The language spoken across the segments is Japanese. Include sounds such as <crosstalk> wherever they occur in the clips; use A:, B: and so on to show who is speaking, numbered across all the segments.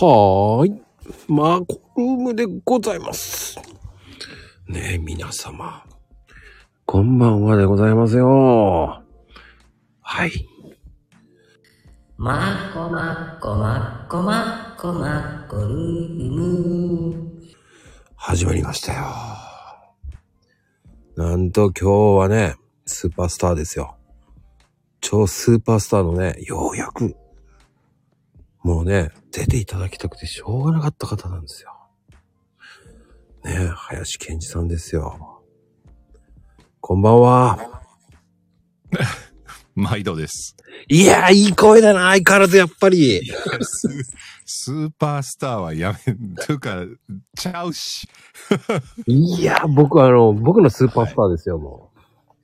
A: はーい。マコルームでございます。ねえ、皆様。こんばんはでございますよ。はい。
B: まっこまっこまっこまっこまっこルーム。
A: 始まりましたよ。なんと今日はね、スーパースターですよ。超スーパースターのね、ようやく、もうね、出ていただきたくてしょうがなかった方なんですよ。ねえ、林健二さんですよ。こんばんは。<laughs>
C: 毎度です。
A: いやー、いい声だな、相変わらずやっぱり。
C: ススーパースターはやめ、というか、ちゃうし。
A: いやー、僕あの、僕のスーパースターですよ、も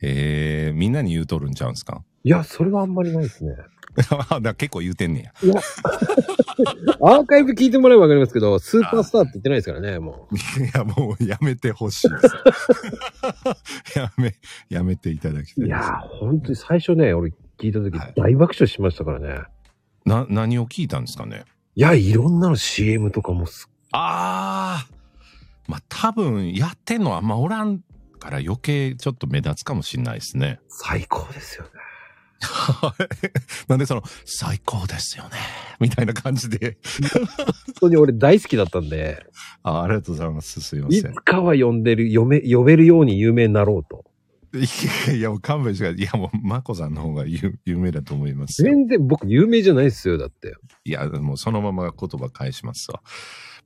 C: えー、みんなに言うとるんちゃうんすか？
A: う。いや、それはあんまりないですね。<laughs>
C: 結構言うてんね
A: いや、<laughs> アーカイブ聞いてもらえばわかりますけど、スーパースターって言ってないですからね、もう。
C: や。<laughs> いや、もうやめてほしいです。やめ、やめていただきたい。
A: いやー、本当に最初ね、俺聞いた時
C: はい
A: 大爆笑しましたからね。
C: な、何を聞いたんですかね？
A: いや、いろんなの CM とかもす、
C: あー、まあ、多分、やってんのあんまおらんから余計ちょっと目立つかもしんないですね。
A: 最高ですよね。<laughs>
C: なんでその、最高ですよね。<laughs> みたいな感じで。
A: 本当に俺大好きだったんで、<laughs>
C: あありがとうございます。すいま
A: い
C: せん
A: つ。かは呼んでる、呼め、呼べるように有名になろうと。
C: いやいや、もう勘弁してください。いや、もう、まこさんの方が有有名だと思いますよ。
A: 全然僕有名じゃないですよ、だって。
C: いや、もうそのまま言葉返しますわ。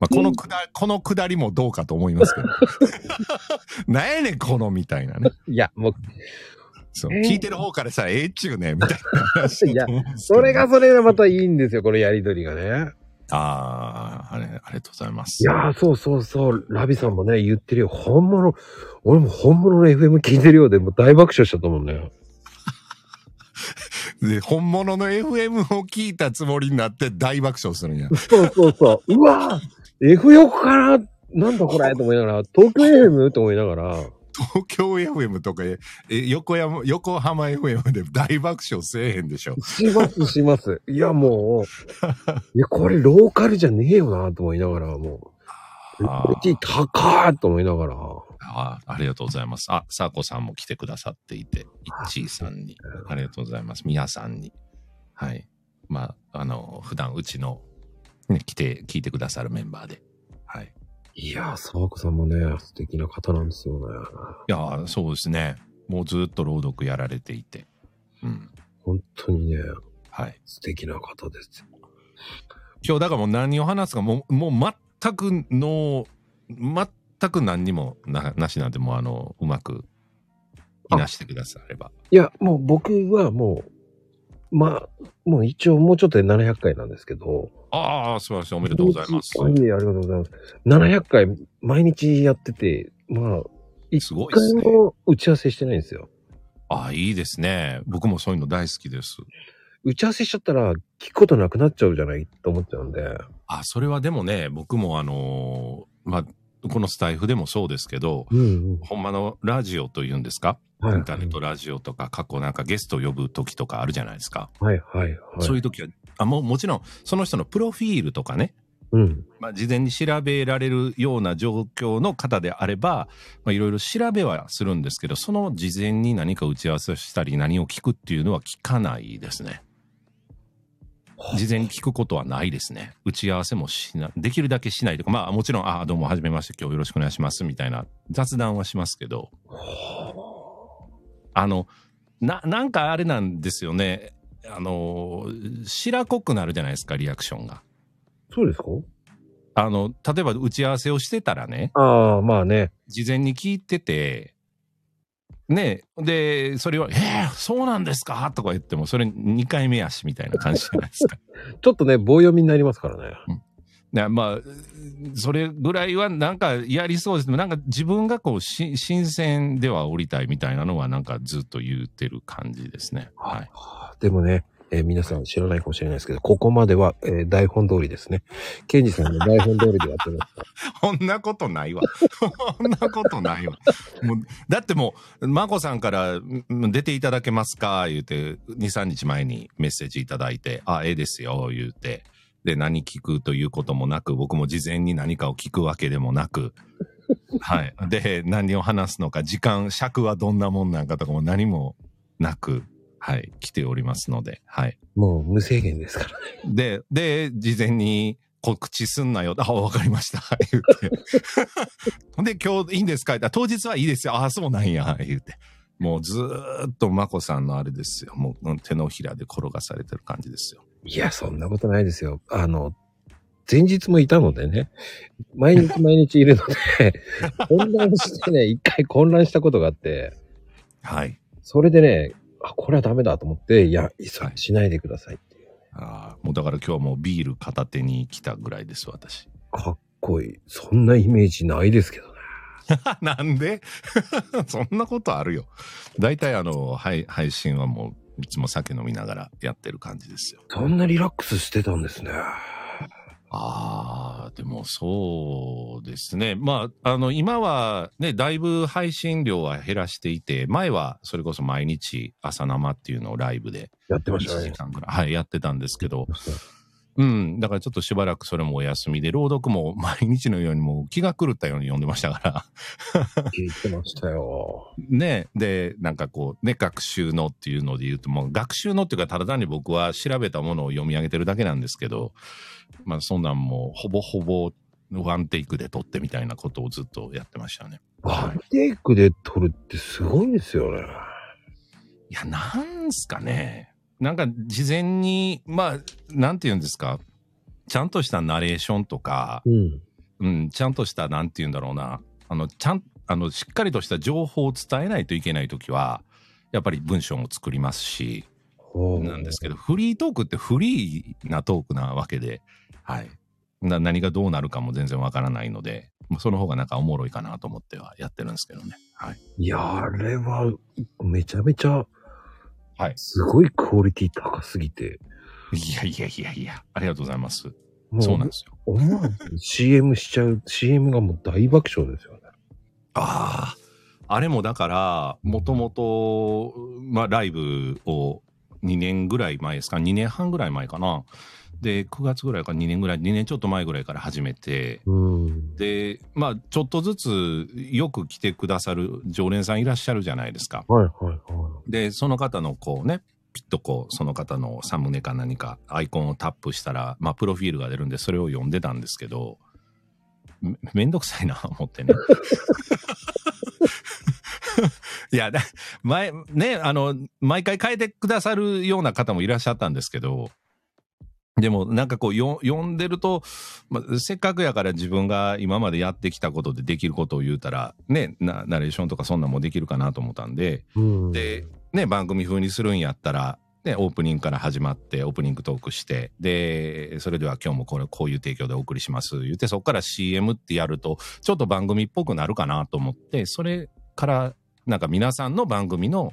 C: まあ、このくだ、このくだりもどうかと思いますけど。なんやねん、このみたいなね。
A: いや、もう、
C: そう。
A: えー
C: 聞いてる方からさ、ええっちゅうね、みたいな話だと思うんですけど
A: それがそれがまたいいんですよ、このやりとりがね。
C: ああ、あれ、ありがとうございます。
A: いやー、そうそうそう、ラビさんもね、言ってるよ。本物、俺も本物の FM 聞いてるようで、もう大爆笑したと思うんだよ。<laughs>
C: で、本物の FM を聞いたつもりになって大爆笑するんや。
A: そうそうそう。うわー !F 横かななんだこれと思いながら、東京 FM? と思いながら、
C: 東京 FM とか、え、横山、横浜 FM で大爆笑せえへんでしょ。
A: しますします。いや、もう、いや、これローカルじゃねえよなと思いながら、もう、
C: あ
A: クオリティ高ーと思いながら、
C: あありがとうございます。あ、サーコさんも来てくださっていて、イッチーさんに、ありがとうございます。皆さんに。はい。まあ、あの、普段うちの、ね、来て、聞いてくださるメンバーで。はい。
A: いやー、沢子さんもね、素敵な方なんですよね。
C: いやー、そうですね。もうずっと朗読やられていて。うん。
A: 本当にね、
C: はい。
A: 素敵な方ですよ。
C: 今日だからもう何を話すか、もう、もう全くの、全く何にもななしなんで、もうあの、うまく、いなしてくだされば。
A: いや、もう僕はもう、まあ、もう一応もうちょっとで700回なんですけど。
C: ああ、素晴らしい。おめでとうございます。
A: いえいえ、ありがとうございます。700回毎日やってて、まあ、一。回も打ち合わせしてないんですよ。
C: ああ、いいですね。僕もそういうの大好きです。
A: 打ち合わせしちゃったら聞くことなくなっちゃうじゃないと思っちゃうんで。
C: あ、それはでもね、僕もあのーまあ、このスタイフでもそうですけど、
A: うんうん。
C: ほんまのラジオというんですか、
A: はい。
C: インターネットラジオとか過去なんかゲストを呼ぶ時とかあるじゃないですか。
A: はいはいはい。
C: そういう時は、あもうもちろんその人のプロフィールとかね、
A: うん。
C: まあ、事前に調べられるような状況の方であれば、まあ、いろいろ調べはするんですけど、その事前に何か打ち合わせをしたり何を聞くっていうのは聞かないですね。事前に聞くことはないですね。打ち合わせもしな、できるだけしないとか、まあもちろん、ああ、どうも、はじめまして、今日よろしくお願いします、みたいな雑談はしますけど、あの、な、なんかあれなんですよね。あの、白濃くなるじゃないですか、リアクションが。
A: そうですか？
C: あの、例えば打ち合わせをしてたらね、
A: ああ、まあね。
C: 事前に聞いてて、ねで、それは、えー、そうなんですか？とか言っても、それ2回目やし、みたいな感じじゃないですか。<laughs>
A: ちょっとね、棒読みになりますからね。
C: ね、まあ、それぐらいはなんかやりそうですなんか自分がこうし、新鮮では降りたいみたいなのはなんかずっと言ってる感じですね。はい。
A: でもね、えー皆さん知らないかもしれないですけど、ここまでは、えー台本通りですね。ケンジさんの <laughs> 台本通りでやってました。
C: そんなことないわ。<laughs> そんなことないわ。もうだってもう、まこさんからん出ていただけますか？言うて、2、3日前にメッセージいただいて、あ、ええですよ、言うて。で何聞くということもなく、僕も事前に何かを聞くわけでもなく、はい。で、何を話すのか、時間、尺はどんなもんなんかとかも何もなく、はい、来ておりますので、はい。
A: もう無制限ですからね。
C: で、で、事前に告知すんなよ。あ、わかりました。<laughs> 言って。で、今日いいんですか？当日はいいですよ。あ、そうなんや。言って。もうずーっとまこさんのあれですよ。もう手のひらで転がされてる感じですよ。
A: いや、そんなことないですよ。あの、前日もいたのでね、毎日毎日いるので、<laughs> 混乱してね、一回混乱したことがあって、
C: はい。
A: それでね、あ、これはダメだと思って、いや、しないでくださいっていう。
C: あーもうだから今日はもうビール片手に来たぐらいです、私。
A: かっこいい。そんなイメージないですけどね。<laughs>
C: なんで？<laughs> そんなことあるよ。大体あの、はい、配信はもういつも酒飲みながらやってる感じですよ。
A: そんなリラックスしてたんですね。
C: ああ、でもそうですね。まあ、あの、今はね、だいぶ配信量は減らしていて、前はそれこそ毎日朝生っていうのをライブで1
A: やってましたね
C: 時。間ぐらい、はい、やってたんですけど、うん、だからちょっとしばらくそれもお休みで、朗読も <laughs> 毎日のようにもう気が狂ったように読んでましたから、
A: 聞いてましたよ。<laughs>
C: ね、で、なんかこう、ね、学習のっていうので言うと、もう学習のっていうか、ただ単に僕は調べたものを読み上げてるだけなんですけど、まあそんなんもうほぼほぼワンテイクで撮ってみたいなことをずっとやってましたね。
A: ワンテイクで撮るってすごいですよね。
C: いや、なんすかね。なんか事前に、まあ、なんて言うんですか。ちゃんとしたナレーションとか、
A: うん。
C: うん、ちゃんとした、なんて言うんだろうな。あの、ちゃん、あの、しっかりとした情報を伝えないといけないときは、やっぱり文章も作りますし、なんですけど、フリートークってフリーなトークなわけで、はい。な何がどうなるかも全然わからないので、まあその方がなんかおもろいかなと思ってはやってるんですけどね。はい。
A: いや、あれは、めちゃめちゃ、
C: はい
A: すごいクオリティ高すぎて、
C: いやいやいやいや、ありがとうございます。
A: も
C: そうなんですよ。
A: 思わず CM しちゃう、CM がもう大爆笑ですよね。
C: ああ、あれもだから、もともと、まあ、ライブを2年ぐらい前ですか、2年半ぐらい前かな。で、9月ぐらいから2年ぐらい、2年ちょっと前ぐらいから始めて、
A: うん。
C: で、まあ、ちょっとずつよく来てくださる常連さんいらっしゃるじゃないですか。
A: はいはいは
C: で、その方のこうね、ピッとこう、その方のサムネか何かアイコンをタップしたら、まあ、プロフィールが出るんで、それを読んでたんですけど、めめんどくさいな、<laughs> 思ってね。<laughs> いや、だ前、ね、あの、毎回変えてくださるような方もいらっしゃったんですけど、でもなんかこうよ読んでると、まあ、せっかくやから自分が今までやってきたことでできることを言うたら、ね、なナレーションとかそんなんもできるかなと思ったんで、
A: い。うん。
C: で、ね、番組風にするんやったら、ね、オープニングから始まって、オープニングトークして、で、それでは今日もこれ、こういう提供でお送りします。言って、そこから CM ってやると、ちょっと番組っぽくなるかなと思って、それから、なんか皆さんの番組の、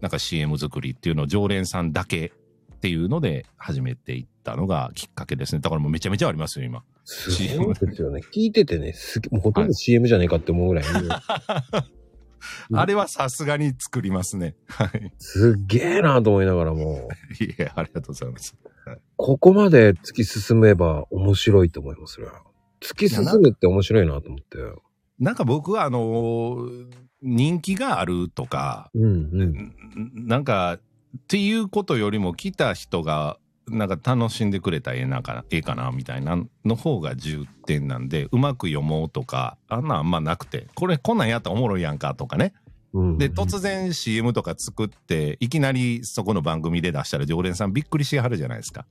C: なんか CM 作りっていうのを常連さんだけっていうので始めていったのがきっかけですね。だからもうめちゃめちゃありますよ、今。
A: すごいですよね。聞いててね、すげもうほとんど CM じゃねえかって思うぐらい、う <laughs> ん
C: あれはさすがに作りますね。はい。
A: すっげえなと思いながらも、<laughs>
C: いえ、ありがとうございます。
A: ここまで突き進めば面白いと思いますね。突き進むって面白いなと思って。
C: なんか僕はあのー人気があるとか、
A: うんうん。
C: んなんかっていうことよりも来た人がなんか楽しんでくれたらええなかええかなみたいなの方が重点なんでうまく読もうとかあんなんあんまなくてこれこんなんやったらおもろいやんかとかね
A: うん、
C: で突然 CM とか作っていきなりそこの番組で出したら常連さんびっくりしはるじゃないですか。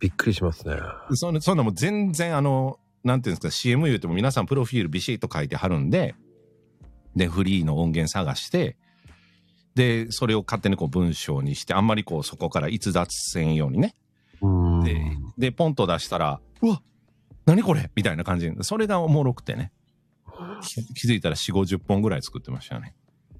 A: びっくりしますね。
C: そんそんなもん全然あの、なんていうんですか、CM 言うても皆さんプロフィールビシッと書いてはるんで、で、フリーの音源探して、で、それを勝手にこう文章にして、あんまりこうそこから逸脱せんようにね。
A: うん。
C: で、で、ポンと出したら、うわ何これ？みたいな感じで、それがおもろくてね。気気づいたら4、50本ぐらい作ってましたね。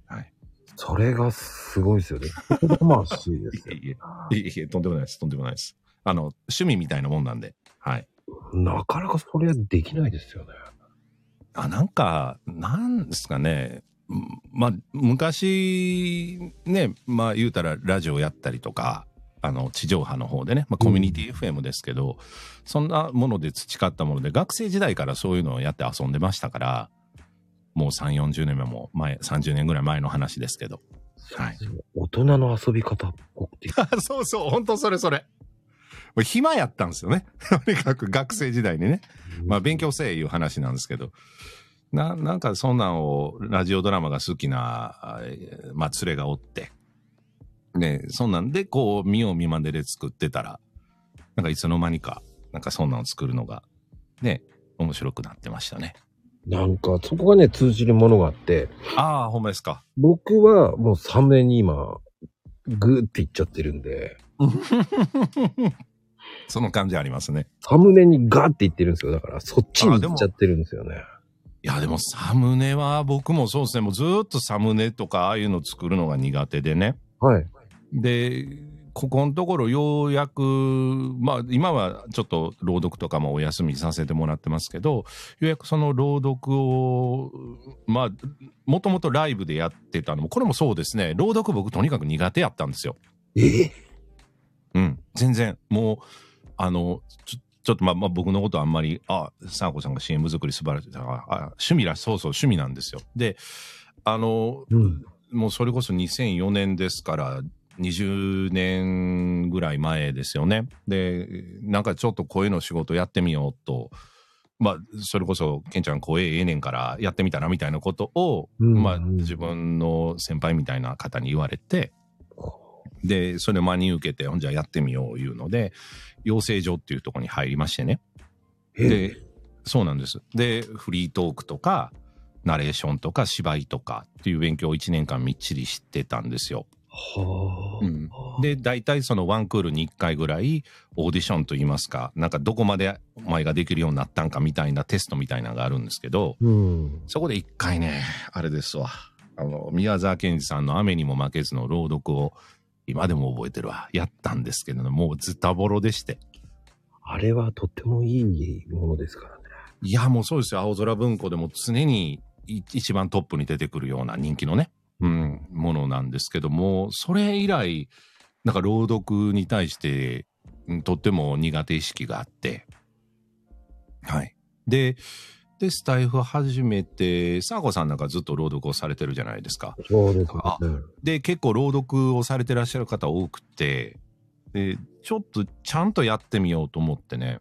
C: はい。
A: それがすごいですよね。言葉しいですよ。
C: いえいえ、いえいえ、とんでもないです、とんでもないです。あの、趣味みたいなもんなんで、はい。
A: なかなかそれはできないですよね。
C: あ、なんか、なんですかね。んまあ、昔、ね、まあ言うたらラジオやったりとか、あの、地上波の方でね、まあ、コミュニティ FM ですけど、そんなもので培ったもので、学生時代からそういうのをやって遊んでましたから、もう3、40年目も前、30年ぐらい前の話ですけど。はい。
A: 大人の遊び方っぽくて。<laughs>
C: そうそう、本当それそれ。暇やったんですよね。<laughs> とにかく学生時代にね。まあ勉強せえいう話なんですけど。な、なんかそんなんをラジオドラマが好きな、まあ連れがおって。ね、そんなんでこう見よう見まねで作ってたら、なんかいつの間にか、なんかそんなんを作るのが、ね、面白くなってましたね。
A: なんか、そこがね、通じるものがあって、
C: ああ、ほんまですか。
A: 僕はもうサムネに今、グーっていっちゃってるんで、<laughs>
C: その感じありますね。
A: サムネにガーっていってるんですよ。だから、そっちに行っちゃってるんですよね。
C: いや、でもサムネは僕もそうですね。もうずーっとサムネとかああいうの作るのが苦手でね。
A: はい。
C: で、ここのところようやく、まあ今はちょっと朗読とかもお休みさせてもらってますけど、ようやくその朗読を、まあ、もともとライブでやってたのも、これもそうですね。朗読僕とにかく苦手やったんですよ。
A: え？
C: うん、全然。もう、あの、ちょっとまあ、まあ、僕のことあんまり、あ、サーコさんが CM 作り素晴らしい。ああ趣味ら、そうそう、趣味なんですよ。で、あの、
A: うん。
C: もうそれこそ2004年ですから、20年ぐらい前ですよね。で、なんかちょっと声の仕事やってみようと、まあ、それこそ、ケンちゃん声ええねんからやってみたらみたいなことを、
A: うん
C: まあ、自分の先輩みたいな方に言われて、で、それを真に受けて、ほんじゃやってみよういうので、養成所っていうところに入りましてね。
A: え
C: で、そうなんです。で、フリートークとか、ナレーションとか芝居とかっていう勉強を1年間みっちりしてたんですよ。
A: はあ。
C: うんで、大体そのワンクールに1回ぐらいオーディションといいますか、なんかどこまでお前ができるようになったんかみたいなテストみたいなのがあるんですけど、
A: うん。
C: そこで1回ね、あれですわ。あの、宮沢賢治さんの雨にも負けずの朗読を今でも覚えてるわ。やったんですけどね、もうズタボロでして。
A: あれはとってもいいものですからね。
C: いや、もうそうですよ。青空文庫でも常にい一番トップに出てくるような人気のね、うん、ものなんですけども、それ以来、なんか朗読に対して、うんとっても苦手意識があって、はい。で、で、スタイフ始めて、サーコさんなんかずっと朗読をされてるじゃないですか。
A: そうです
C: あ
A: ね。
C: で、結構朗読をされてらっしゃる方多くて、で、ちょっとちゃんとやってみようと思ってね、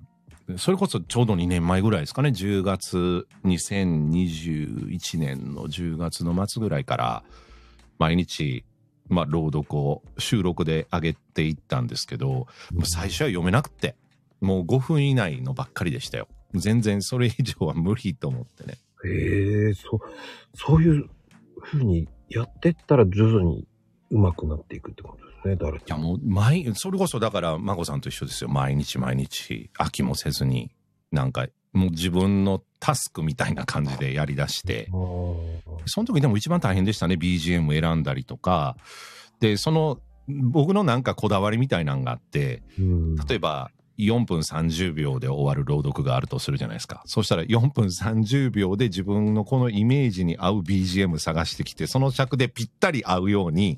C: それこそちょうど2年前ぐらいですかね、10月、2021年の10月の末ぐらいから、毎日、まあ、朗読を収録で上げていったんですけど、最初は読めなくて、もう5分以内のばっかりでしたよ。全然それ以上は無理と思ってね。
A: へえ、そう、そういう風にやってったら徐々に上手くなっていくってことですね、誰
C: いやもう毎それこそだから孫さんと一緒ですよ毎日毎日飽きもせずになんかもう自分のタスクみたいな感じでやりだしてその時でも一番大変でしたね BGM 選んだりとかでその僕のなんかこだわりみたいなのがあって
A: うん。
C: 例えば4分30秒で終わる朗読があるとするじゃないですかそしたら4分30秒で自分のこのイメージに合う BGM 探してきてその尺でぴったり合うように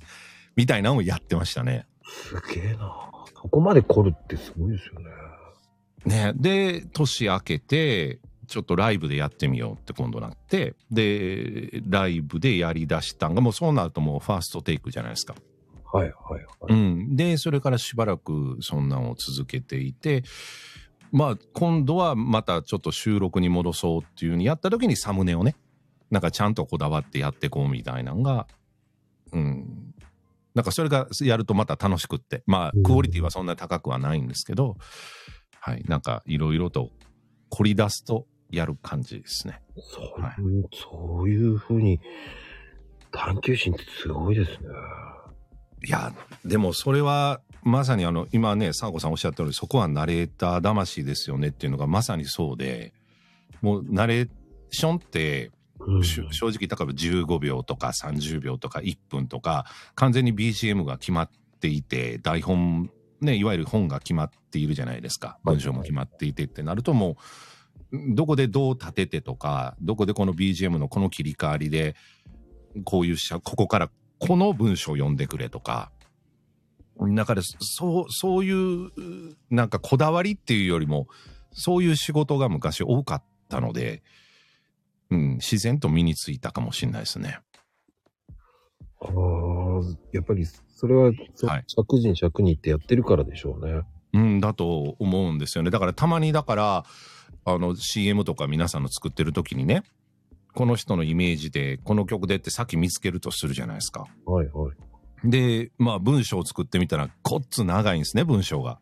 C: みたいなのをやってましたね。
A: すげえな。そこまで凝るってすごいですよね。
C: ね、で年明けてちょっとライブでやってみようって今度なってでライブでやりだしたんがもうそうなるともうファーストテイクじゃないですか。
A: はいはいは
C: う
A: い。
C: ん、でそれからしばらくそんなんを続けていてまあ今度はまたちょっと収録に戻そうっていうふうにやった時にサムネをねなんかちゃんとこだわってやってこうみたいなのがうんなんかそれがやるとまた楽しくってまあ
A: うん
C: クオリティはそんなに高くはないんですけど、はいなんかいろいろと凝り出すとやる感じですね。
A: そう,、
C: はい
A: そういう風に探求心ってすごいですね。
C: いやでもそれはまさにあの今ねサーコさんおっしゃったようにそこはナレーター魂ですよねっていうのがまさにそうでもうナレーションって
A: うん
C: し正直だから15秒とか30秒とか1分とか完全に BGM が決まっていて台本ねいわゆる本が決まっているじゃないですか。文章も決まっていてってなるともうどこでどう立ててとかどこでこの BGM のこの切り替わりでこういうしゃここからこの文章を読んでくれとか。だから、そう、そういう、なんかこだわりっていうよりも、そういう仕事が昔多かったので、うん、自然と身についたかもしれないですね。
A: ああ、やっぱり、それは、そ
C: はい
A: 尺人尺にってやってるからでしょうね。
C: うん、だと思うんですよね。だからたまにだから、あの CM とか皆さんの作ってる時にね、この人のイメージで、この曲でってさっき見つけるとするじゃないですか。
A: はいはい。
C: で、まあ文章を作ってみたら、こっつ長いんですね、文章が。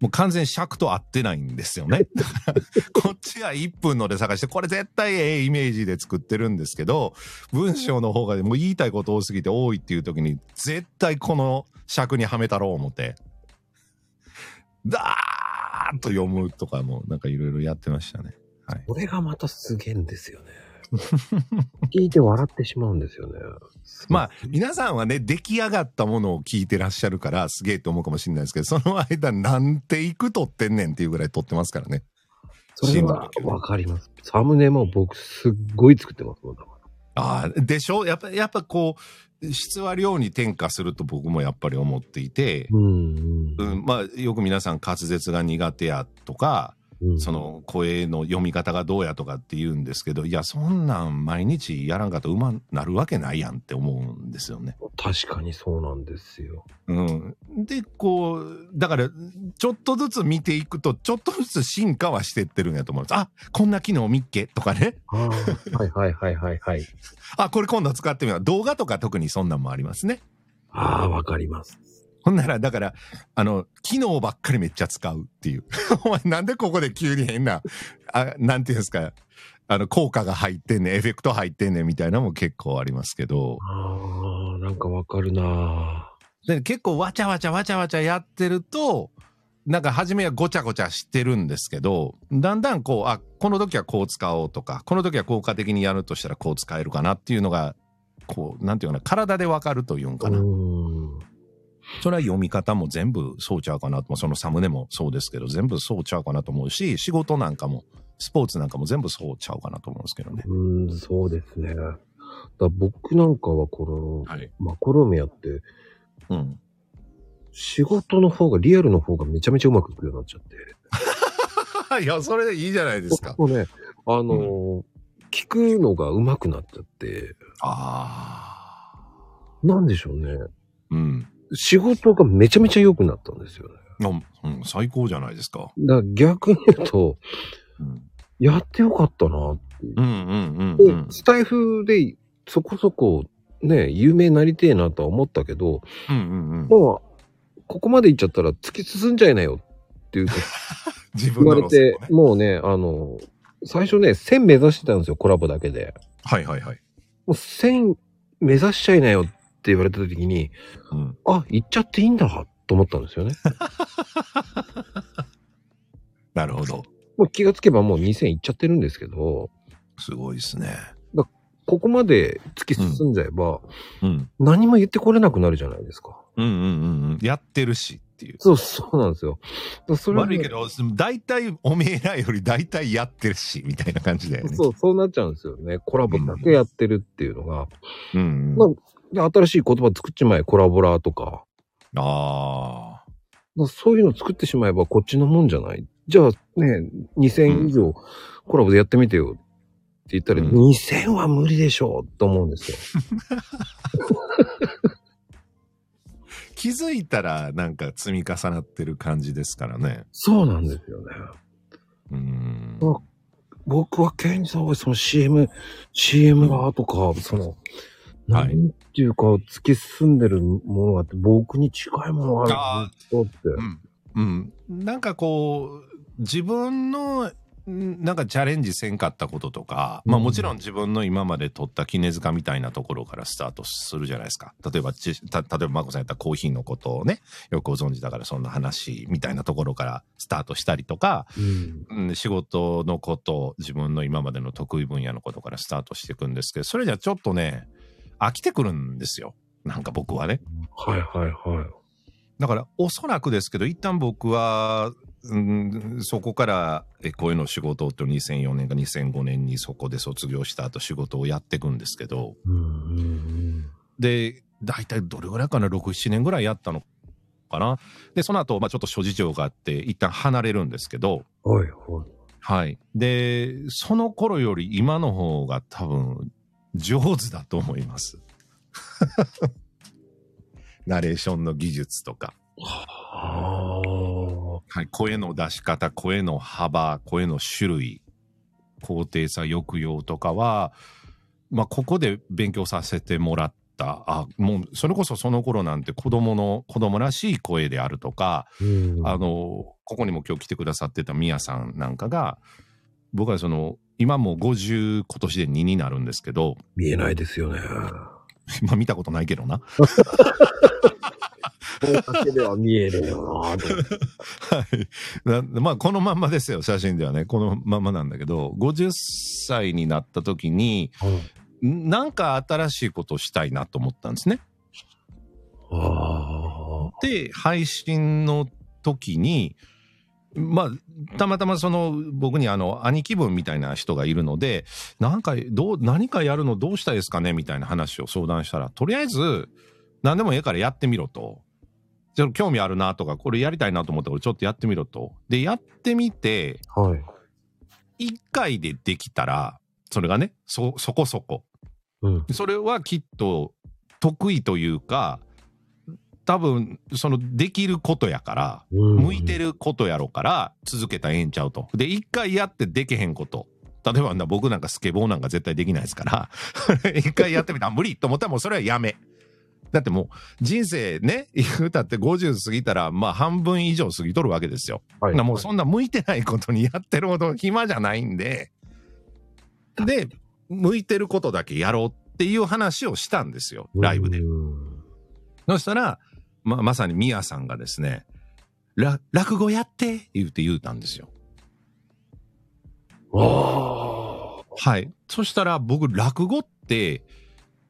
C: もう完全尺と合ってないんですよね。<laughs> こっちは1分ので探して、これ絶対ええイメージで作ってるんですけど、文章の方がもう言いたいこと多すぎて多いっていう時に、絶対この尺にはめたろう思って、ダーッと読むとかもなんかいろいろやってましたね。はい。
A: これがまたすげえんですよね。<laughs> 聞いて笑ってしまうんですよね。<laughs>
C: まあ、皆さんはね、出来上がったものを聞いてらっしゃるから、すげえと思うかもしれないですけど、その間、なんていく撮ってんねんっていうぐらい撮ってますからね。
A: それはわかります。サムネも僕すっごい作ってますもん。
C: ああ、でしょ？やっぱ、やっぱこう、質は量に転化すると僕もやっぱり思っていて、
A: うんうん。
C: うん、まあ、よく皆さん滑舌が苦手やとか、
A: うん
C: その声の読み方がどうやとかって言うんですけど、いや、そんなん毎日やらんかったらうまなるわけないやんって思うんですよね。
A: 確かにそうなんですよ。
C: うん。で、こう、だから、ちょっとずつ見ていくと、ちょっとずつ進化はしてってるんやと思うんです。あ、こんな機能見っけとかね。
A: はいはいはいはいはい。<laughs>
C: あ、これ今度使ってみよう。動画とか特にそんなんもありますね。
A: ああ、わかります。
C: ほんなら、だから、あの、機能ばっかりめっちゃ使うっていう。<laughs> お前なんでここで急に変な、あなんていうんですか、あの、効果が入ってんねん、エフェクト入ってんねんみたいなのも結構ありますけど。
A: ああ、なんかわかるな
C: で結構わちゃわちゃわちゃわちゃやってると、なんか初めはごちゃごちゃしてるんですけど、だんだんこう、あ、この時はこう使おうとか、この時は効果的にやるとしたらこう使えるかなっていうのが、こう、なんていうかな、体でわかるというんかな。
A: うん。
C: それは読み方も全部そうちゃうかなと、そのサムネもそうですけど、全部そうちゃうかなと思うし、仕事なんかも、スポーツなんかも全部そうちゃうかなと思うんですけどね。
A: うん、そうですね。だ僕なんかはこの、
C: はい。
A: マコロメアって、
C: うん。
A: 仕事の方が、リアルの方がめちゃめちゃうまくいくようになっちゃって。<laughs>
C: いや、それでいいじゃないですか。
A: もうね、あのー聞くのが上手くなっちゃって、
C: ああ。
A: なんでしょうね。
C: うん。
A: 仕事がめちゃめちゃ良くなったんですよね。
C: あうん、最高じゃないですか。
A: だ逆に言うと、
C: うん。
A: やってよかったなっていう。
C: うんうんうん
A: で
C: うん。
A: スタイフでそこそこね、有名になりてえなとは思ったけど、
C: うんうんうん。
A: もう、ここまで行っちゃったら突き進んじゃいなよっていう <laughs>
C: 自
A: 言われて、
C: ね。
A: もうね、あの、最初ね、1000目指してたんですよ、コラボだけで。
C: はいはいはい。
A: もう1000目指しちゃいなよって言われた時に、
C: うん。
A: あ、行っちゃっていいんだと思ったんですよね。<laughs>
C: なるほど。
A: もう気がつけばもう2000行っちゃってるんですけど、
C: すごいですね。
A: ここまで突き進んじゃえば、
C: うん。
A: 何も言ってこれなくなるじゃないですか。
C: うんうんうんうん。やってるしっていう。
A: そう、そうなんですよ。それ
C: 悪いけど、大体おめえらより大体やってるし、みたいな感じだよね。
A: そう、そうなっちゃうんですよね。コラボだけやってるっていうのが。
C: うん、うん。
A: まあ、で新しい言葉作っちまえ、コラボラーとか。
C: ああ。
A: そういうの作ってしまえばこっちのもんじゃない？じゃあね、2000以上コラボでやってみてよって言ったら、
C: うん
A: 2000は無理でしょうと思うんですよ。<laughs>
C: 気づいたらなんか積み重なってる感じですからね。
A: そうなんですよね。
C: うん。
A: あ僕はケンジさんはその CM、CM がとか、その、
C: はい
A: なんていうか、突き進んでるものがあって、僕に近いものがあるぞって。
C: うん。うん。なんかこう、自分の、んなんかチャレンジせんかったこととか、まあ
A: うん
C: もちろん自分の今まで取った絹塚みたいなところからスタートするじゃないですか。例えば、ちた例えば、まこさんやったらコーヒーのことをね、よくご存知だからそんな話みたいなところからスタートしたりとか、
A: うん
C: うん、仕事のこと、自分の今までの得意分野のことからスタートしていくんですけど、それじゃちょっとね、飽きてくるんですよ。なんか僕はね。
A: はいはいはい。
C: だから、おそらくですけど、一旦僕は、うん、そこから、えこういうの仕事と2004年か2005年にそこで卒業した後仕事をやっていくんですけど、で、大体どれぐらいかな、6、7年ぐらいやったのかな？で、その後、まあちょっと諸事情があって、一旦離れるんですけど、
A: はいはい。
C: はい。で、その頃より今の方が多分上手だと思います。<laughs> ナレーションの技術とか。
A: あ
C: はい、声の出し方、声の幅、声の種類、高低差、抑揚とかは、まあ、ここで勉強させてもらった。あ、もう、それこそその頃なんて子供の、子供らしい声であるとか、
A: うん。
C: あの、ここにも今日来てくださってたミヤさんなんかが、僕はその、今もう50、今年で2になるんですけど、
A: 見えないですよね。
C: まあ見たことないけどな。
A: これだけでは見えるよな <laughs>
C: はい。なまあ、このまんまですよ、写真ではね。このまんまなんだけど、50歳になった時に、んなんか新しいことをしたいなと思ったんですね。
A: あ
C: で、配信の時に、まあ、たまたまその、僕にあの、兄貴分みたいな人がいるので、なんか、どう、何かやるのどうしたいですかねみたいな話を相談したら、とりあえず、何でもええからやってみろと。ちょっと興味あるなとか、これやりたいなと思ったから、ちょっとやってみろと。で、やってみて、
A: あ。はい。
C: 一回でできたら、それがね、そ、そこそこ。
A: うん。
C: それはきっと得意というか、多分、そのできることやから、向いて
A: る。
C: ることやろから続けたらええんちゃうと。で、一回やってできへんこと。例えばな僕なんかスケボーなんか絶対できないですから、<laughs> 一回やってみたら無理と思ったらもうそれはやめ。だってもう人生ね、言うたって50過ぎたらまあ半分以上過ぎとるわけですよ。
A: はい
C: なもうそんな向いてないことにやってるほど暇じゃないんで、で、向いてることだけやろうっていう話をしたんですよ、ライブで。
A: うん
C: そしたら、ま、まさにミヤさんがですね、ら落語やって言うて言うたんですよ。はい。そしたら僕、落語って、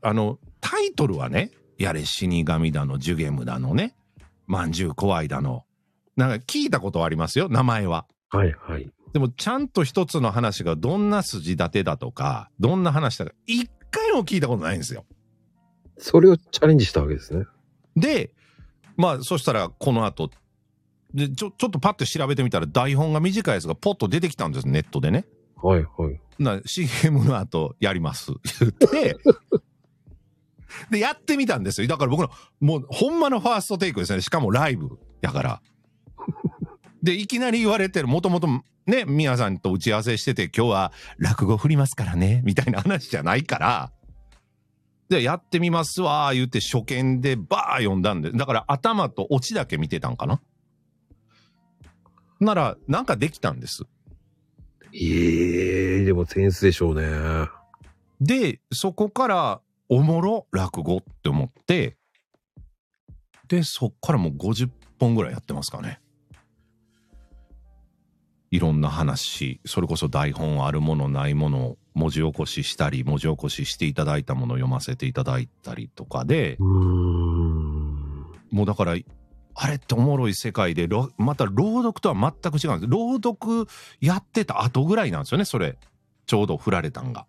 C: あの、タイトルはね、やれ死神だの、ジュゲムだのね、まんじゅう怖いだの。なんか聞いたことはありますよ、名前は。
A: はいはい。
C: でも、ちゃんと一つの話がどんな筋立てだとか、どんな話だか、一回も聞いたことないんですよ。
A: それをチャレンジしたわけですね。
C: で、まあ、そしたら、この後、で、ちょ、ちょっとパッて調べてみたら、台本が短いやつがポッと出てきたんです、ネットでね。
A: はいはい。
C: な、CM の後、やります。言って、で、やってみたんですよ。だから僕の、もう、ほんまのファーストテイクですね。しかもライブやから。で、いきなり言われてる、もともとね、皆さんと打ち合わせしてて、今日は落語振りますからね、みたいな話じゃないから、で、やってみますわ、言って初見でバー読んだんで、だから頭とオチだけ見てたんかな？なら、なんかできたんです。
A: ええでもセンスでしょうね。
C: で、そこから、おもろ落語って思って、で、そっからもう50本ぐらいやってますかね。いろんな話、それこそ台本あるものないものを文字起こししたり、文字起こししていただいたものを読ませていただいたりとかで。もうだから、あれっておもろい世界で、ろまた朗読とは全く違うんです。朗読やってた後ぐらいなんですよね、それ。ちょうど振られたんが。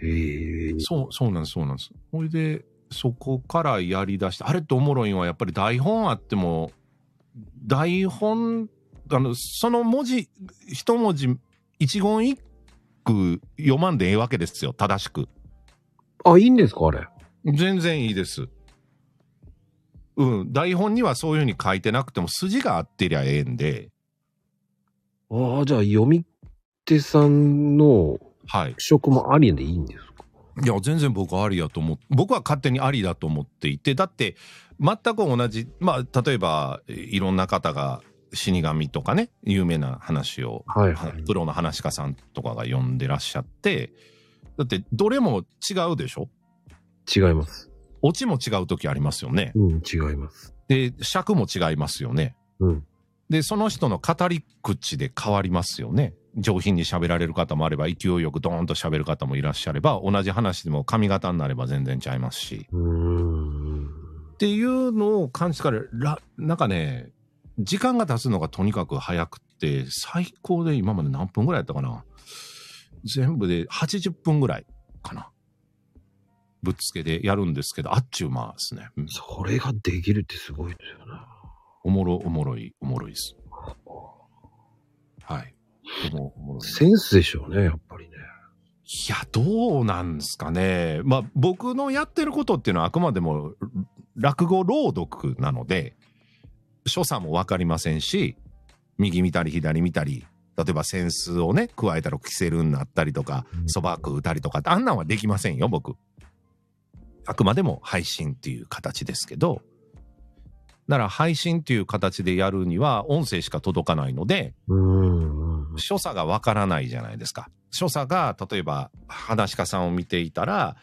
A: へえ。
C: そう、そうなんです、そうなんです。ほいで、そこからやり出して、あれっておもろいんは、やっぱり台本あっても、台本、あの、その文字、一文字、一言一句読まんでええわけですよ、正しく。
A: あ、いいんですかあれ？
C: 全然いいです。うん、台本にはそういうふうに書いてなくても、筋が合ってりゃええんで、
A: ああ、じゃあ読み手さんの
C: はい。
A: 職もありでいいんですか？
C: いや、全然僕はありやと思って、僕は勝手にありだと思っていて、だって、全く同じ、まあ、例えば、いろんな方が死神とかね、有名な話を、
A: はいはい。
C: プロの話家さんとかが読んでらっしゃって、だって、どれも違うでしょ？
A: 違います。
C: オチも違う時ありますよね。
A: うん、違います。
C: で、尺も違いますよね。
A: うん。
C: で、その人の語り口で変わりますよね。上品に喋られる方もあれば、勢いよくドーンと喋る方もいらっしゃれば、同じ話でも髪型になれば全然ちゃいますし。
A: うーん。
C: っていうのを感じたから、らなんかね、時間が経つのがとにかく早くって、最高で今まで何分ぐらいやったかな。全部で80分ぐらいかな。ぶっつけでやるんですけど、あっちゅうまですね。うん
A: それができるってすごいですよね。
C: おもろ、おもろい、おもろいです。はい。おもおもろい
A: センスでしょうね、やっぱりね。
C: いや、どうなんですかね。まあ、僕のやってることっていうのはあくまでも落語朗読なので、所作もわかりませんし、右見たり左見たり、例えば扇子をね、加えたら着せるになったりとか
A: う、ん
C: そば食うたりとかって、あんなんはできませんよ、僕。あくまでも配信っていう形ですけど、だから配信っていう形でやるには音声しか届かないので。所作がわからないじゃないですか。所作が、例えば、話し家さんを見ていたら、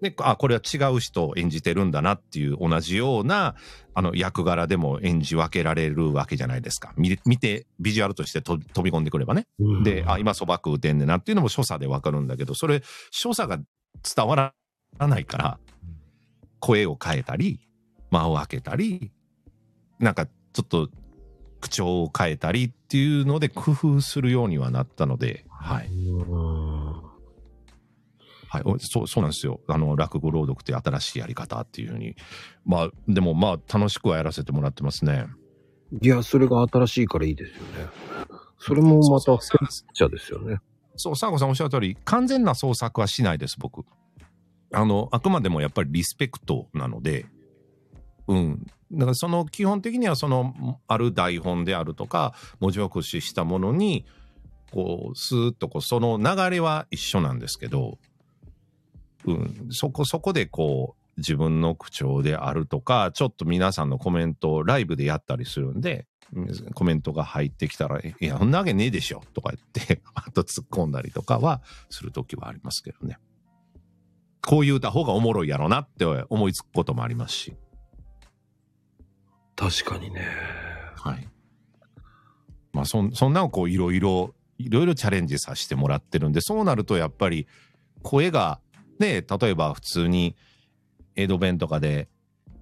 C: で、あ、これは違う人を演じてるんだなっていう同じような、あの、役柄でも演じ分けられるわけじゃないですか。見て、ビジュアルとしてと飛び込んでくればね。
A: うん
C: で、あ、今そば食うてんねんなっていうのも所作でわかるんだけど、それ、所作が伝わらないから、声を変えたり、間を空けたり、なんかちょっと口調を変えたりっていうので工夫するようにはなったので、はい。
A: うん
C: はい、おそうそうなんですよ。あの、落語朗読って新しいやり方っていうふうに。まあ、でもまあ、楽しくはやらせてもらってますね。
A: いや、それが新しいからいいですよね。それもまた
C: そう
A: センス者ですよね。
C: そう、サーゴさんおっしゃる通り、完全な創作はしないです、僕。あの、あくまでもやっぱりリスペクトなので、うん。だからその基本的にはその、ある台本であるとか、文字起こししたものに、こう、スーッとこう、その流れは一緒なんですけど、うん、そこそこでこう、自分の口調であるとか、ちょっと皆さんのコメントをライブでやったりするんで、うんコメントが入ってきたら、いや、そんなわけねえでしょとか言って、<laughs> あと突っ込んだりとかはするときはありますけどね。こう言うた方がおもろいやろなって思いつくこともありますし。
A: 確かにね。
C: はい。まあ、そん、そんなをこう、いろいろ、いろいろチャレンジさせてもらってるんで、そうなるとやっぱり、声が、ね、例えば普通に、江戸弁とかで、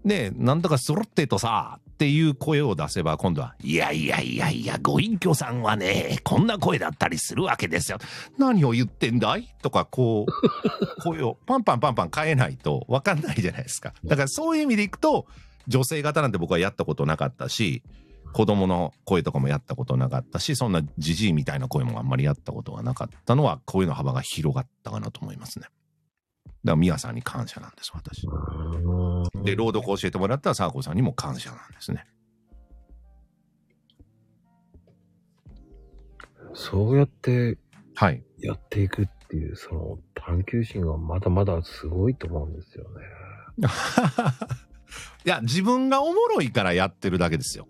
C: ね、なんとかするってとさ、っていう声を出せば、今度は、いやいやいやいや、ご隠居さんはね、こんな声だったりするわけですよ。何を言ってんだい？とか、こう、<laughs> 声をパンパンパンパン変えないと分かんないじゃないですか。だからそういう意味でいくと、女性型なんて僕はやったことなかったし、子供の声とかもやったことなかったし、そんなじじいみたいな声もあんまりやったことがなかったのは、声の幅が広がったかなと思いますね。だから、ミヤさんに感謝なんです、私。
A: うん
C: で、朗読を教えてもらったサーコさんにも感謝なんですね。
A: そうやって
C: はい。
A: やっていくっていう、その探求心がまだまだすごいと思うんですよね。<laughs>
C: いや、自分がおもろいからやってるだけですよ。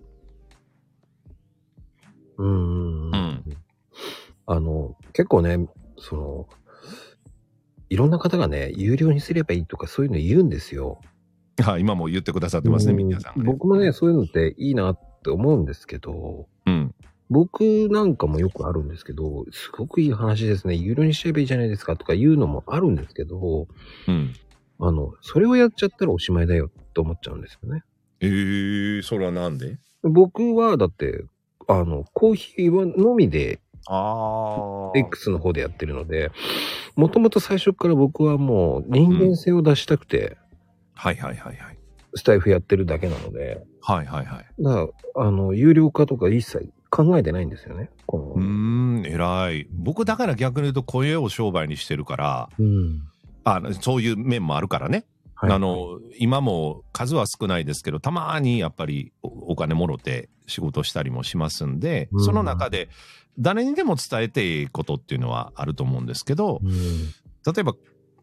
A: うんうんうん。
C: うん
A: あの、結構ね、その、いろんな方がね、有料にすればいいとかそういうの言うんですよ。
C: はい、今も言ってくださってますね、
A: うん
C: みやさんがね、
A: 僕もね、そういうのっていいなって思うんですけど、
C: うん。
A: 僕なんかもよくあるんですけど、すごくいい話ですね。有料にしちゃえばいいじゃないですかとか言うのもあるんですけど、
C: うん。
A: あの、それをやっちゃったらおしまいだよって思っちゃうんですよね。
C: えー、それはなんで？
A: 僕はだって、あの、コーヒーはのみで
C: あ
A: X の方でやってるので、もともと最初から僕はもう人間性を出したくて、
C: はいはいはいはい。
A: スタイフやってるだけなので、
C: はいはいはい。
A: だから、あの、有料化とか一切考えてないんですよね。この
C: うーん、偉い。僕だから逆に言うと声を商売にしてるから、
A: うん。
C: あそういう面もあるからね。
A: はい
C: あの、今も数は少ないですけど、たまにやっぱりおお金もろて仕事したりもしますんで、
A: うん
C: その中で誰にでも伝えていいことっていうのはあると思うんですけど、
A: うん
C: 例えば、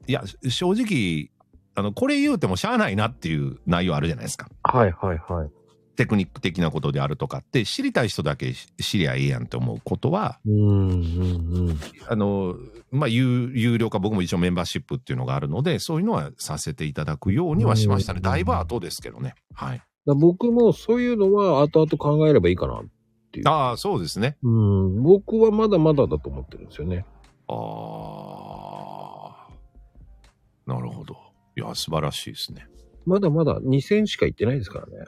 C: いや、正直、あの、これ言うてもしゃあないなっていう内容あるじゃないですか。
A: はいはいはい。
C: テクニック的なことであるとかって、知りたい人だけ知りゃいいやんって思うことは、
A: うんうんうん。
C: あの、まあ、有有料化、僕も一応メンバーシップっていうのがあるので、そういうのはさせていただくようにはしましたね。
A: うん
C: だいぶ後ですけどね。はい。
A: 僕もそういうのは後々考えればいいかなっていう。
C: ああ、そうですね。
A: うん。僕はまだまだだと思ってるんですよね。
C: ああ。なるほど。いや、素晴らしいですね。
A: まだまだ2000しか行ってないですからね。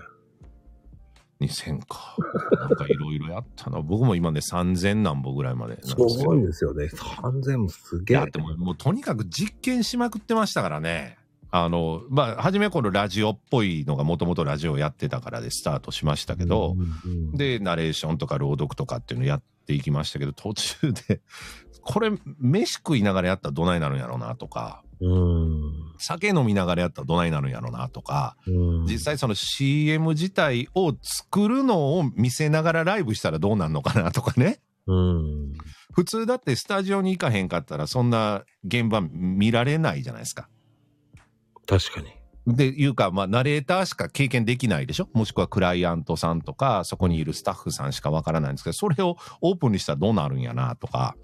C: 2000か。なんかいろいろやったな。僕も今ね、3000何本ぐらいまでです
A: す
C: けど。
A: ごいんですよね。3000もすげえ
C: いや、。でも、もうとにかく実験しまくってましたからね。あの、まあ、初めはこのラジオっぽいのがもともとラジオやってたからでスタートしましたけど、
A: うんうん
C: で、ナレーションとか朗読とかっていうのやっていきましたけど、途中で、これ、飯食いながらやったらどないなるんやろうなとか、
A: うん。
C: 酒飲みながらやったらどないなるんやろうなとか、
A: うん
C: 実際その CM 自体を作るのを見せながらライブしたらどうなんのかなとかね。
A: うん。
C: 普通だってスタジオに行かへんかったらそんな現場見られないじゃないですか。
A: 確かに。
C: で、いうか、まあ、ナレーターしか経験できないでしょ？もしくはクライアントさんとか、そこにいるスタッフさんしかわからないんですけど、それをオープンにしたらどうなるんやな、とか。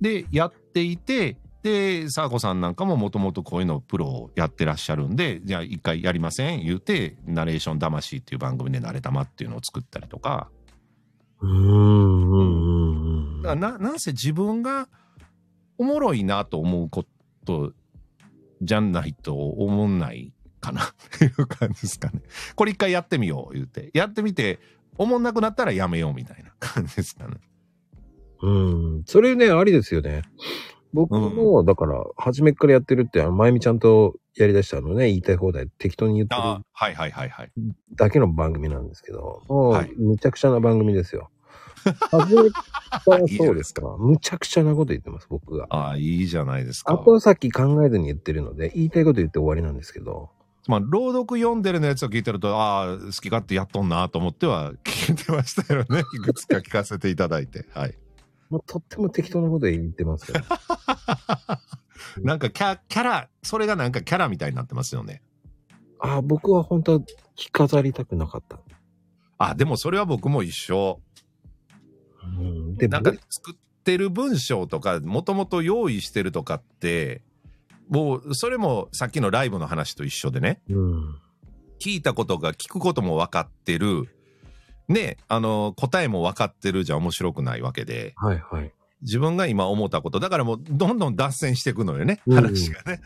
C: で、やっていて、で、サーコさんなんかももともとこういうのをプロをやってらっしゃるんで、じゃあ一回やりません？言うて、ナレーション魂っていう番組でナレたまっていうのを作ったりとか。
A: うん。うん。うん。
C: な、なんせ自分がおもろいなと思うことじゃないと思んないかなって <laughs> いう感じですかね。これ一回やってみよう言うて。やってみて、おもんなくなったらやめようみたいな感じですかね。
A: うん。それね、ありですよね。僕も、だから、初めっからやってるって、あの、まゆみちゃんとやり出したのね、言いたい放題適当に言ってる
C: あはいはいはいはい。
A: だけの番組なんですけど、もう、
C: はい
A: むちゃくちゃな番組ですよ。<laughs> 初めからそうです
C: か
A: か。むちゃくちゃなこと言ってます、僕が。
C: ああ、いいじゃないですか。
A: 後先考えずに言ってるので、言いたいこと言って終わりなんですけど。
C: まあ、朗読読んでるのやつを聞いてると、ああ、好き勝手やっとんなと思っては聞いてましたよね。いくつか聞かせていただいて。はい。
A: まあ、とっても適当なこと言ってますけど。<laughs>
C: なんかキャキャラ、それがなんかキャラみたいになってますよね。
A: ああ、僕は本当は着飾りたくなかった。
C: あ、でもそれは僕も一緒。
A: うん、で、
C: なんか作ってる文章とか、もともと用意してるとかって、もう、それもさっきのライブの話と一緒でね、
A: うん。
C: 聞いたことが聞くことも分かってる、ね、あの、答えも分かってるじゃ面白くないわけで、
A: はいはい。
C: 自分が今思ったこと、だからもうどんどん脱線していくのよね、
A: うん
C: 話がね。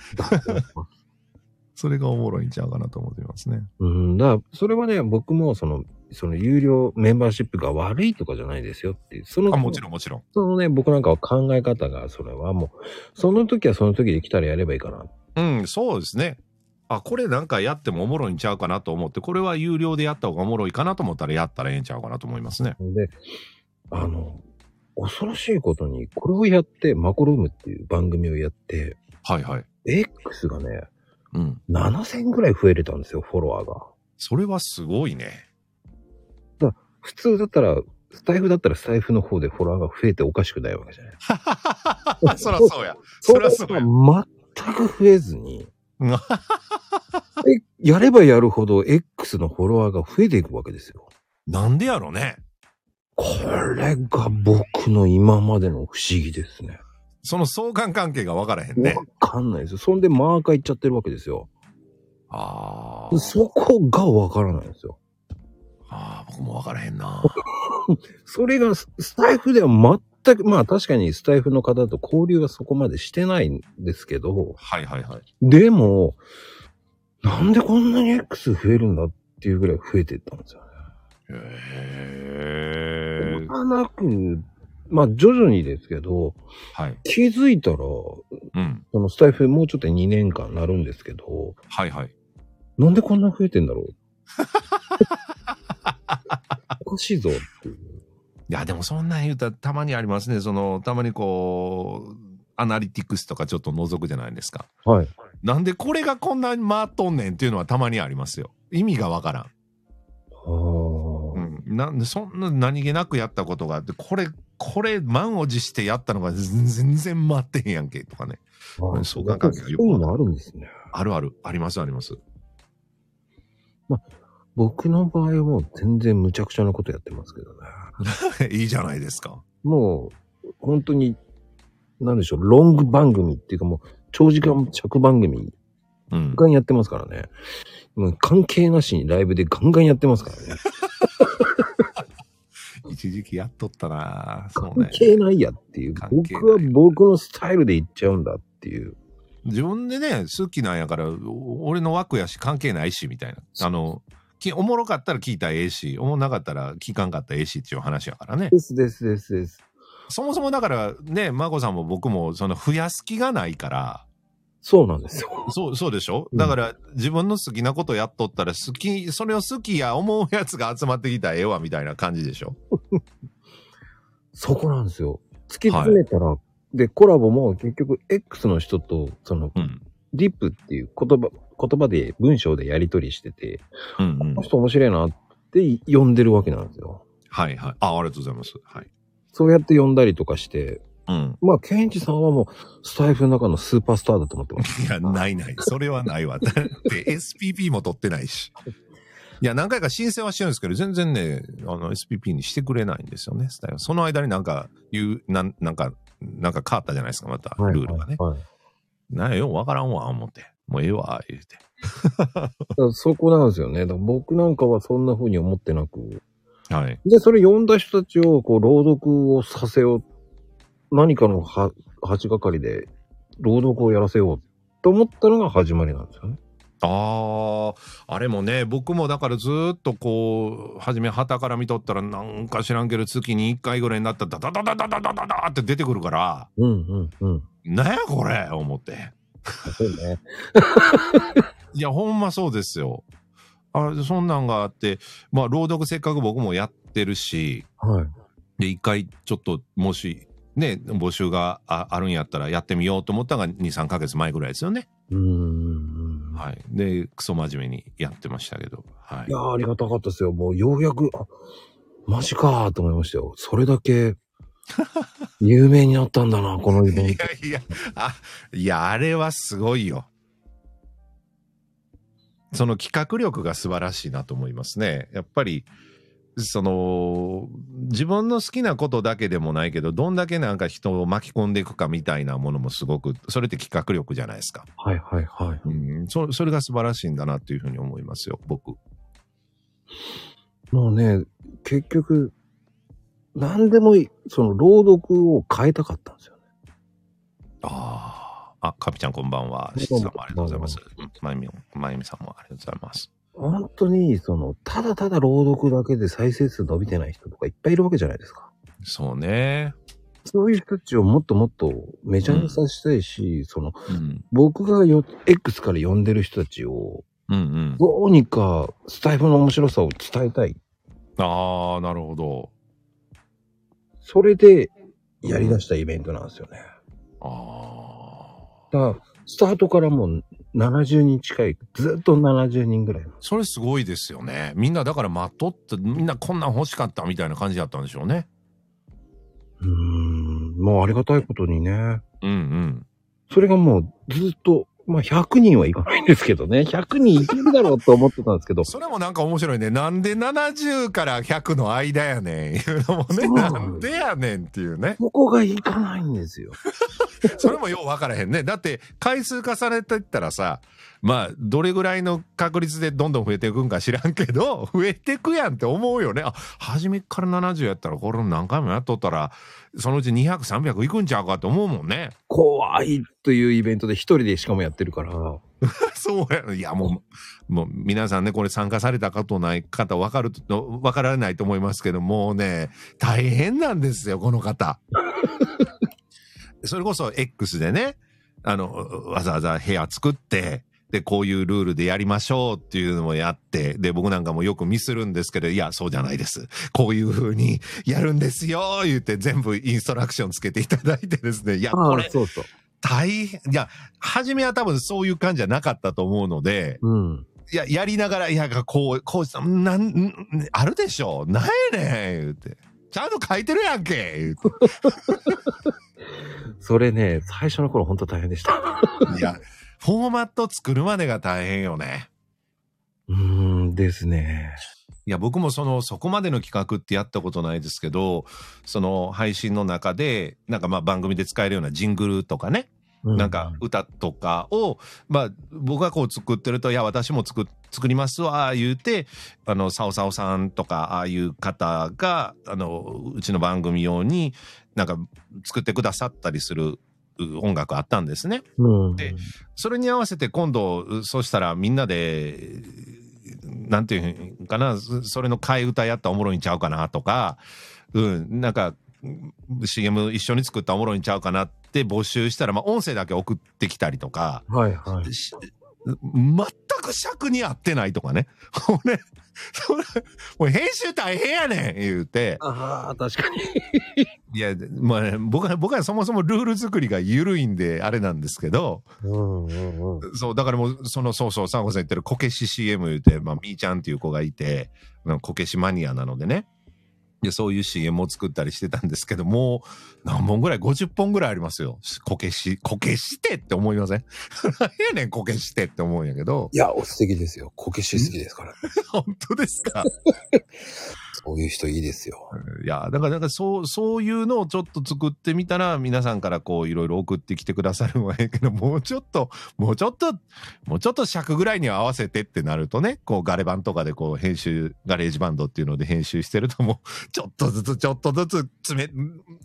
C: <laughs> それがおもろいんちゃうかなと思ってますね。
A: うん、だから、それはね、僕も、その、その有料メンバーシップが悪いとかじゃないですよっていう。その、
C: あ、もちろんもちろん。
A: そのね、僕なんかは考え方が、それはもう、その時はその時で来たらやればいいかな。
C: うん、そうですね。あ、これなんかやってもおもろいんちゃうかなと思って、これは有料でやった方がおもろいかなと思ったらやったらええんちゃうかなと思いますね。
A: で、あの、恐ろしいことに、これをやって、マコルームっていう番組をやって、
C: はいはい。
A: X がね、
C: うん。
A: 7000ぐらい増えれたんですよ、フォロワーが。
C: それはすごいね。
A: 普通だったら、スタイフだったらスタイフの方でフォロワーが増えておかしくないわけじゃない。<laughs>
C: そらそうや。そらそうや。
A: 全く増えずに、<laughs> やればやるほど X のフォロワーが増えていくわけですよ。
C: なんでやろね。
A: これが僕の今までの不思議ですね。
C: その相関関係が分からへんね
A: わ。かんないですよ。そんでマーカーいっちゃってるわけですよ。
C: あー
A: そこがわからないんですよ。
C: あー、僕も分からへんな。<laughs>
A: それがススタイフでは全く、まあ確かにスタイフの方と交流はそこまでしてないんですけど、
C: はいはいはい。
A: でも、なんでこんなに X 増えるんだっていうぐらい増えていったんですよね。
C: へえ。
A: まなく、まあ徐々にですけど、
C: はい。
A: 気づいたら、
C: うん。
A: そのスタイフもうちょっと2年間なるんですけど、
C: はいはい。
A: なんでこんな増えてんだろう <laughs> おかしいぞっていう。
C: いや、でもそんなん言うたらたまにありますね。その、たまにこう、アナリティクスとかちょっと覗くじゃないですか。
A: はい。
C: なんでこれがこんなに回っとんねんっていうのはたまにありますよ。意味がわからん。
A: はあ、
C: うん。なんで、そんな何気なくやったことがあって、これ、これ満を持してやったのが全然回ってへんやんけ、とかね。
A: そういうのあるんですね。
C: あるある。ありますあります。
A: 僕の場合はもう全然無茶苦茶なことやってますけどね。<laughs>
C: いいじゃないですか。
A: もう、本当に、なんでしょう、ロング番組っていうかもう、長時間尺番組、
C: うん。
A: ガンガンやってますからね。もう関係なしにライブでガンガンやってますからね。<laughs>
C: 一時期やっとったなそう
A: 関
C: ね。
A: 係ないやっていう。
C: 関係ない
A: 僕は僕のスタイルで行っちゃうんだっていう。
C: 自分でね、好きなんやから、お俺の枠やし関係ないし、みたいな。あの、きおもろかったら聞いたらええし、おもんなかったら聞かんかったらええしっていう話やからね。
A: ですですですです。
C: そもそもだからね、まこさんも僕もその増やす気がないから、
A: そうなんですよ。
C: そう、そうでしょ？
A: うん
C: だから、自分の好きなことやっとったら、好き、それを好きや思うやつが集まってきたらええわ、みたいな感じでしょ？<laughs>
A: そこなんですよ。突き詰めたら、で、コラボも結局 X の人と、その、
C: うん。
A: リップっていう言葉、言葉で文章でやり取りしてて、
C: うんうん
A: この。人面白いなって呼んでるわけなんですよ。
C: はいはい。あ、ありがとうございます。はい。
A: そうやって呼んだりとかして、
C: うん。
A: まあ、ケンジさんはもう、スタイフの中のスーパースターだと思ってます。<laughs>
C: いや、ないない。それはないわ。だって SPP も取ってないし。いや、何回か申請はしてるんですけど、全然ね、あの、SPP にしてくれないんですよね、スタイル。その間になんか、言う、なん、なんか、なんか変わったじゃないですか、また、ルールがね。
A: はいはい
C: なんや、ようわからんわ、思って。もうええわ、言うて。<laughs>
A: そこなんですよね。だから僕なんかはそんな風に思ってなく。
C: はい。
A: で、それ読んだ人たちを、こう、朗読をさせよう。何かのは、鉢がかりで、朗読をやらせよう。と思ったのが始まりなんですよね。
C: ああ、あれもね、僕もだからずーっとこう、初め旗から見とったら、なんか知らんけど、月に1回ぐらいになったら、ダダダダダダダダって出てくるから、
A: うんうんうん。
C: なんやこれ思って。
A: そうね。
C: いや、ほんまそうですよ。あそんなんがあって、まあ、朗読せっかく僕もやってるし、
A: はい。
C: で、一回ちょっと、もし、ね、募集がああるんやったらやってみようと思ったのが2、3ヶ月前ぐらいですよね。
A: うーん。
C: はい。で、クソ真面目にやってましたけど。はい
A: いや。ー、ありがたかったですよ。もう、ようやく、あ、マジかーと思いましたよ。それだけ、有名になったんだな、<laughs> このイベン
C: い
A: ト。
C: やいや、あ、いや、あれはすごいよ。その企画力が素晴らしいなと思いますね。やっぱり、その、自分の好きなことだけでもないけど、どんだけなんか人を巻き込んでいくかみたいなものもすごく、それって企画力じゃないですか。
A: はいはいはい。
C: うん、そそれが素晴らしいんだなっていうふうに思いますよ、僕。
A: もうね、結局、何でもいい、その朗読を変えたかったんですよね。
C: ああ。あ、カピちゃんこんばんは。しつさんもありがとうございます。うんまゆみ、まゆみさんもありがとうございます。
A: 本当に、その、ただただ朗読だけで再生数伸びてない人とかいっぱいいるわけじゃないですか。
C: そうね。
A: そういう人たちをもっともっとメジャーにさせたいし、その、
C: うん。
A: 僕がよ、X から呼んでる人たちを、
C: うんうん。
A: どうにかスタイフの面白さを伝えたい。
C: ああ、なるほど。
A: それでやり出したイベントなんですよね。
C: ああ。
A: だから、スタートからもう70人近い、ずっと70人ぐらい。
C: それすごいですよね。みんなだから待っとって、みんなこんなん欲しかったみたいな感じだったんでしょうね。
A: うーん、もうありがたいことにね。
C: うんうん。
A: それがもうずっと、まあ100人はいかないんですけどね。100人いけるだろうと思ってたんですけど。
C: それもなんか面白いね。なんで70から100の間やねん。いうのもね。
A: な
C: んでやねんっていうね。
A: ここがいかないんですよ。<laughs>
C: それもよう分からへんね。だって回数重ねていったらさ、まあ、どれぐらいの確率でどんどん増えていくんか知らんけど、増えてくやんって思うよね。あ、初めから70やったら、これ何回もやっとったら、そのうち200、300いくんちゃうかって思うもんね。
A: 怖いというイベントで一人でしかもやってるから。<laughs>
C: そうや。いや、もう、もう皆さんね、これ参加されたことない方分かると、分からないと思いますけど、もうね、大変なんですよ、この方。<laughs> それこそ X でね、あの、わざわざ部屋作って、で、こういうルールでやりましょうっていうのもやって、で、僕なんかもよくミスるんですけど、いや、そうじゃないです。こういう風にやるんですよ言って全部インストラクションつけていただいてですね、いや、これ
A: そうそう。
C: 大変、いや、初めは多分そういう感じじゃなかったと思うので、
A: うん。
C: いや、やりながら、いや、こう、こうした、なん、んあるでしょ？なんやねん言うて。ちゃんと書いてるやんけ言うて。<laughs>
A: それね、最初の頃本当大変でした。
C: いや、フォーマット作るまでが大変よね。
A: うーんですね。
C: いや、僕もその、そこまでの企画ってやったことないですけど、その配信の中で、なんかまあ番組で使えるようなジングルとかね、
A: う
C: なんか歌とかを、まあ僕がこう作ってると、いや、私も作、作りますわ、言うて、あの、サオサオさんとか、ああいう方が、あの、うちの番組用になんか作ってくださったりするう音楽あったんですね。
A: うん。
C: でそれに合わせて今度、そうしたらみんなで、なんていうんかな、そそれの替え歌やったらおもろいんちゃうかなとか、うん、なんか、CM 一緒に作ったらおもろいんちゃうかなって募集したら、まあ音声だけ送ってきたりとか、
A: はいはい。
C: し全く尺に合ってないとかね。<laughs> <laughs> もう編集大変やねん言うて。
A: ああ、確かに。
C: いや、まあね、僕は、僕はそもそもルール作りが緩いんで、あれなんですけど、
A: うんうんうん。
C: そう、だからもう、その、そうそう、サンゴさん言ってるこけし CM 言うて、まあ、みーちゃんっていう子がいて、まあこけしマニアなのでね。で、そういう CM を作ったりしてたんですけど、もう、何本ぐらい ?50 本ぐらいありますよ。こけし、こけしてって思いません？<laughs> 何やねん、こけしてって思うんやけど。
A: いや、お素敵ですよ。こけし好きですから。<laughs>
C: 本当ですか？
A: そういう人いいですよ。
C: いや、だから、なんかそう、そういうのをちょっと作ってみたら、皆さんからこう、いろいろ送ってきてくださるのはいいけど、<laughs> もうちょっと、もうちょっと、もうちょっ詰ぐらいに合わせてってなるとね、こう、ガレバンとかでこう、編集、 GarageBand っていうので編集してるともう、<laughs> ちょっとずつ、ちょっとずつ詰め、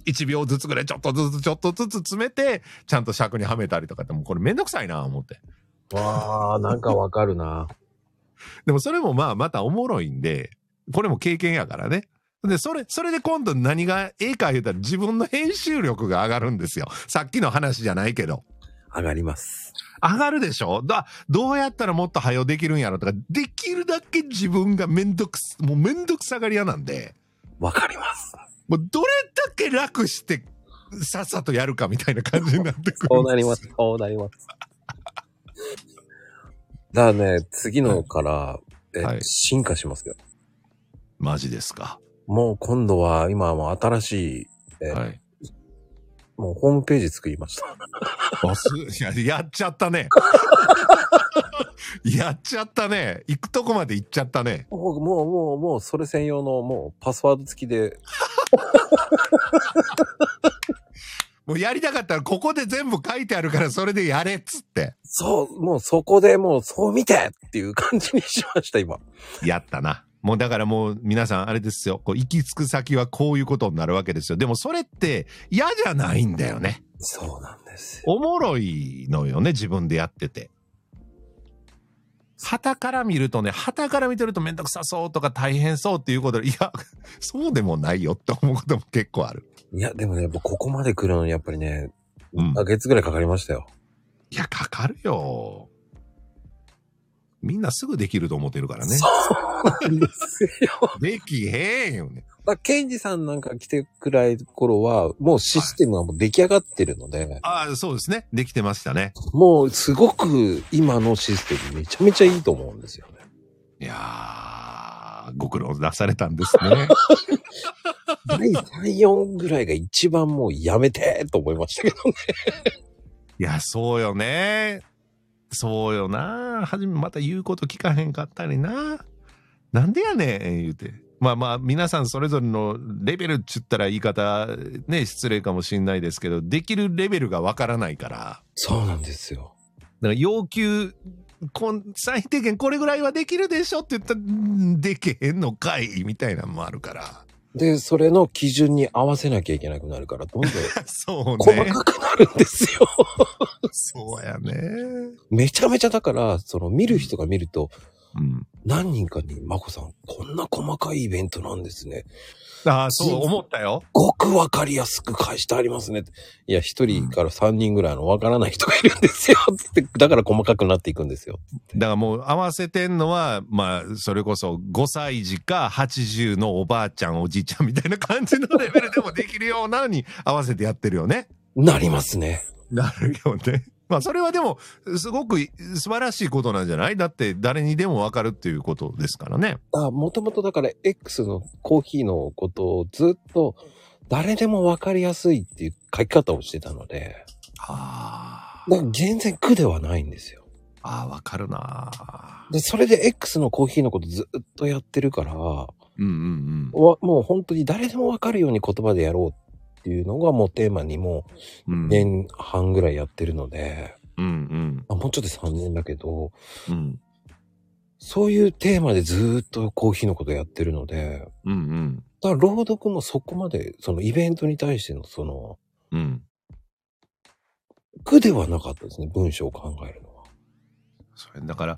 C: 1秒ずつぐらいちょっとずつ、ちょっとずつ詰めて、ちゃんと尺にはめたりとかって、もうこれめんどくさいな、思って。
A: わあ、なんかわかるな。<laughs>
C: でもそれもまあ、またおもろいんで、これも経験やからね。で、それ、それで今度何がええか言うたら自分の編集力が上がるんですよ。さっきの話じゃないけど。
A: 上がります。
C: 上がるでしょ？だ、どうやったらもっと早うできるんやろとか、できるだけ自分がめんどくす、もうめんどくさがり屋なんで、
A: わかります。
C: もうどれだけ楽して、さっさとやるかみたいな感じになってくる。
A: そうなります。。そうなります。<laughs> だからね、次のから、え
C: はい
A: 進化しますよ。
C: マジですか？
A: もう今度は、今はもう新しい、え
C: はい。
A: もうホームページ作りました。
C: あすいや、やっちゃったね。<laughs> やっちゃったね。行くとこまで行っちゃったね。
A: もう、もう、もう、もう、それ専用の、もう、パスワード付きで、
C: もうやりたかったらここで全部書いてあるからそれでやれっつって。
A: そう、もうそこでもう、そう見てっていう感じにしました、今。
C: やったな。もうだからもう皆さんあれですよ。こう行き着く先はこういうことになるわけですよ。でもそれって嫌じゃないんだよね。
A: そうなんですよ。
C: おもろいのよね、自分でやってて。旗から見るとね、旗から見てるとめんどくさそうとか大変そうっていうことで、いや、<laughs> そうでもないよって思うことも結構ある。
A: いや、でもね、やっぱここまで来るのに、やっぱりね、
C: うん
A: 1ヶ月ぐらいかかりましたよ。
C: いや、かかるよ。みんなすぐできると思ってるからね。
A: そうなんですよ。
C: できへんよね。
A: まあ、ケンジさんなんか来てくらい頃は、もうシステムはもう出来上がってるので、
C: ああ、そうですね。できてましたね。
A: もうすごく今のシステムめちゃめちゃいいと思うんですよね。
C: いやー、ご苦労出されたんですね。
A: 第3、4ぐらいが一番もうやめてと思いましたけどね。
C: いや、そうよね。そうよな。はじめまた言うこと聞かへんかったりな。なんでやねん、言うて。まあまあ、皆さんそれぞれのレベルっちゅったら言い方、ね、失礼かもしんないですけど、できるレベルがわからないから。
A: そうなんですよ。
C: だから要求、こん最低限これぐらいはできるでしょって言ったら、んでけへんのかいみたいなのもあるから。
A: で、それの基準に合わせなきゃいけなくなるから、どんどん <laughs>
C: そう
A: 細
C: ね。
A: かくなるんですよ。<laughs>
C: そうやね。
A: めちゃめちゃだから、その見る人が見ると、
C: うん。
A: 何人かに、まこさん、こんな細かいイベントなんですね。
C: ああ、そう思ったよ。
A: ごくわかりやすく返してありますね。いや、一人から三人ぐらいのわからない人がいるんですよ。つって、だから細かくなっていくんですよ。
C: だからもう合わせてんのは、まあ、それこそ5歳児か80のおばあちゃん、おじいちゃんみたいな感じのレベルでもできるようなのに合わせてやってるよね。
A: なりますね。
C: なるよね。まあ、それはでも、すごく素晴らしいことなんじゃない？だって誰にでもわかるっていうことですからね。
A: あ、もともとだから X のコーヒーのことをずっと誰でもわかりやすいっていう書き方をしてたので、
C: あ
A: だから全然苦ではないんですよ。
C: あ、わかるな
A: で、それで X のコーヒーのことずっとやってるから、わ
C: うんうん
A: もう本当に誰でもわかるように言葉でやろうっていうのがもうテーマにも年半ぐらいやってるので、
C: うんうん
A: あもうちょっと3年だけど、
C: うん。
A: そういうテーマでずーっとコーヒーのことやってるので、
C: うんうん。
A: だから朗読もそこまで、そのイベントに対してのその、
C: うん。
A: 苦ではなかったですね、文章を考えるのは。
C: それだから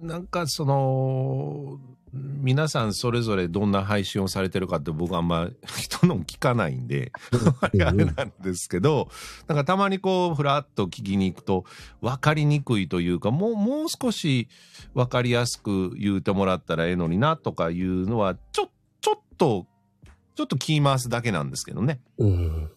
C: なんかその皆さんそれぞれどんな配信をされてるかって僕あんま人の聞かないんで、あれなんですけど、なんかたまにこう、ふらっと聞きに行くと、分かりにくいというか、もう、もう少し分かりやすく言うてもらったらええのになとかいうのは、ちょ、ちょっと、ちょっと気回すだけなんですけどね。
A: うん。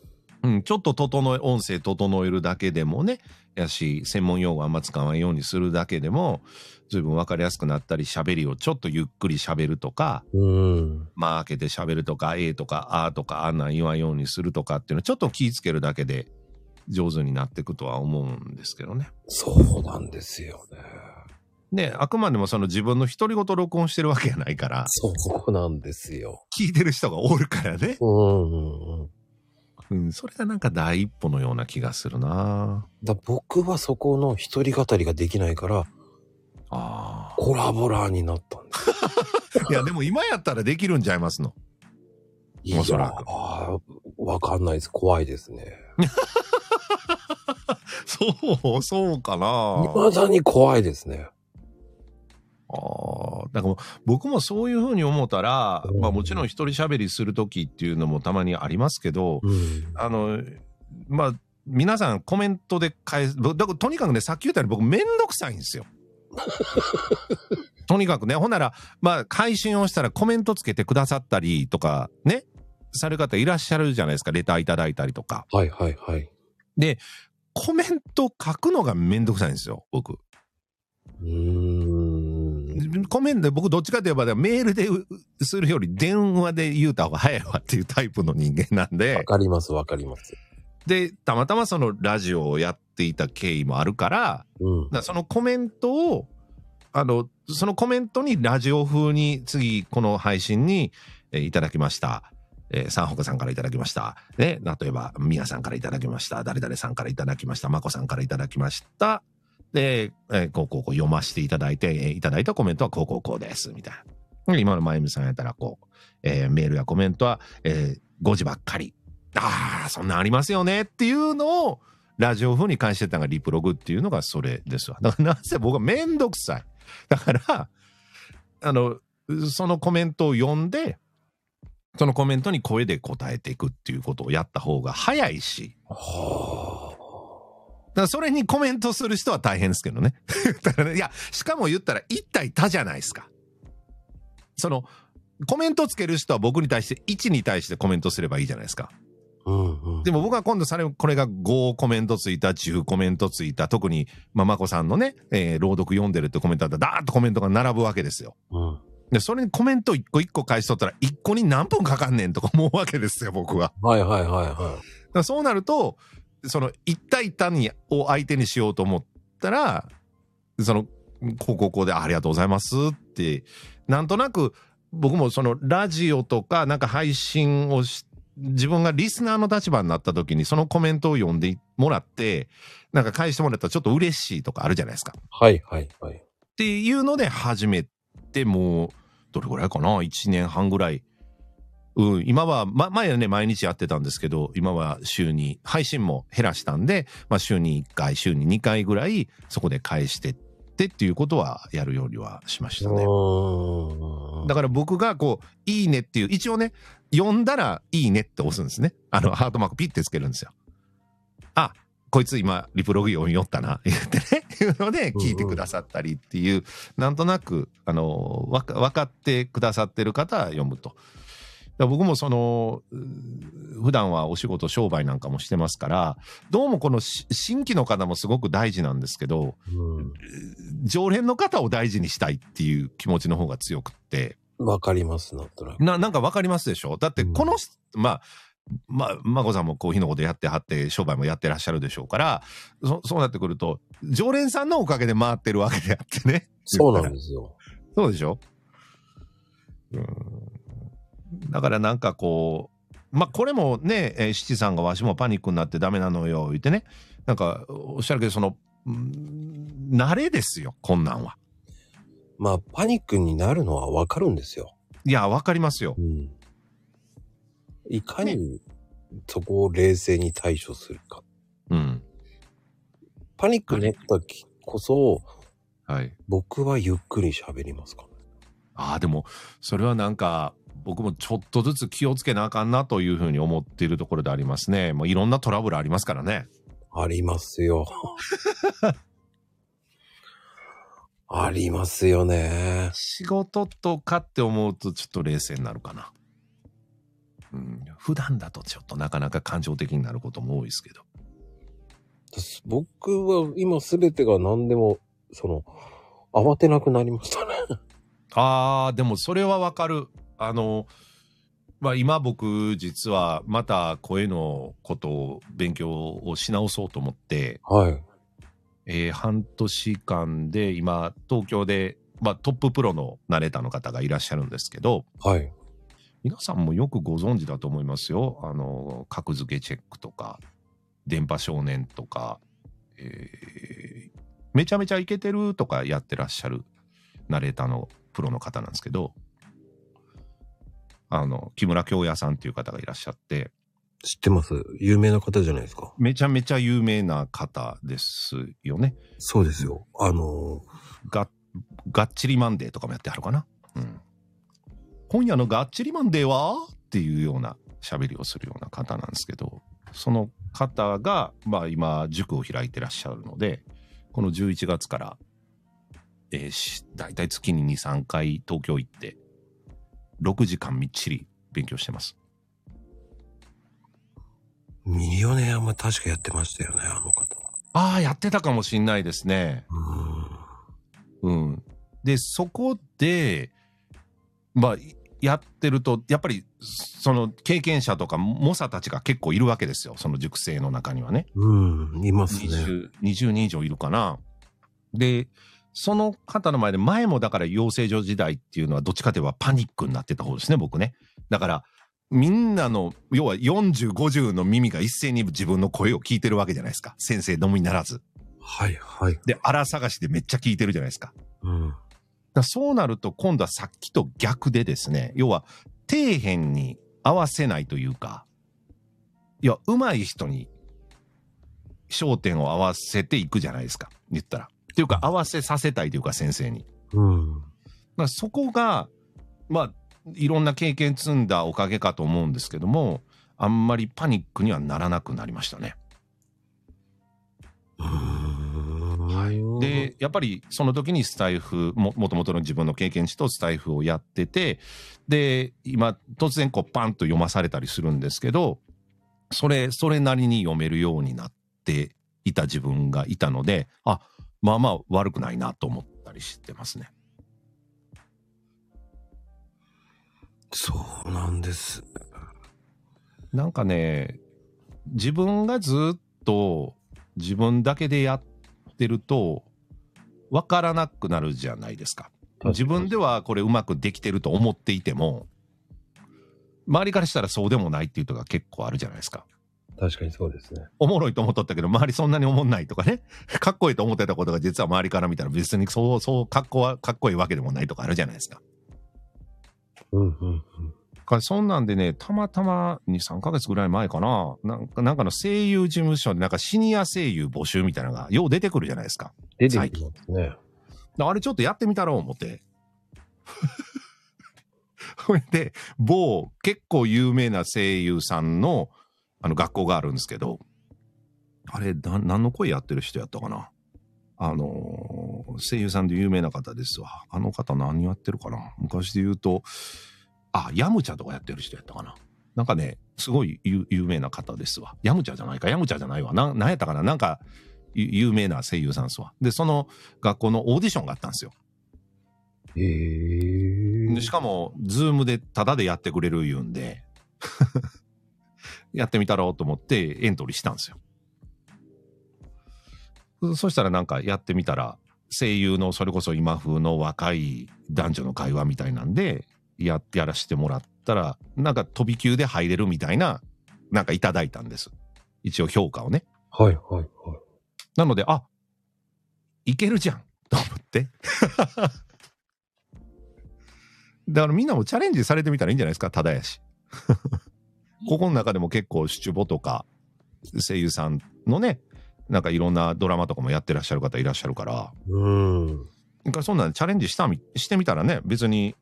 C: うん、ちょっと整え、音声整えるだけでもね、やし、専門用語あんま使わないようにするだけでも、随分わかりやすくなったり、喋りをちょっとゆっくり喋るとか、
A: うん。
C: まあ開けて喋るとか、ええとか、あーとか、あんなん言わんようにするとかっていうのをちょっと気ぃつけるだけで上手になっていくとは思うんですけどね。
A: そうなんですよね。
C: で、あくまでもその自分の独り言録音してるわけじゃないから、
A: そうなんですよ。
C: 聞いてる人がおるからね。
A: うんうんうん。
C: うん、それがなんか第一歩のような気がするな
A: だ僕はそこの一人語りができないから、
C: あ
A: コラボラーになったんです。
C: あ。<laughs> いや、でも今やったらできるんちゃいますの？
A: いや
C: おそらく
A: あーわかんないです。怖いですね。<laughs>
C: そう、そうかな
A: 未だに怖いですね。
C: ああ、だから僕もそういうふうに思ったら、
A: うん
C: まあもちろん一人喋りするときっていうのもたまにありますけど、
A: うん。
C: あの、まあ、皆さんコメントで返す、ぼだからとにかくね、さっき言ったように僕めんどくさいんですよ。<laughs> とにかくね、ほんなら、まあ、配信をしたらコメントつけてくださったりとか、ね、される方いらっしゃるじゃないですか、レターいただいたりとか。
A: はいはいはい。
C: コメント書くのがめんどくさいんですよ、僕。
A: うーん。
C: コメント、僕どっちかといえばメールでうするより電話で言うた方が早いわっていうタイプの人間なん
A: わ
C: で、
A: かりますわかります。
C: で、たまたまそのラジオをやっていた経緯もあるから、
A: うん。
C: らそのコメントを、あの、そのコメントにラジオ風に次この配信に、えーいただきました。えー、三北さんからいただきました。ね、例えば、宮さんからいただきました。誰々さんからいただきました。まこさんからいただきました。で、えーこうこうこう読ませていただいて、えーいただいたコメントはこうこうこうです。みたいな。今のまゆみさんやったら、こう、えーメールやコメントは、えー5時ばっかり。ああ、そんなんありますよねっていうのを、ラジオ風に返してたのがリプログっていうのがそれですわ。だからなぜ僕はめんどくさい。だから、あの、そのコメントを読んで、そのコメントに声で答えていくっていうことをやった方が早いし、
A: は
C: だそれにコメントする人は大変ですけどね。<laughs> だからねいや、しかも言ったら一対多じゃないですか。その、コメントつける人は僕に対して1に対してコメントすればいいじゃないですか。
A: あ。うんうん。
C: でも僕は今度それ、これが5コメントついた、10コメントついた、特に、まあ、まこさんのね、えー朗読読んでるってコメントだったら、ダーッとコメントが並ぶわけですよ。
A: うん。
C: で、それにコメント一個一個返しとったら、一個に何分かかんねんとか思うわけですよ、僕は。
A: はいはいはいは
C: だからそうなると、その、一対多に、を相手にしようと思ったら、その、こうこうこうでありがとうございますって、なんとなく、僕もその、ラジオとか、なんか配信をし、自分がリスナーの立場になった時に、そのコメントを読んでもらって、なんか返してもらったらちょっと嬉しいとかあるじゃないですか。
A: い。はいはいはい。
C: っていうので始めてもうどれぐらいかな？1年半ぐらい。うん、今は、ま、前はね、毎日やってたんですけど、今は週に、配信も減らしたんで、まあ週に1回、週に2回ぐらい、そこで返してってっていうことはやるようにはしましたね。
A: うん。
C: だから僕がこう、いいねっていう、一応ね、読んだらいいねって押すんですね。あの、ハートマークピッてつけるんですよ。あ、こいつ今、リプログ読みよったな、言ってね、いうので聞いてくださったりっていう、なんとなく、あの、わかってくださってる方は読むと。だ僕もその、う普段はお仕事、商売なんかもしてますから、どうもこのし新規の方もすごく大事なんですけど、
A: うん
C: 常連の方を大事にしたいっていう気持ちの方が強くって、
A: わかります、なんとなく。
C: な、なんかわかりますでしょ？だって、この人、まあ、まあ、まこさんもコーヒーのことやってはって、商売もやってらっしゃるでしょうから、そそうなってくると、常連さんのおかげで回ってるわけであってね。
A: そうなんですよ。<laughs>
C: そうでしょ？うん。だからなんかこう、まあこれもね、えー七さんがわしもパニックになってダメなのよ、言ってね。なんかおっしゃるけど、その、うん慣れですよ、こんなんは。
A: まあ、パニックになるのはわかるんですよ。
C: いや、わかりますよ。
A: うん。いかにそこを冷静に対処するか。
C: うん。
A: パニックになった時こそ、
C: はい。
A: 僕はゆっくり喋りますから。
C: ああ、でも、それはなんか、僕もちょっとずつ気をつけなあかんなというふうに思っているところでありますね。もういろんなトラブルありますからね。
A: ありますよ。<laughs> ありますよね。
C: 仕事とかって思うとちょっと冷静になるかな。うん、普段だとちょっとなかなか感情的になることも多いですけど。
A: 僕は今すべてが何でも、その、慌てなくなりましたね。<laughs>
C: ああ、でもそれはわかる。あの、まあ今僕実はまた声のことを勉強をし直そうと思って、
A: はい。
C: えー半年間で今東京で、まあ、トッププロのナレーターの方がいらっしゃるんですけど
A: はい。
C: 皆さんもよくご存知だと思いますよあの格付けチェックとか電波少年とか、えーめちゃめちゃイケてるとかやってらっしゃるナレーターのプロの方なんですけどあの木村京也さんっていう方がいらっしゃって
A: 知ってます？有名な方じゃないですか。
C: めちゃめちゃ有名な方ですよね。
A: そうですよ。あの
C: が、がっちりマンデーとかもやってはるかな？うん。今夜のがっちりマンデーは？っていうような喋りをするような方なんですけど、その方が、まあ今、塾を開いてらっしゃるので、この11月から、えーし、大体月に2、3回東京行って、6時間みっちり勉強してます。
A: ミリオネアも確かやってましたよね、あの方は。
C: ああ、やってたかもしんないですね。
A: う
C: うん。で、そこで、まあ、やってると、やっぱり、その経験者とか猛者たちが結構いるわけですよ。その塾生の中にはね。
A: ん。うん。いますね。
C: 20, 20人以上いるかな。で、その方の前で、前もだから養成所時代っていうのはどっちかといえばパニックになってた方ですね、僕ね。だから、みんなの、要は40、50の耳が一斉に自分の声を聞いてるわけじゃないですか。先生のみならず。
A: はい、はい。
C: で、荒探しでめっちゃ聞いてるじゃないですか。
A: うん。
C: だそうなると今度はさっきと逆でですね、要は底辺に合わせないというか、いや、上手い人に焦点を合わせていくじゃないですか、言ったら。っていうか、合わせさせたいというか、先生に。
A: うん。
C: らそこが、まあ、いろんな経験積んだおかげかと思うんですけども、あんまりパニックにはならなくなりましたね。
A: うーん。
C: で、やっぱりその時にスタイフ、も、もともとの自分の経験値とスタイフをやってて、で、今、突然こうパンと読まされたりするんですけど、それ、それなりに読めるようになっていた自分がいたので、あ、まあまあ悪くないなと思ったりしてますね。
A: そうなんです。
C: なんかね、自分がずっと自分だけでやってると、わからなくなるじゃないですか。自分ではこれうまくできてると思っていても、周りからしたらそうでもないっていうとが結構あるじゃないですか。
A: 確かにそうですね。
C: おもろいと思っとったけど、周りそんなに思んないとかね。<laughs> かっこいいと思ってたことが実は周りから見たら別にそう、そう、かっこは、かっこいいわけでもないとかあるじゃないですか。
A: うん、うん、うん。
C: だからそんなんでね、たまたま2、3ヶ月ぐらい前かな。なんか、なんかの声優事務所でなんかシニア声優募集みたいなのがよう出てくるじゃないですか。
A: 出てきますね。
C: であれちょっとやってみたろう思って。<laughs> それで、某結構有名な声優さんのあの学校があるんですけど、あれ、な何の声やってる人やったかな？あのー声優さんで有名な方ですわ。あの方何やってるかな？昔で言うと、あ、ヤムチャとかやってる人やったかな？なんかね、すごい有有名な方ですわ。ヤムチャじゃないか、ヤムチャじゃないわ。な、なんやったかな？なんか、ゆ有名な声優さんですわ。で、その学校のオーディションがあったんですよ。
A: へえ。
C: でしかも、 Zoom でタダでやってくれる言うんで、やってみたろうと思ってエントリーしたんですよ。そそしたらなんかやってみたら、声優のそれこそ今風の若い男女の会話みたいなんで、や、やらせてもらったら、なんか飛び級で入れるみたいな、なんかいただいたんです。一応評価をね。
A: はい、はい、はい。
C: なので、あ、いけるじゃんと思って。<laughs> だからみんなもチャレンジされてみたらいいんじゃないですか、ただやし。ここの中でも結構七五とか声優さんのね、なんかいろんなドラマとかもやってらっしゃる方いらっしゃるから、
A: うん。
C: だからそんなんチャレンジしたみしてみたらね、別に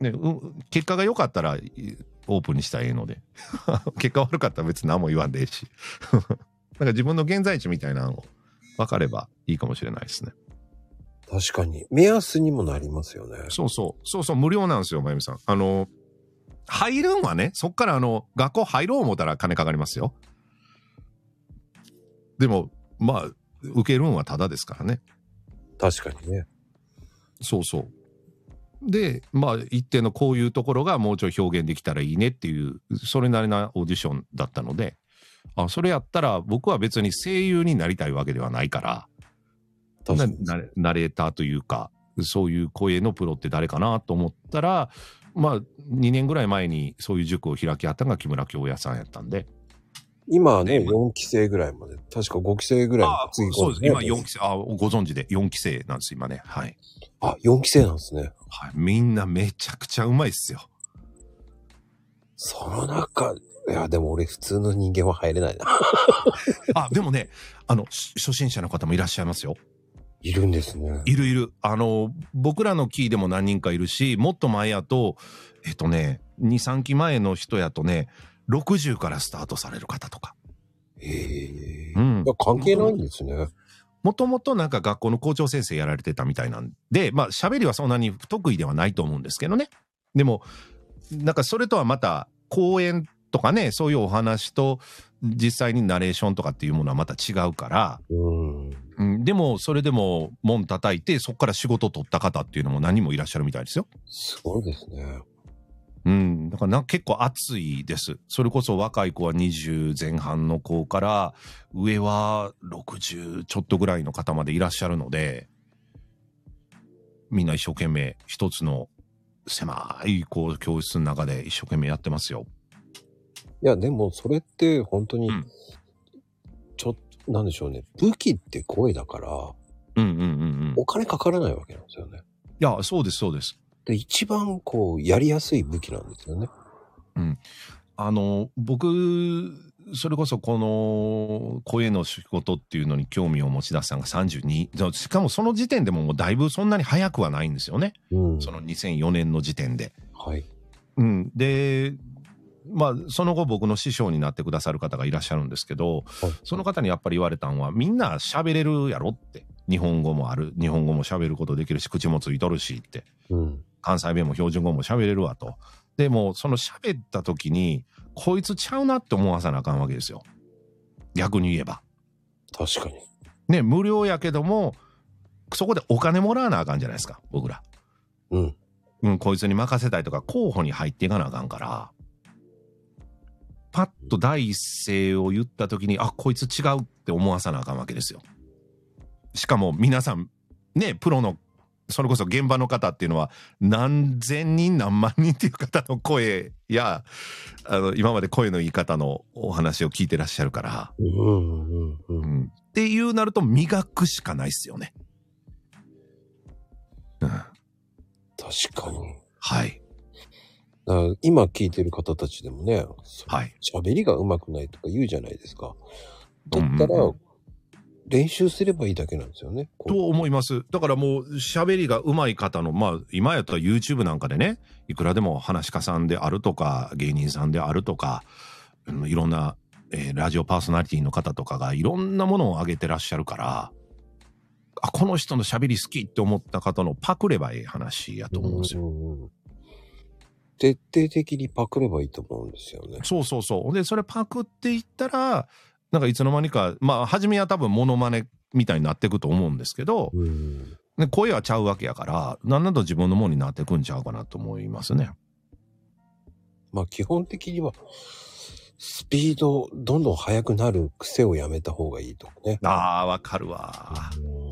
C: ね、うん結果が良かったらいオープンにしたらええので。<laughs> 結果悪かったら別に何も言わんでええし。<laughs> だから自分の現在地みたいなのを分かればいいかもしれないですね。
A: 確かに。目安にもなりますよね。
C: そうそう。そうそう。無料なんですよまゆみさん。あの入るんはねそっからあの学校入ろう思ったら金かかりますよでもまあ受けるんはタダですからね
A: 確かにね。
C: そうそう。で、まあ、一定のこういうところがもうちょい表現できたらいいねっていう、それなりなオーディションだったので、あ、それやったら僕は別に声優になりたいわけではないから、ナレーターというか、そういう声のプロって誰かなと思ったら、まあ、2年ぐらい前にそういう塾を開きあったのが木村京也さんやったんで、
A: 今はね、
C: ね
A: 4期生ぐらいまで。確か5期生ぐらい
C: あ
A: 次
C: そうです。今4
A: 期。
C: 期生、あ、ご存知で4期生なんです、今ね。はい。
A: あ、4期生なんですね。
C: はい。みんなめちゃくちゃうまいっすよ。
A: その中、いや、でも俺普通の人間は入れないな。<laughs>
C: あ、でもね、あの、し初心者の方もいらっしゃいますよ。
A: いるんですね。
C: いるいる。あの、僕らのキーでも何人かいるし、もっと前やと、えっとね、2、3期前の人やとね、60からスタートされる方とか。
A: へえ。
C: うん
A: 関係ないんですね。
C: もともとなんか学校の校長先生やられてたみたいなんで、まあ喋りはそんなに不得意ではないと思うんですけどね。でも、なんかそれとはまた講演とかね、そういうお話と実際にナレーションとかっていうものはまた違うから、
A: うん。
C: うん、でもそれでも門叩いてそこから仕事を取った方っていうのも何人もいらっしゃるみたいですよ。
A: すごいですね。
C: うん、だからな結構熱いです。それこそ若い子は20前半の子から上は60ちょっとぐらいの方までいらっしゃるので、みんな一生懸命一つの狭いこう教室の中で一生懸命やってますよ。
A: いや、でもそれって本当に
C: うん、
A: ちょっと、なんでしょうね。武器って声だから、
C: うんうんうんうん。い
A: お金かからないわけなんですよね。
C: や、そうですそうです。
A: で、一番こう、やりやすい武器なんですよね。
C: あの、僕、それこそこの声の仕事っていうのに興味を持ち出したのが32。じゃあしかもその時点でももうだいぶそんなに早くはないんですよね。
A: うん。
C: その2004年の時点で。
A: はい。
C: うん。で、まあ、その後僕の師匠になってくださる方がいらっしゃるんですけど、
A: はい
C: その方にやっぱり言われたのは、みんな喋れるやろって。日本語もある。日本語も喋ることできるし、口もついとるしって。
A: うん。
C: 関西弁も標準語も喋れるわと。でも、その喋った時に、こいつちゃうなって思わさなあかんわけですよ。逆に言えば。
A: 確かに。
C: ね、無料やけども、そこでお金もらわなあかんじゃないですか、僕ら。
A: うん。
C: うん、こいつに任せたいとか、候補に入っていかなあかんから、パッと第一声を言った時に、あ、こいつ違うって思わさなあかんわけですよ。しかも皆さん、ね、プロの、それこそ現場の方っていうのは、何千人何万人っていう方の声や、あの、今まで声の言い方のお話を聞いてらっしゃるから、
A: うんうんうんう。
C: うんん。っていうなると磨くしかないっすよね。うん。
A: 確かに。
C: はい。
A: だから今聞いてる方たちでもね、
C: はい。
A: 喋りが上手くないとか言うじゃないですか。だったら練習すればいいだけなんですよね。こと
C: 思います。だからもう喋りが上手い方の、まあ今やったら YouTube なんかでね、いくらでも話し家さんであるとか、芸人さんであるとか、うんいろんな、えーラジオパーソナリティの方とかがいろんなものを上げてらっしゃるから、あ、この人の喋り好きって思った方のパクればええ話やと思うんですよ。
A: 徹底的にパクればいいと思うんですよね。
C: そうそうそう。で、それパクっていったら、なんかいつの間にか、まあ初めは多分モノマネみたいになっていくと思うんですけど、
A: うん。
C: で声はちゃうわけやから、なんなと自分のものになってくんちゃうかなと思いますね。
A: まあ基本的には、スピード、どんどん速くなる癖をやめた方がいいとかね。
C: ああ、わかるわ。
A: うん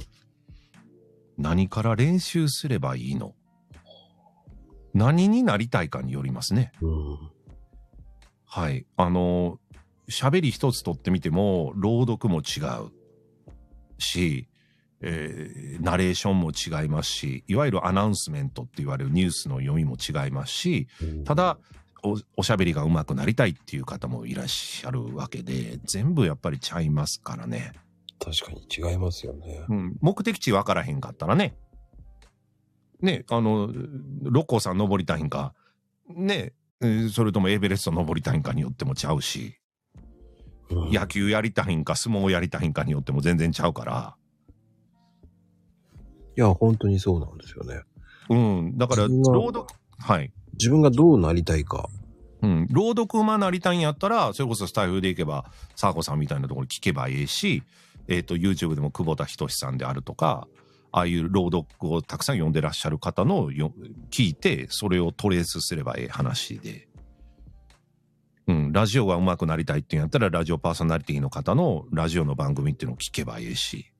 C: 何から練習すればいいの？何になりたいかによりますね。
A: うん。
C: はい。あの、喋り一つとってみても、朗読も違うし、えーナレーションも違いますし、いわゆるアナウンスメントって言われるニュースの読みも違いますし、
A: うん
C: ただ、おおしゃべりが上手くなりたいっていう方もいらっしゃるわけで、全部やっぱりちゃいますからね。
A: 確かに違いますよね。
C: うん、目的地分からへんかったらね、ね、あの、六甲山登りたいんか、ね、えーそれともエベレスト登りたいんかによってもちゃうし、
A: うん
C: 野球やりたいんか、相撲やりたいんかによっても全然ちゃうから、
A: いや、本当にそうなんですよね。
C: うん、だから、朗読、はい。
A: 自分がどうなりたいか。
C: うん、朗読馬なりたいんやったら、それこそスタイフで行けば、サーコさんみたいなところ聞けばいいし、えっ、と、YouTube でも久保田仁さんであるとか、ああいう朗読をたくさん読んでらっしゃる方のよ聞いて、それをトレースすればええ話で。うん、ラジオが上手くなりたいっていうんやったら、ラジオパーソナリティの方のラジオの番組っていうのを聞けばいいし。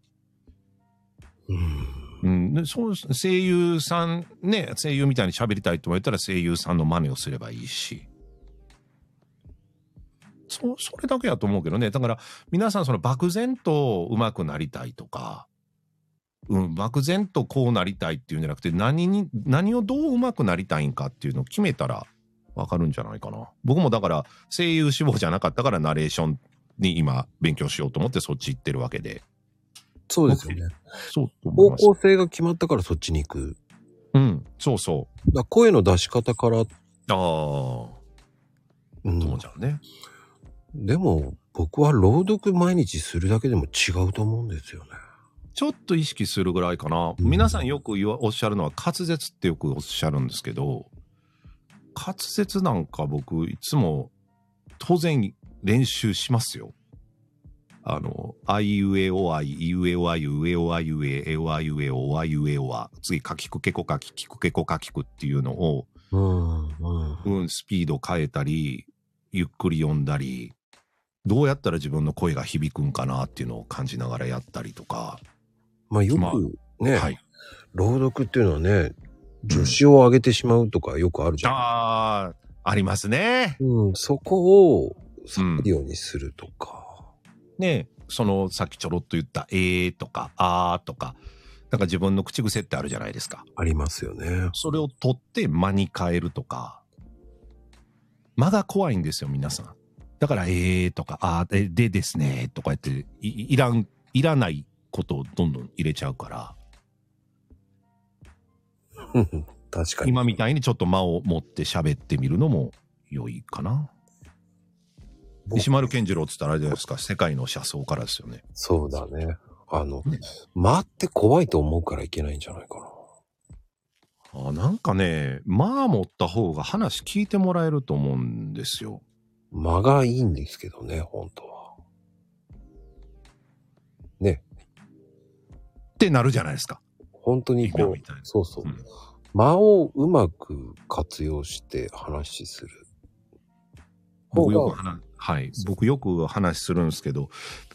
A: うん。
C: うそう声優さんね声優みたいに喋りたいと思ったら声優さんの真似をすればいいしそそれだけやと思うけどねだから皆さんその漠然と上手くなりたいとか、うん、漠然とこうなりたいっていうんじゃなくて何に何をどう上手くなりたいんかっていうのを決めたらわかるんじゃないかな僕もだから声優志望じゃなかったからナレーションに今勉強しようと思ってそっち行ってるわけで
A: そうですよね。
C: そう
A: 方向性が決まったからそっちに行く。
C: うんそうそう
A: だ声の出し方から、
C: ああ、
A: うん
C: そうじゃんね。
A: でも、僕は朗読毎日するだけでも違うと思うんですよね。
C: ちょっと意識するぐらいかな。
A: うん
C: 皆さんよくおっしゃるのは滑舌ってよくおっしゃるんですけど、滑舌なんか僕いつも当然練習しますよ。あの、あいうえおあい、いうえおあいう、えおあいうえ、えおあいうえおあいうえおあ、次かきくけこかき、きくけこかきくっていうのを、
A: うん、うん。
C: うん、スピード変えたり、ゆっくり読んだり、どうやったら自分の声が響くんかなっていうのを感じながらやったりとか。
A: まあよく
C: まあ
A: ね、
C: はい。
A: 朗読っていうのはね、助詞を上げてしまうとかよくあるじゃん。
C: ああ、ありますね。
A: うん、そこを避けるようにするとか。
C: ねそのさっきちょろっと言った「えー」とか「あー」とかなんか自分の口癖ってあるじゃないですか。
A: ありますよね。
C: それを取って間に変えるとか間が怖いんですよ皆さん。だから「えー」とか「あー」で「でですね」とかやっていいらんいらないことをどんどん入れちゃうから
A: うん確かに。
C: 今みたいにちょっと間を持って喋ってみるのも良いかな。
A: 僕
C: 石丸健次郎っつったらあれじゃないですか世界の車窓からですよね。
A: そうだね。あの
C: ね、
A: 間って怖いと思うからいけないんじゃないかな。
C: あなんかね、まあ持った方が話聞いてもらえると思うんですよ。
A: 間がいいんですけどね、本当は。ね、
C: ってなるじゃないですか。
A: 本当にこうそうそう。
C: うん
A: 間をうまく活用して話する。
C: 僕よく話、はい。僕よく話するんですけど、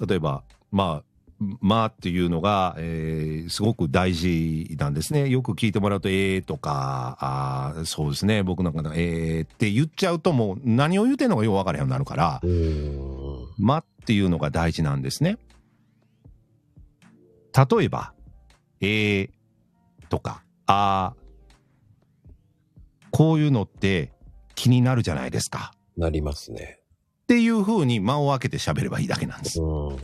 C: 例えば、まあ、まあっていうのが、えーすごく大事なんですね。よく聞いてもらうと、えーとか、あーそうですね、僕なんか、えーって言っちゃうともう何を言うてんのかよう分からへんようになるから
A: う、ーん。
C: まっていうのが大事なんですね。例えば、えーとか、あーこういうのって気になるじゃないですか。
A: なりますね。
C: っていう風に間を空けて喋ればいいだけなんです。
A: うん。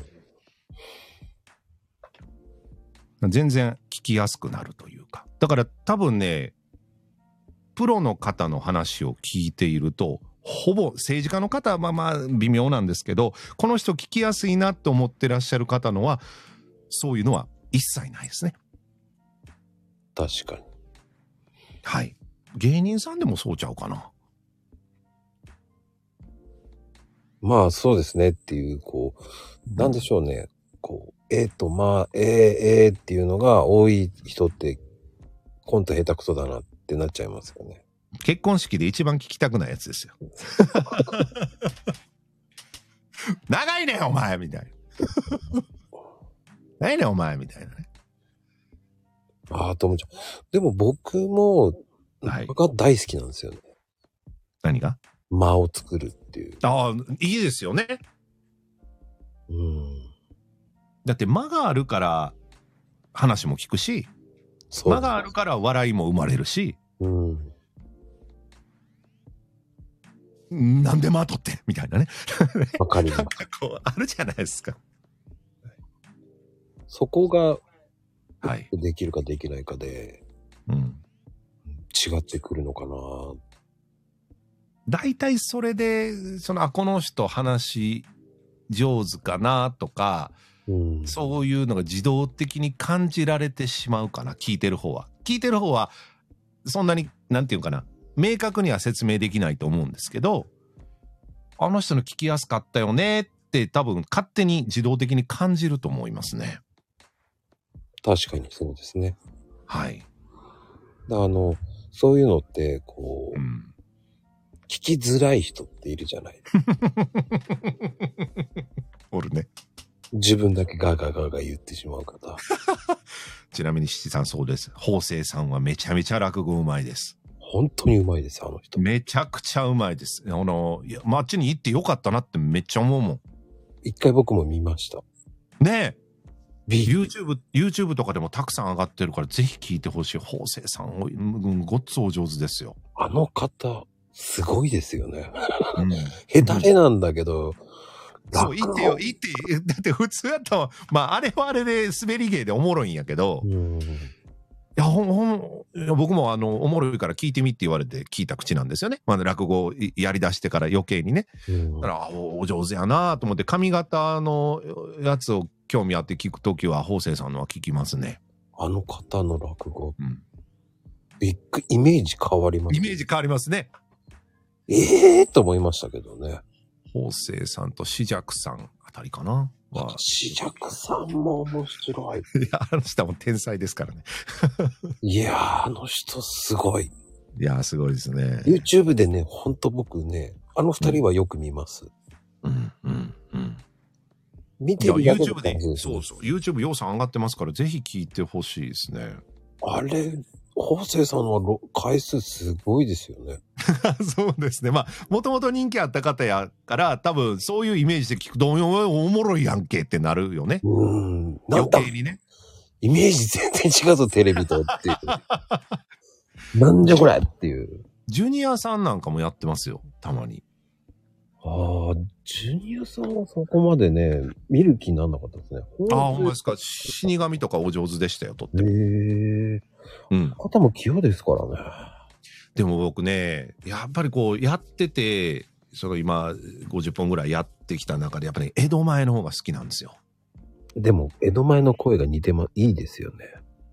C: 全然聞きやすくなるというか。だから多分ね、プロの方の話を聞いていると、ほぼ政治家の方はまあまあ微妙なんですけど、この人聞きやすいなと思ってらっしゃる方のは、そういうのは一切ないですね。
A: 確かに。
C: はい。芸人さんでもそうちゃうかな。
A: まあそうですねっていう、こう、なんでしょうね。こう、えーと、まあ、えー、えーっていうのが多い人って、コント下手くそだなってなっちゃいますよね。
C: 結婚式で一番聞きたくないやつですよ。<laughs> 長いねお前みたいな。長いねお前みたいなね。
A: ああ、と思っちゃう。でも僕も、
C: はい
A: 僕は大好きなんですよね。
C: 何が？
A: 間を作るっていう。
C: ああ、いいですよね。
A: うん。
C: だって間があるから話も聞くし、
A: そう。
C: 間があるから笑いも生まれるし、
A: うん。
C: なんで間取ってみたいなね。
A: わかります
C: なん。かこう、あるじゃないですか。
A: そこが、
C: はい。
A: できるかできないかで、
C: うん。
A: 違ってくるのかな。
C: 大体それで、その、あ、この人話上手かなとか、
A: うん。
C: そういうのが自動的に感じられてしまうかな、聞いてる方は。聞いてる方は、そんなに、なんていうかな、明確には説明できないと思うんですけど、あの人の聞きやすかったよねって多分勝手に自動的に感じると思いますね。
A: 確かにそうですね。
C: はい。
A: だあの、そういうのって、こう
C: う、ん。
A: 聞きづらい人っているじゃない。<laughs>
C: おるね。
A: 自分だけガーガーガーガー言ってしまう方。<laughs>
C: ちなみに七さんそうです。法政さんはめちゃめちゃ落語うまいです。
A: 本当にうまいです、あの人。
C: めちゃくちゃうまいです。あの、いや、街に行ってよかったなってめっちゃ思うもん。
A: 一回僕も見ました。
C: ねえ。
A: ビ
C: YouTube、YouTube とかでもたくさん上がってるから、ぜひ聞いてほしい。法政さん、ごっつお上手ですよ。
A: あの方、すごいですよね。
C: うん、<laughs>
A: 下手なんだけど、
C: そう、言ってよ、言って、<laughs> だって普通やったら、まあ、あれはあれで滑り芸でおもろいんやけど、い
A: うん。
C: や、ほん、ほん、いや僕もあの、おもろいから聞いてみって言われて聞いた口なんですよね。まあ、落語やり出してから余計にね。
A: うん
C: だから、あおお上手やなと思って、髪型のやつを興味あって聞くときは、法政さんのは聞きますね。
A: あの方の落語、
C: うん。
A: ビッグ、イメージ変わります。
C: イメージ変わりますね。
A: ええー、と思いましたけどね。
C: 法政さんと紫尺さんあたりかな？は
A: 四尺さんも面白い。<laughs>
C: いや、あの人はもう天才ですからね。<laughs>
A: いやー、あの人すごい。
C: いや、すごいですね。
A: YouTube でね、ほんと僕ね、あの二人はよく見ます。
C: うん、うん、うん。
A: 見てるだけ
C: YouTube で
A: 感じ、す
C: そうそう、YouTube 要素上がってますから、ぜひ聞いてほしいですね。
A: あれ、法政さんのろ回数すごいですよね。<laughs>
C: そうですね。まあ、もともと人気あった方やから、多分そういうイメージで聞くと、おもろいやんけってなるよね。
A: うん。
C: 余計にね。
A: イメージ全然違うぞ、テレビとっていう。<laughs> なんじゃこれっていう。
C: ジュニアさんなんかもやってますよ、たまに。
A: ああ、ジュニアさんはそこまでね、見る気にならなかったですね。
C: ああ、ほんまですか？死神とかお上手でしたよ、とって
A: へ
C: も。
A: え。
C: うん。
A: 方も器用ですからね。
C: でも僕ね、やっぱりこう、やってて、その今、50本ぐらいやってきた中で、やっぱり江戸前の方が好きなんですよ。
A: でも、江戸前の声が似てま、いいですよね。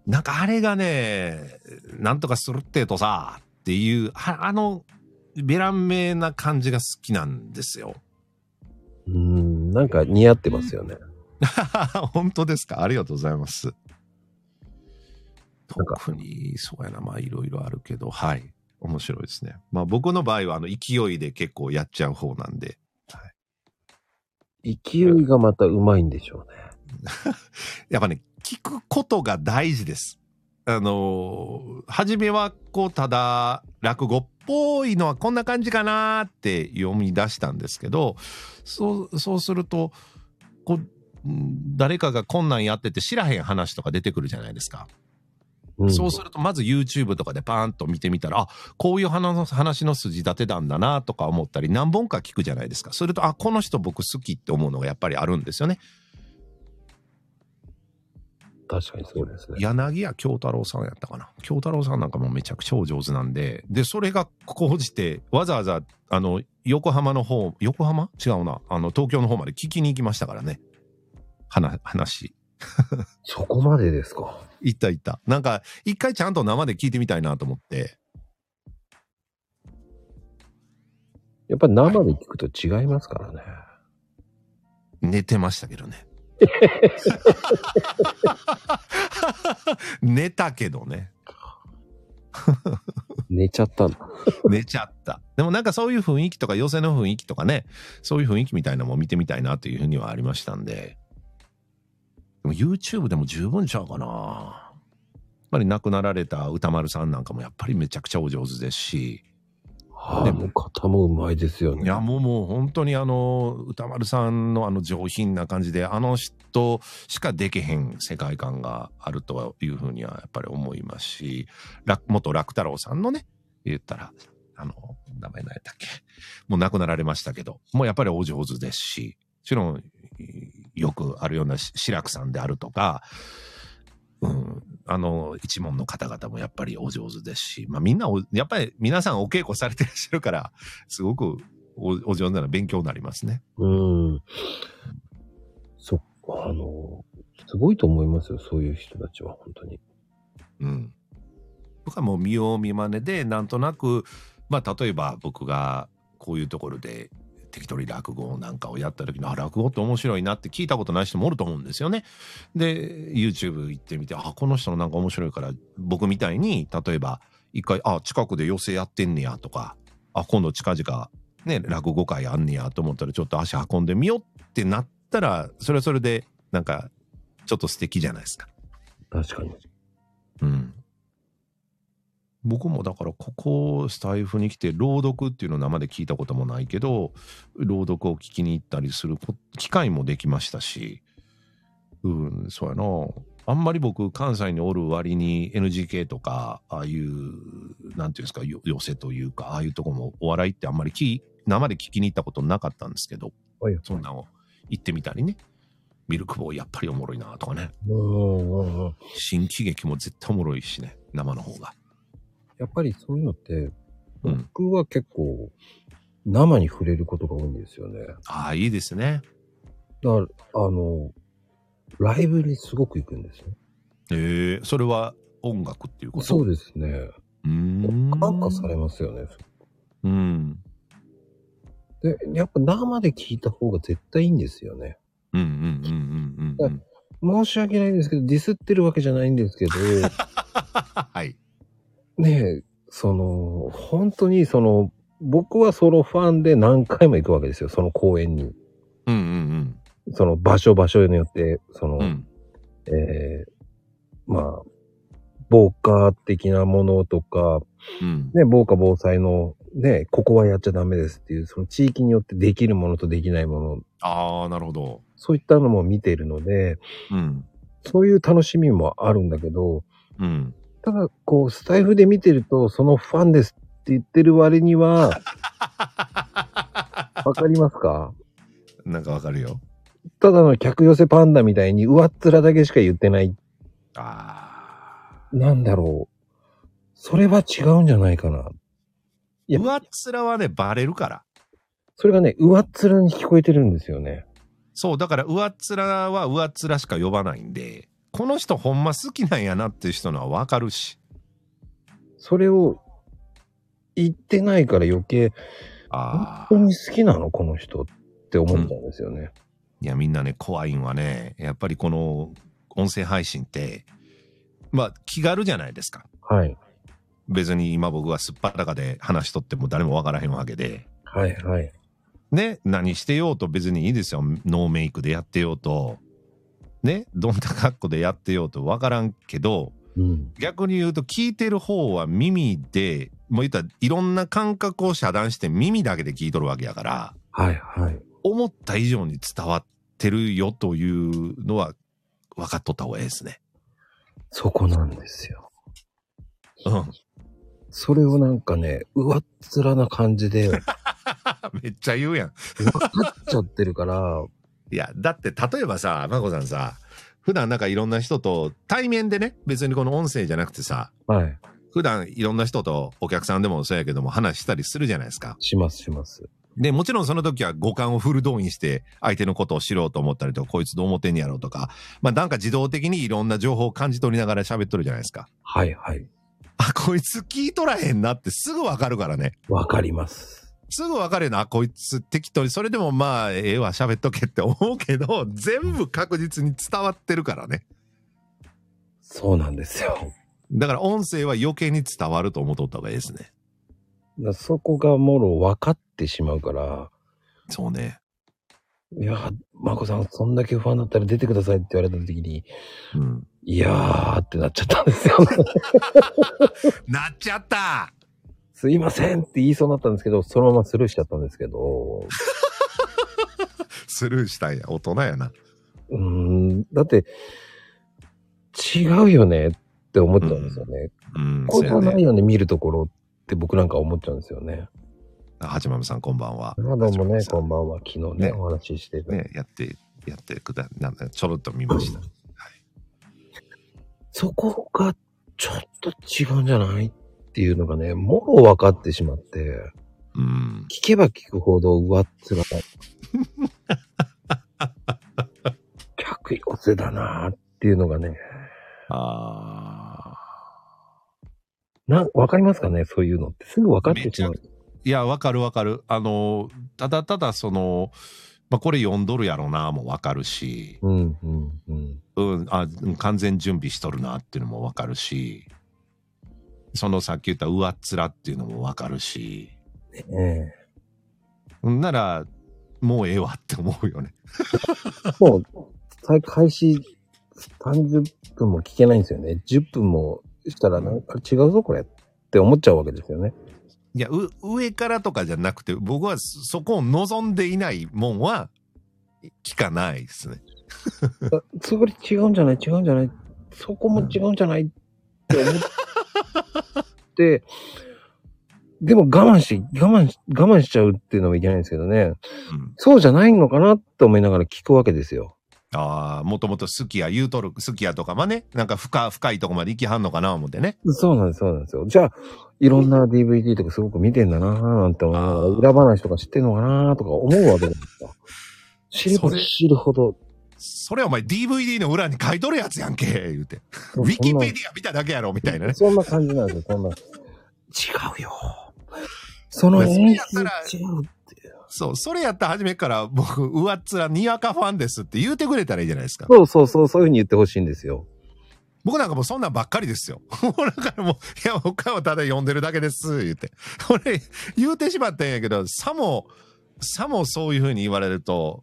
C: なんかあれがね、なんとかするってとさ、っていう、ああの、ベラン名な感じが好きなんですよ。
A: うん、なんか似合ってますよね。<laughs>
C: 本当ですか？ありがとうございます。特に、そうやな、まあいろいろあるけど、はい。面白いですね。まあ僕の場合は、あの、勢いで結構やっちゃう方なんで。
A: 勢いがまた上手いんでしょうね。<laughs>
C: やっぱね、聞くことが大事です。あのー初めはこう、ただ、落語っぽいのはこんな感じかなって読み出したんですけど、そう、そうすると、こう、ん誰かがこんなんやってて知らへん話とか出てくるじゃないですか。
A: うん
C: そうすると、まず YouTube とかでパーンと見てみたら、あ、こういう話の話の筋立てなんだなとか思ったり、何本か聞くじゃないですか。それと、あ、この人僕好きって思うのがやっぱりあるんですよね。
A: 確かにそうですね。
C: 柳家京太郎さんやったかな。京太郎さんなんかもめちゃくちゃお上手なんで。でそれがこじてわざわざあの横浜の方横浜？違うな。あの東京の方まで聞きに行きましたからね。話話。<laughs>
A: そこまでですか？
C: 行った行った。なんか一回ちゃんと生で聞いてみたいなと思って。
A: やっぱり生で聞くと違いますからね。
C: 寝てましたけどね <laughs> 寝たけどね
A: 寝ちゃったんだ。
C: 寝ちゃった。でもなんかそういう雰囲気とか、寄せの雰囲気とかね、そういう雰囲気みたいなのも見てみたいなというふうにはありましたんで。でも YouTube でも十分ちゃうかな。やっぱり亡くなられた歌丸さんなんかもやっぱりめちゃくちゃお上手ですし、
A: あの方もうまいですよね。
C: いやもうもう本当にあの歌丸さんのあの上品な感じであの人しかできへん世界観があるというふうにはやっぱり思いますし楽元楽太郎さんのね言ったらあの名前何やったっけ？もう亡くなられましたけどもうやっぱりお上手ですしもちろんよくあるようなし志らくさんであるとかうん、あの、一門の方々もやっぱりお上手ですし、まあみんなお、やっぱり皆さんお稽古されてらっしゃるから、すごくおお上手なら勉強になりますね。
A: うん。そっか、あの、すごいと思いますよ、そういう人たちは、本当に。
C: うん。僕はもう見よう見まねで、なんとなく、まあ例えば僕がこういうところで適当に落語なんかをやった時に、あ、落語って面白いなって聞いたことない人もおると思うんですよね。で、YouTube 行ってみて、あ、この人のなんか面白いから、僕みたいに、例えば、一回、あ、近くで寄席やってんねやとか、あ、今度近々、ね、落語会あんねやと思ったら、ちょっと足運んでみようってなったら、それはそれで、なんか、ちょっと素敵じゃないですか。
A: 確かに。
C: うん。僕もだからここスタイフに来て朗読っていうのを生で聞いたこともないけど朗読を聞きに行ったりするこ機会もできましたしうんそうやなあんまり僕関西におる割に NGK とかああいうなんていうんですかよ寄せというかああいうとこもお笑いってあんまりき生で聞きに行ったことなかったんですけど
A: はい。
C: そんなのを行ってみたりねミルクボーイやっぱりおもろいなとかね。新喜劇も絶対おもろいしね生の方が。
A: やっぱりそういうのって、
C: うん
A: 僕は結構、生に触れることが多いんですよね。
C: ああ、いいですね。
A: だから、あの、ライブにすごく行くんですよ。
C: ええそれは音楽っていうこと？
A: そう
C: で
A: ですね。
C: うーん。
A: 感化されますよね。
C: うん。
A: で、やっぱ生で聞いた方が絶対いいんですよね。
C: うんうんうんうんうんうん。
A: 申し訳ないんですけど、ディスってるわけじゃないんですけど、<laughs>
C: はい。
A: ねえ、その、本当にその、僕はそのファンで何回も行くわけですよ、その公演に。
C: うんうん
A: その場所場所によって、その、
C: うん。うん。
A: えーまあ、防火的なものとか、
C: うん。
A: ね、防火防災の、ね、ここはやっちゃダメですっていう、その地域によってできるものとできないもの、
C: ああ、なるほど。
A: そういったのも見ているので、
C: うん。
A: そういう楽しみもあるんだけど、
C: うん。
A: ただ、こう、スタイフで見てると、そのファンですって言ってる割には、<laughs> わかりますか？
C: なんかわかるよ。
A: ただの客寄せパンダみたいに上っ面だけしか言ってない。
C: あ
A: なんだろう。それは違うんじゃないかな。いや
C: 上っ面はね、バレるから。
A: それがね、上っ面に聞こえてるんですよね。
C: そう、だから上っ面は上っ面しか呼ばないんで、この人ほんま好きなんやなっていう人のはわかるし。
A: それを言ってないから余計、
C: ああ
A: 本当。に好きなのこの人って思っちゃうんですよね。
C: いや、みんなね、怖いんはね、やっぱりこの音声配信って、まあ、気軽じゃないですか。
A: はい。
C: 別に今僕はすっぱだかで話しとっても誰もわからへんわけで。
A: はいはい。
C: ね、何してようと別にいいですよ。ノーメイクでやってようと。ね、どんな格好でやってようとわからんけど、
A: うん。
C: 逆に言うと聞いてる方は耳で、もう言ったらいろんな感覚を遮断して耳だけで聞いとるわけやから、
A: はいはい。
C: 思った以上に伝わってるよというのは分かっとった方がいいですね。
A: そこなんですよ。
C: うん。
A: それをなんかね、上っ面な感じで <laughs>
C: めっちゃ言うやん。
A: 分かっちゃってるから、
C: いや、だって例えばさ、まこさんさ、普段なんかいろんな人と対面でね、別にこの音声じゃなくてさ、
A: はい。
C: 普段いろんな人とお客さんでもそうやけども話したりするじゃないですか。
A: しますします。
C: で、もちろんその時は五感をフル動員して相手のことを知ろうと思ったりとか、こいつどう思ってんやろうとか、まあなんか自動的にいろんな情報を感じ取りながら喋っとるじゃないですか。
A: はいはい。
C: あ、こいつ聞いとらへんなってすぐわかるからね。
A: わかります。
C: すぐわかるよな、あこいつ適当に、それでもまあ、ええわ、喋っとけって思うけど、全部確実に伝わってるからね。
A: そうなんですよ。
C: だから音声は余計に伝わると思っとった方がいいですね。
A: だそこがもろ分かってしまうから、
C: そうね。
A: いや、まこさん、そんだけ不安だったら出てくださいって言われた時に、
C: うん。
A: いやーってなっちゃったんですよね。<laughs>
C: なっちゃった
A: すいませんって言いそうになったんですけど、そのままスルーしちゃったんですけど、<laughs>
C: スルーしたんや。大人やな。
A: うーん、だって、違うよねって思っちゃうんですよね。
C: うん。
A: これは
C: そうやね。
A: ないよね、見るところって僕なんか思っちゃうんですよね。
C: あはちまむさん、こんばんは。
A: あどうもね、こんばんは。昨日ね、
C: ね
A: お話しして
C: ね、やって、やってくだ、なんだちょろっと見ました。
A: そこがちょっと違うんじゃないっていうのがね、もろ分かってしまって、
C: うん。
A: 聞けば聞くほど上っ面が。客寄せだなっていうのがね、
C: ああ。
A: な、わかりますかね？そういうのって。すぐ分かってしまう。
C: いや、わかるわかる。あの、ただただその、まあ、これ読んどるやろな、もわかるし、
A: うん、うん、うん。
C: うん、あ、うん完全準備しとるなっていうのもわかるし、そのさっき言った上っ面っていうのもわかるし、
A: ええ
C: んなら、もうええわって思うよね。
A: もう、再開始30分も聞けないんですよね。10分もしたらなんか違うぞ、これって思っちゃうわけですよね。
C: いや、う上からとかじゃなくて、僕はそそこを望んでいないもんは、聞かないですね。
A: あそこで違うんじゃない違うんじゃないそこも違うんじゃないって思って、でも我慢し、我慢し、我慢しちゃうっていうのもいけないんですけどね。
C: うん。
A: そうじゃないのかなって思いながら聞くわけですよ。
C: ああ、もともと好きや、言うとる好きやとかまね、なんか深、深いとこまで行きはんのかな思ってね。
A: そうなんです、そうなんですよ。じゃあ、いろんな DVD とかすごく見てんだなぁなんて思いながら、
C: あー
A: 裏話とか知ってんのかなぁとか思うわけですよ。知れば知るほど。
C: それお前 DVD の裏に書いとるやつやんけ、言うて。ウィキペディア見ただけやろ、みたいなね。
A: そんな感じなんですよ、そんな。違うよ。その演出違うっていう。
C: そう、それやったら初めから僕、上っ面にわかファンですって言うてくれたらいいじゃないですか。
A: そうそうそう、そういうふうに言ってほしいんですよ。
C: 僕なんかもうそんなんばっかりですよ。だからもう、いや、僕はただ読んでるだけです、言うて。俺、言うてしまったんやけど、さも、さもそういう風に言われると、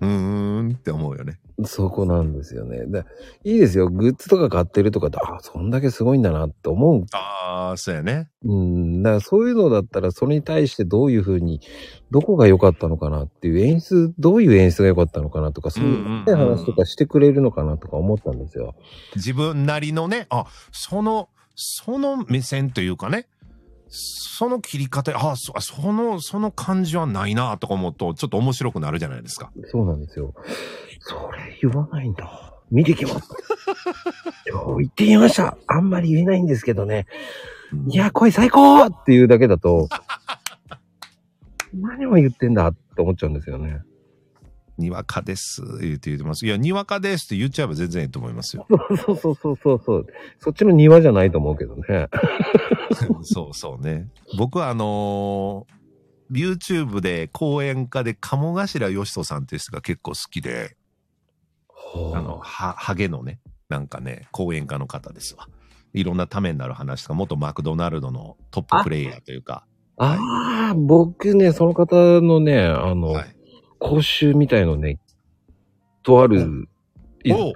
C: うーんって思うよね。
A: そこなんですよね。でいいですよ。グッズとか買ってるとかで、あ、そんだけすごいんだなって思う。
C: ああ、そうやね。
A: うん。だからそういうのだったら、それに対してどういうふうに、どこが良かったのかなっていう演出、どういう演出が良かったのかなとか、そういう話とかしてくれるのかなとか思ったんですよ。
C: 自分なりのね、あ、その、その目線というかね、その切り方、あ、そその、その感じはないなとか思うと、ちょっと面白くなるじゃないですか。
A: そうなんですよ。それ言わないんだ。見てきます。<laughs> 今日行ってきました。あんまり言えないんですけどね。いや、声最高っていうだけだと、<laughs> 何を言ってんだって思っちゃうんですよね。
C: にわかです、言って言ってます。いや、にわかですって言っちゃえば全然いいと思いますよ。<laughs>
A: そうそうそうそうそう。そっちの庭じゃないと思うけどね。<laughs>
C: そうそうね。僕はあのー YouTube で講演家で鴨頭義人さんっていう人が結構好きで、あの、は、ハゲのね、なんかね、講演家の方ですわ。いろんなためになる話とか、元マクドナルドのトッププレイヤーというか、
A: ああ、僕ね、その方のね、あの、
C: はい。
A: 講習みたいのね、とある、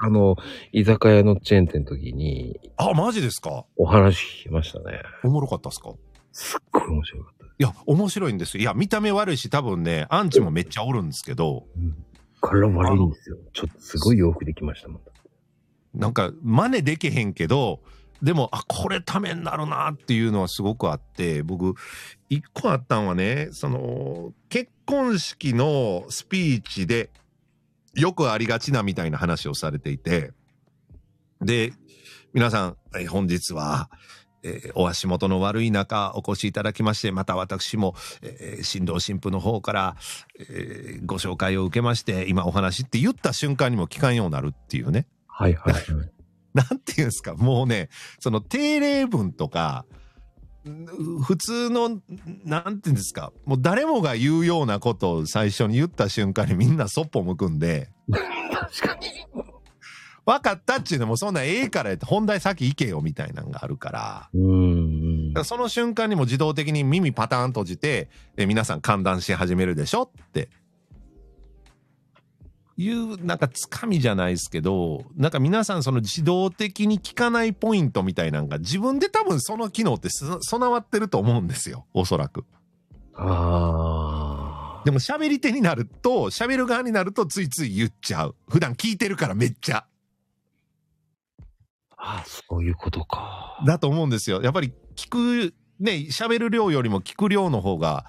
A: あの、居酒屋のチェーン店の時に
C: あ、マジですか？
A: お話聞きましたね。
C: おもろかったっすか？
A: すっごい面白かった。
C: いや、面白いんですよ。いや、見た目悪いし、多分ね、アンチもめっちゃおるんですけど、
A: 体悪いんですよ。ちょっとすごい洋服できましたもん。
C: なんか、真似できへんけど、でも、あ、これためになるなっていうのはすごくあって、僕、一個あったんはね、その、結婚式のスピーチで、よくありがちなみたいな話をされていて、で、皆さん、えー本日は、えーお足元の悪い中お越しいただきまして、また私も、えー新郎新婦の方から、えーご紹介を受けまして、今お話って言った瞬間にも聞かんようになるっていうね。
A: はいはいはい。<laughs>
C: なんていうんですか、もうね、その定例文とか、ん普通の、なんていうんですか、もう誰もが言うようなことを最初に言った瞬間にみんなそっぽ向くんで、
A: 確かに。
C: 分かったっていうのもそんなええからやって本題先行けよみたいなのがあるから、その瞬間にも自動的に耳パターン閉じて、え皆さん寒暖し始めるでしょって。いう、なんかつかみじゃないですけど、なんか皆さんその自動的に聞かないポイントみたいなのが自分で多分その機能ってす備わってると思うんですよ。おそらく。
A: ああ。
C: でも喋り手になると、喋る側になるとついつい言っちゃう。普段聞いてるからめっちゃ。
A: ああ、そういうことか。
C: だと思うんですよ。やっぱり聞く、ね、喋る量よりも聞く量の方が、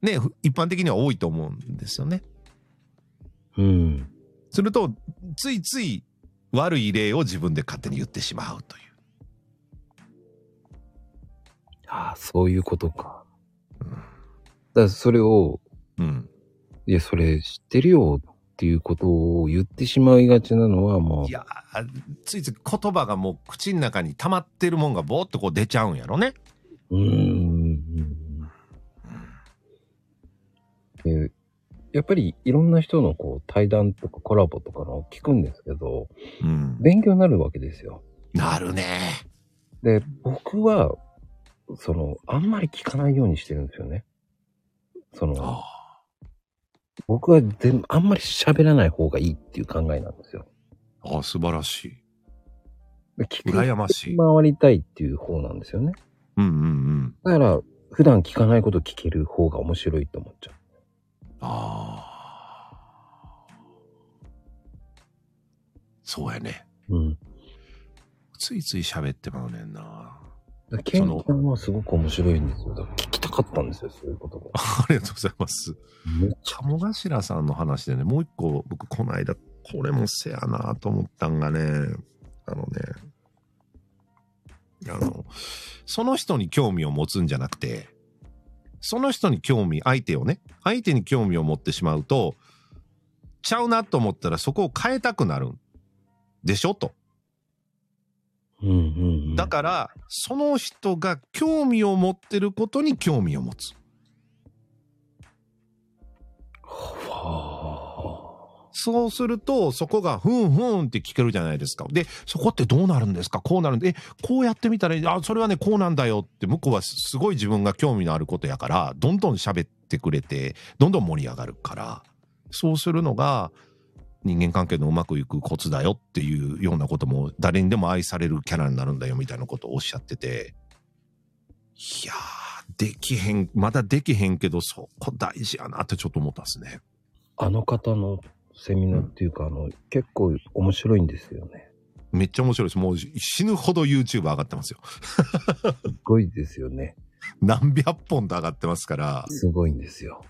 C: ね、ふ一般的には多いと思うんですよね。
A: うん。
C: すると、ついつい悪い例を自分で勝手に言ってしまうという。
A: ああ、そういうことか。
C: うん
A: だからそれを、
C: うん。
A: いや、それ知ってるよっていうことを言ってしまいがちなのはもう
C: い、やーついつい言葉がもう口の中に溜まってるもんがボーっとこう出ちゃうんやろね。
A: うーん。やっぱりいろんな人のこう対談とかコラボとかの聞くんですけど、
C: うん。
A: 勉強になるわけですよ。
C: なるね。
A: で、僕は、その、あんまり聞かないようにしてるんですよね。その、
C: あ
A: 僕は全あんまり喋らない方がいいっていう考えなんですよ。
C: あ、素晴らしい。
A: で聞く
C: 羨ましい。
A: 回りたいっていう方なんですよね。
C: うんうんうん。
A: だから、普段聞かないこと聞ける方が面白いと思っちゃ
C: ああ。そうやね。
A: う。うん。
C: ついつい喋ってまうねんな。
A: ケンはすごく面白いんですよ。聞きたかったんですよ、そういうことが。<laughs>
C: ありがとうございます。鴨頭さんの話でね、もう一個僕この間、これもせやなと思ったんがね、あのね、あの、その人に興味を持つんじゃなくて、その人に興味、相手をね、相手に興味を持ってしまうと、ちゃうなと思ったらそこを変えたくなるんでしょと。
A: うんうん、うん。
C: だから、その人が興味を持ってることに興味を持つ。
A: は
C: そうすると、そこが、ふんふんって聞けるじゃないですか。で、そこってどうなるんですか？こうなるんで、え、こうやってみたらいい、あ、それはね、こうなんだよって、向こうはすごい自分が興味のあることやから、どんどん喋ってくれて、どんどん盛り上がるから、そうするのが、人間関係のうまくいくコツだよっていうようなことも、誰にでも愛されるキャラになるんだよみたいなことをおっしゃってて、いやー、できへん、まだできへんけど、そこ大事やなってちょっと思ったんですね。
A: あの方のセミナーっていうか、あの、結構面白いんですよね。
C: めっちゃ面白いです。もう死ぬほど YouTube 上がってますよ。
A: すごいですよね。
C: 何百本と上がってますから、
A: すごいんですよ。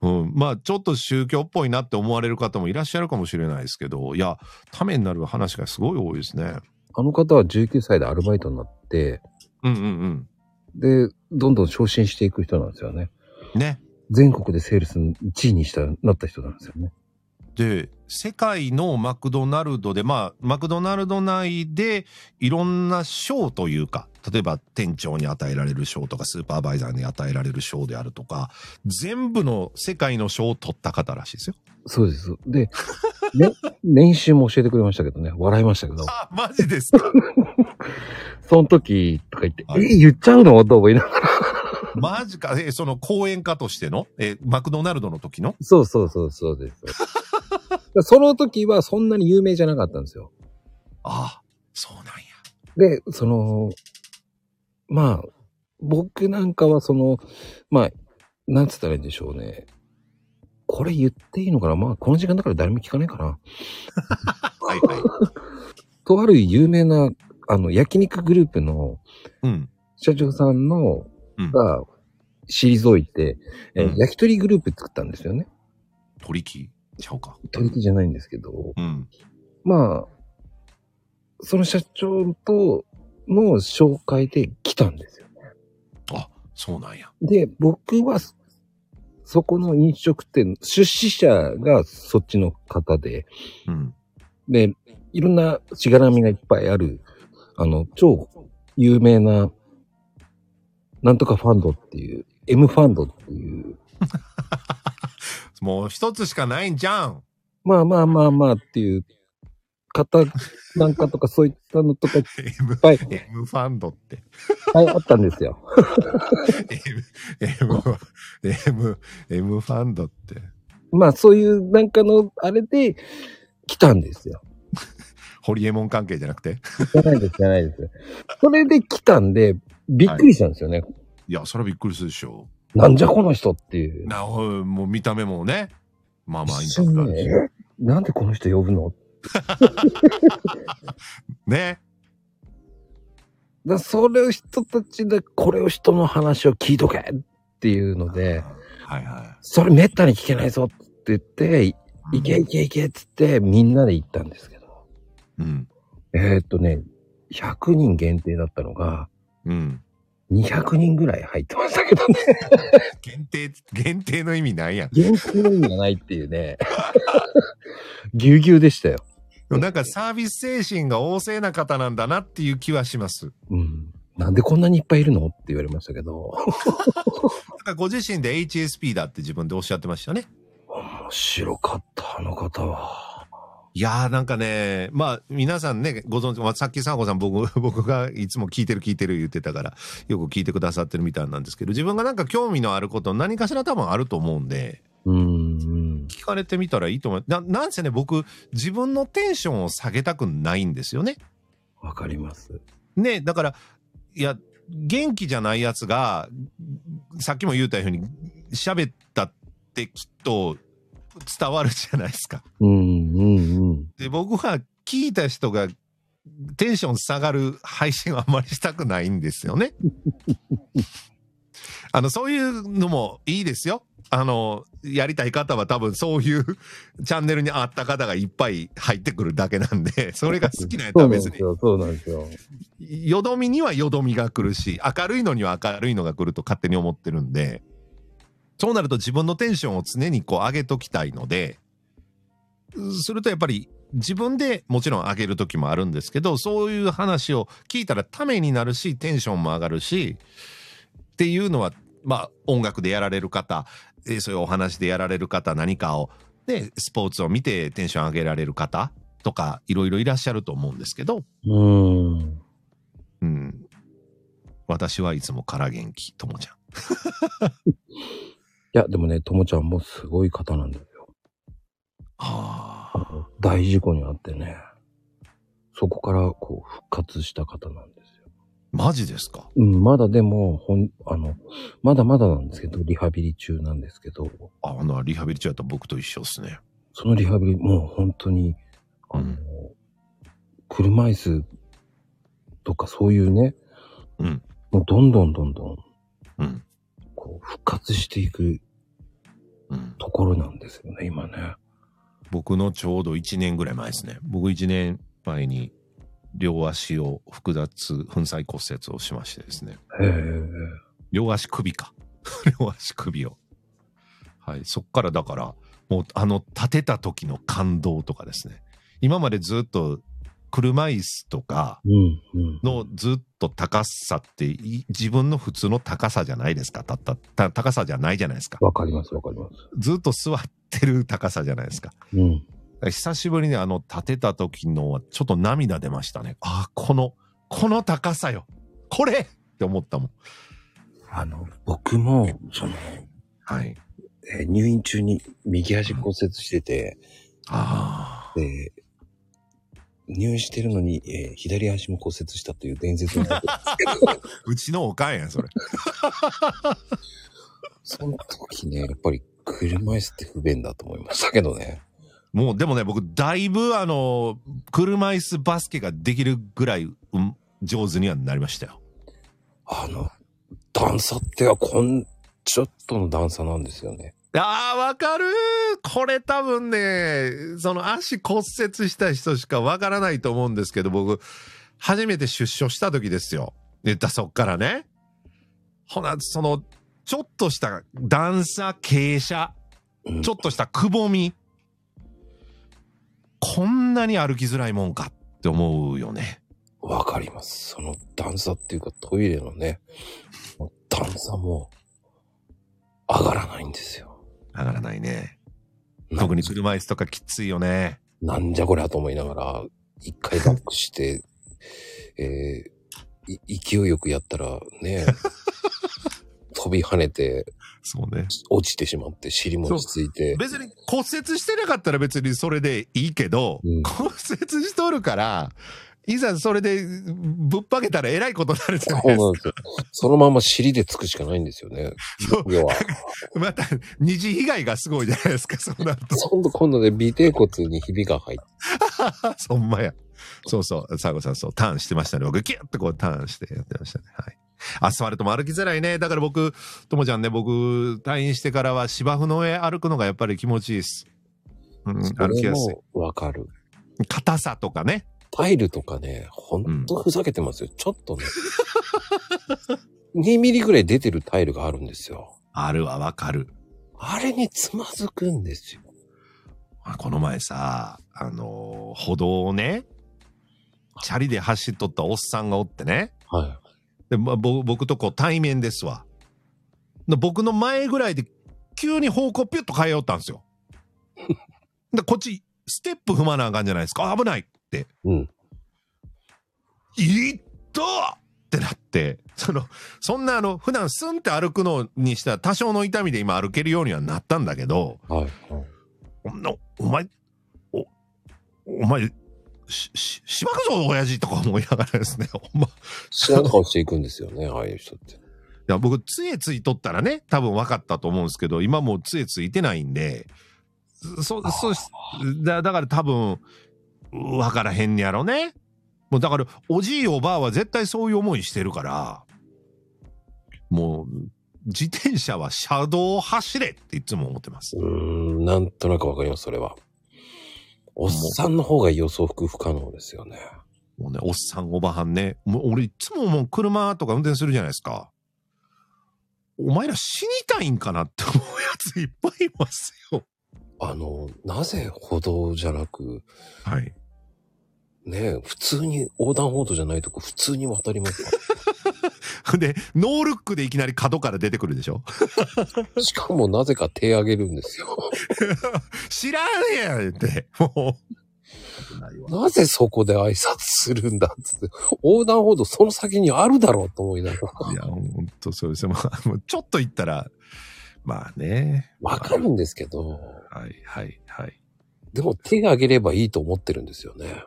C: うん、まあちょっと宗教っぽいなって思われる方もいらっしゃるかもしれないですけど、いや、ためになる話がすごい多いですね。
A: あの方は19歳でアルバイトになって、
C: うんうん
A: で、どんどん昇進していく人なんですよね。
C: うん。ね。
A: 全国でセールス1位にした、なった人なんですよね。
C: で、世界のマクドナルドで、まあ、マクドナルド内でいろんな賞というか、例えば店長に与えられる賞とか、スーパーバイザーに与えられる賞であるとか、全部の世界の賞を取った方らしいですよ。
A: そうです。で、ね、<laughs> 年収も教えてくれましたけどね、笑いましたけど、
C: あ、マジですか？<laughs>
A: その時とか言って、
C: はい
A: え、言っちゃうの？と思いながら。<laughs>
C: マジか。え、その講演家としての？え、マクドナルドの時の？
A: そうそうそうそうです。その時はそんなに有名じゃなかったんですよ。
C: ああ、そうなんや。
A: で、その、まあ、僕なんかはその、まあ、なんつったらいいんでしょうね。これ言っていいのかな？まあ、この時間だから誰も聞かないかな。<laughs>
C: はいはい。
A: とある有名な、あの、焼肉グループの
C: うん。
A: 社長さんの、
C: うん
A: が、退いて、えー
C: うん
A: 焼き鳥グループ作ったんですよね。
C: 取引ちゃうか。
A: 取引じゃないんですけど、
C: うん。
A: まあ、その社長との紹介で来たんですよ。
C: あ、そうなんや。
A: で、僕は、そこの飲食店、出資者がそっちの方で、
C: うん。
A: で、いろんなしがらみがいっぱいある、あの、超有名な、なんとかファンドっていう、M ファンドっていう、<laughs>
C: もう一つしかないんじゃん。
A: まあまあまあまあっていう方なんかとかそういったのとかいっ
C: M,
A: ぱい、
C: M ファンドって。
A: はい、あったんですよ。
C: M, M, M, ファンドって。
A: まあそういうなんかのあれで来たんですよ。
C: ホリエモン関係じゃなくて？
A: じゃないです、じゃないです。それで来たんで、びっくりしたんですよね。
C: いや、それはびっくりするでしょ。
A: なんじゃこの人っていう。
C: なおもう見た目もね。まあまあいいん
A: なんでこの人呼ぶの <laughs>
C: ね。
A: だそれを人たちで、これを人の話を聞いとけっていうので、
C: はいは
A: それめったに聞けないぞって言って、
C: い。
A: いけいけいけっつってみんなで行ったんですけど。
C: うん。
A: えーっとね、100人限定だったのが、
C: うん。
A: 200人ぐらい入ってましたけどね。
C: 限定、限定の意味ないやん。
A: 限定の意味がないっていうね。ぎゅうぎゅうでしたよ。
C: なんかサービス精神が旺盛な方なんだなっていう気はします。
A: うん。なんでこんなにいっぱいいるのって言われましたけど。<laughs>
C: なんかご自身で HSP だって自分でおっしゃってましたね。
A: 面白かった、あの方は。
C: いやーなんかね、まあ皆さんね、ご存知、まあ、さっきさんこさん僕、<laughs> 僕がいつも聞いてる聞いてる言ってたから、よく聞いてくださってるみたいなんですけど、自分がなんか興味のあること何かしら多分あると思うんで、
A: うん、うん。
C: 聞かれてみたらいいと思う。ななんせね、僕、自分のテンションを下げたくないんですよね。
A: わかります。
C: ね、だから、いや、元気じゃないやつが、さっきも言ったように、喋ったってきっと伝わるじゃないですか。
A: うん、うん、うん。
C: で、僕は聞いた人がテンション下がる配信はあんまりしたくないんですよね。<laughs> あの、そういうのもいいですよ。あの、やりたい方は多分そういうチャンネルに合った方がいっぱい入ってくるだけなんで、<laughs> それが好きなやつ
A: そ
C: は別に
A: そうなんですよ。
C: よどみにはよどみが来るし、明るいのには明るいのが来ると勝手に思ってるんで、そうなると自分のテンションを常にこう上げときたいので、するとやっぱり自分でもちろん上げる時もあるんですけど、そういう話を聞いたらためになるし、テンションも上がるし、っていうのは、まあ音楽でやられる方、えーそういうお話でやられる方、何かを、で、スポーツを見てテンション上げられる方とか、いろいろいらっしゃると思うんですけど、
A: うん。
C: うん。私はいつもから元気、ともちゃん。<laughs>
A: いや、でもね、ともちゃんもすごい方なんですよ。
C: あ
A: あの大事故にあってね、そこからこう復活した方なんで。
C: マジですか？
A: うん、まだでも、ほん、あの、まだまだなんですけど、リハビリ中なんですけど、
C: ああの、リハビリ中やったら僕と一緒ですね。
A: そのリハビリ、もう本当に、あの、
C: うん
A: 車椅子とかそういうね、
C: うん。
A: もうどんどんどんどん、
C: うん。
A: こう、復活していく
C: うん。
A: ところなんですよね、今ね。
C: 僕のちょうど1年ぐらい前ですね。僕1年前に両足を複雑粉砕骨折をしましてですね。両足首か。<laughs> 両足首を。はい。そっからだから、もうあの立てた時の感動とかですね。今までずっと車椅子とか。のずっと高さってい自分の普通の高さじゃないですかたったた高さじゃないじゃないですか
A: わかります、わかります。
C: ずっと座ってる高さじゃないですか
A: うん。
C: 久しぶりにあの立てた時のはちょっと涙出ましたね。あこのこの高さよ。これ！って思ったもん。
A: あの、僕も、その、
C: はい。
A: えー入院中に右足骨折してて、
C: ああ
A: で、入院してるのに、えー左足も骨折したという伝説があって
C: うちのおかんやんそれ。<laughs>
A: その時ね、やっぱり車椅子って不便だと思いましたけどね。
C: もうでもね僕だいぶあの車椅子バスケができるぐらい、うん、上手にはなりましたよ
A: あの、段差ってはこん、ちょっとの段差なんですよね。
C: ああ、わかるこれ多分ね、その足骨折した人しかわからないと思うんですけど、僕、初めて出所した時ですよ。言ったそっからね。ほな、その、ちょっとした段差、傾斜、
A: うん
C: ちょっとしたくぼみ。こんなに歩きづらいもんかって思うよね。
A: わかります。その段差っていうかトイレのね、段差も上がらないんですよ。
C: 上がらないね。
A: な
C: 特に車椅子とかきついよね。
A: なんじゃこりゃと思いながら、一回バックして、<laughs> えーい勢いよくやったらね、<laughs> 飛び跳ねて
C: そうね。
A: 落ちてしまって尻も落ち着いて、
C: 別に骨折してなかったら別にそれでいいけど、
A: うん
C: 骨折しとるから、いざそれでぶっぱけたらえらいことになるじゃないで
A: なんですよ。そのまま尻でつくしかないんですよね。
C: そう。また、二次被害がすごいじゃないですか、そうなると。
A: 今度今度ね、尾低骨にひびが入って、
C: そんまや。そうそう、サーゴさんそう、ターンしてましたね。僕、キュッとこうターンしてやってましたね。はい。アスファルトも歩きづらいね。だから僕、ともちゃんね、僕、退院してからは芝生の上歩くのがやっぱり気持ちいいです。うん、
A: そ
C: 歩き
A: れ
C: やすい。
A: もわかる。
C: 硬さとかね。
A: タイルとかね、ほんとふざけてますよ。ちょっとね。2ミリぐらい出てるタイルがあるんですよ。
C: あるわ、わかる。
A: あれにつまずくんですよ。
C: この前さ、あのー歩道をね、チャリで走っとったおっさんがおってね。
A: は
C: で、まあ、ぼ僕とこう対面ですわ。で僕の前ぐらいで急に方向ピュッと変えよったんですよ。<laughs> で、こっち、ステップ踏まなあかんじゃないですか。あ危ないって。
A: い。うん。
C: いったってなって、その、そんなあの、普段スンって歩くのにしたら多少の痛みで今歩けるようにはなったんだけど、
A: はい。はい
C: お前、お、お前、し、し、しばくぞ、親父とか思いながらですね、<laughs> ほんま。い
A: 知らん顔していくんですよね、<laughs> ああいう人って。
C: や、僕、杖ついとったらね、多分分かったと思うんですけど、今もう杖ついてないんで、そ、そうし、だ、だから多分、分からへんねやろね。もうだから、おじいおばあは絶対そういう思いしてるから、もう、自転車は車道を走れっていつも思ってます。
A: うーん、なんとなくわかります、それは。おっさんの方が予想不不可能ですよね。
C: もうね、おっさんおばはんね。もう俺いつももう車とか運転するじゃないですか。お前ら死にたいんかなって思うやついっぱいいますよ。
A: あの、なぜ歩道じゃなく、
C: はい。
A: ね、普通に横断歩道じゃないとこ普通に渡りますか <laughs>
C: で、ノールックでいきなり角から出てくるでしょ？<laughs>
A: しかもなぜか手上げるんですよ。<laughs>
C: 知らんやんって、もう。な
A: ぜそこで挨拶するんだっつって。横断歩道その先にあるだろうと思いながら。
C: いや、ほんとそうですよ。まあもうちょっと行ったら、まあね。
A: わかるんですけど、
C: はい、はい、はい。
A: でも手が上げればいいと思ってるんですよね。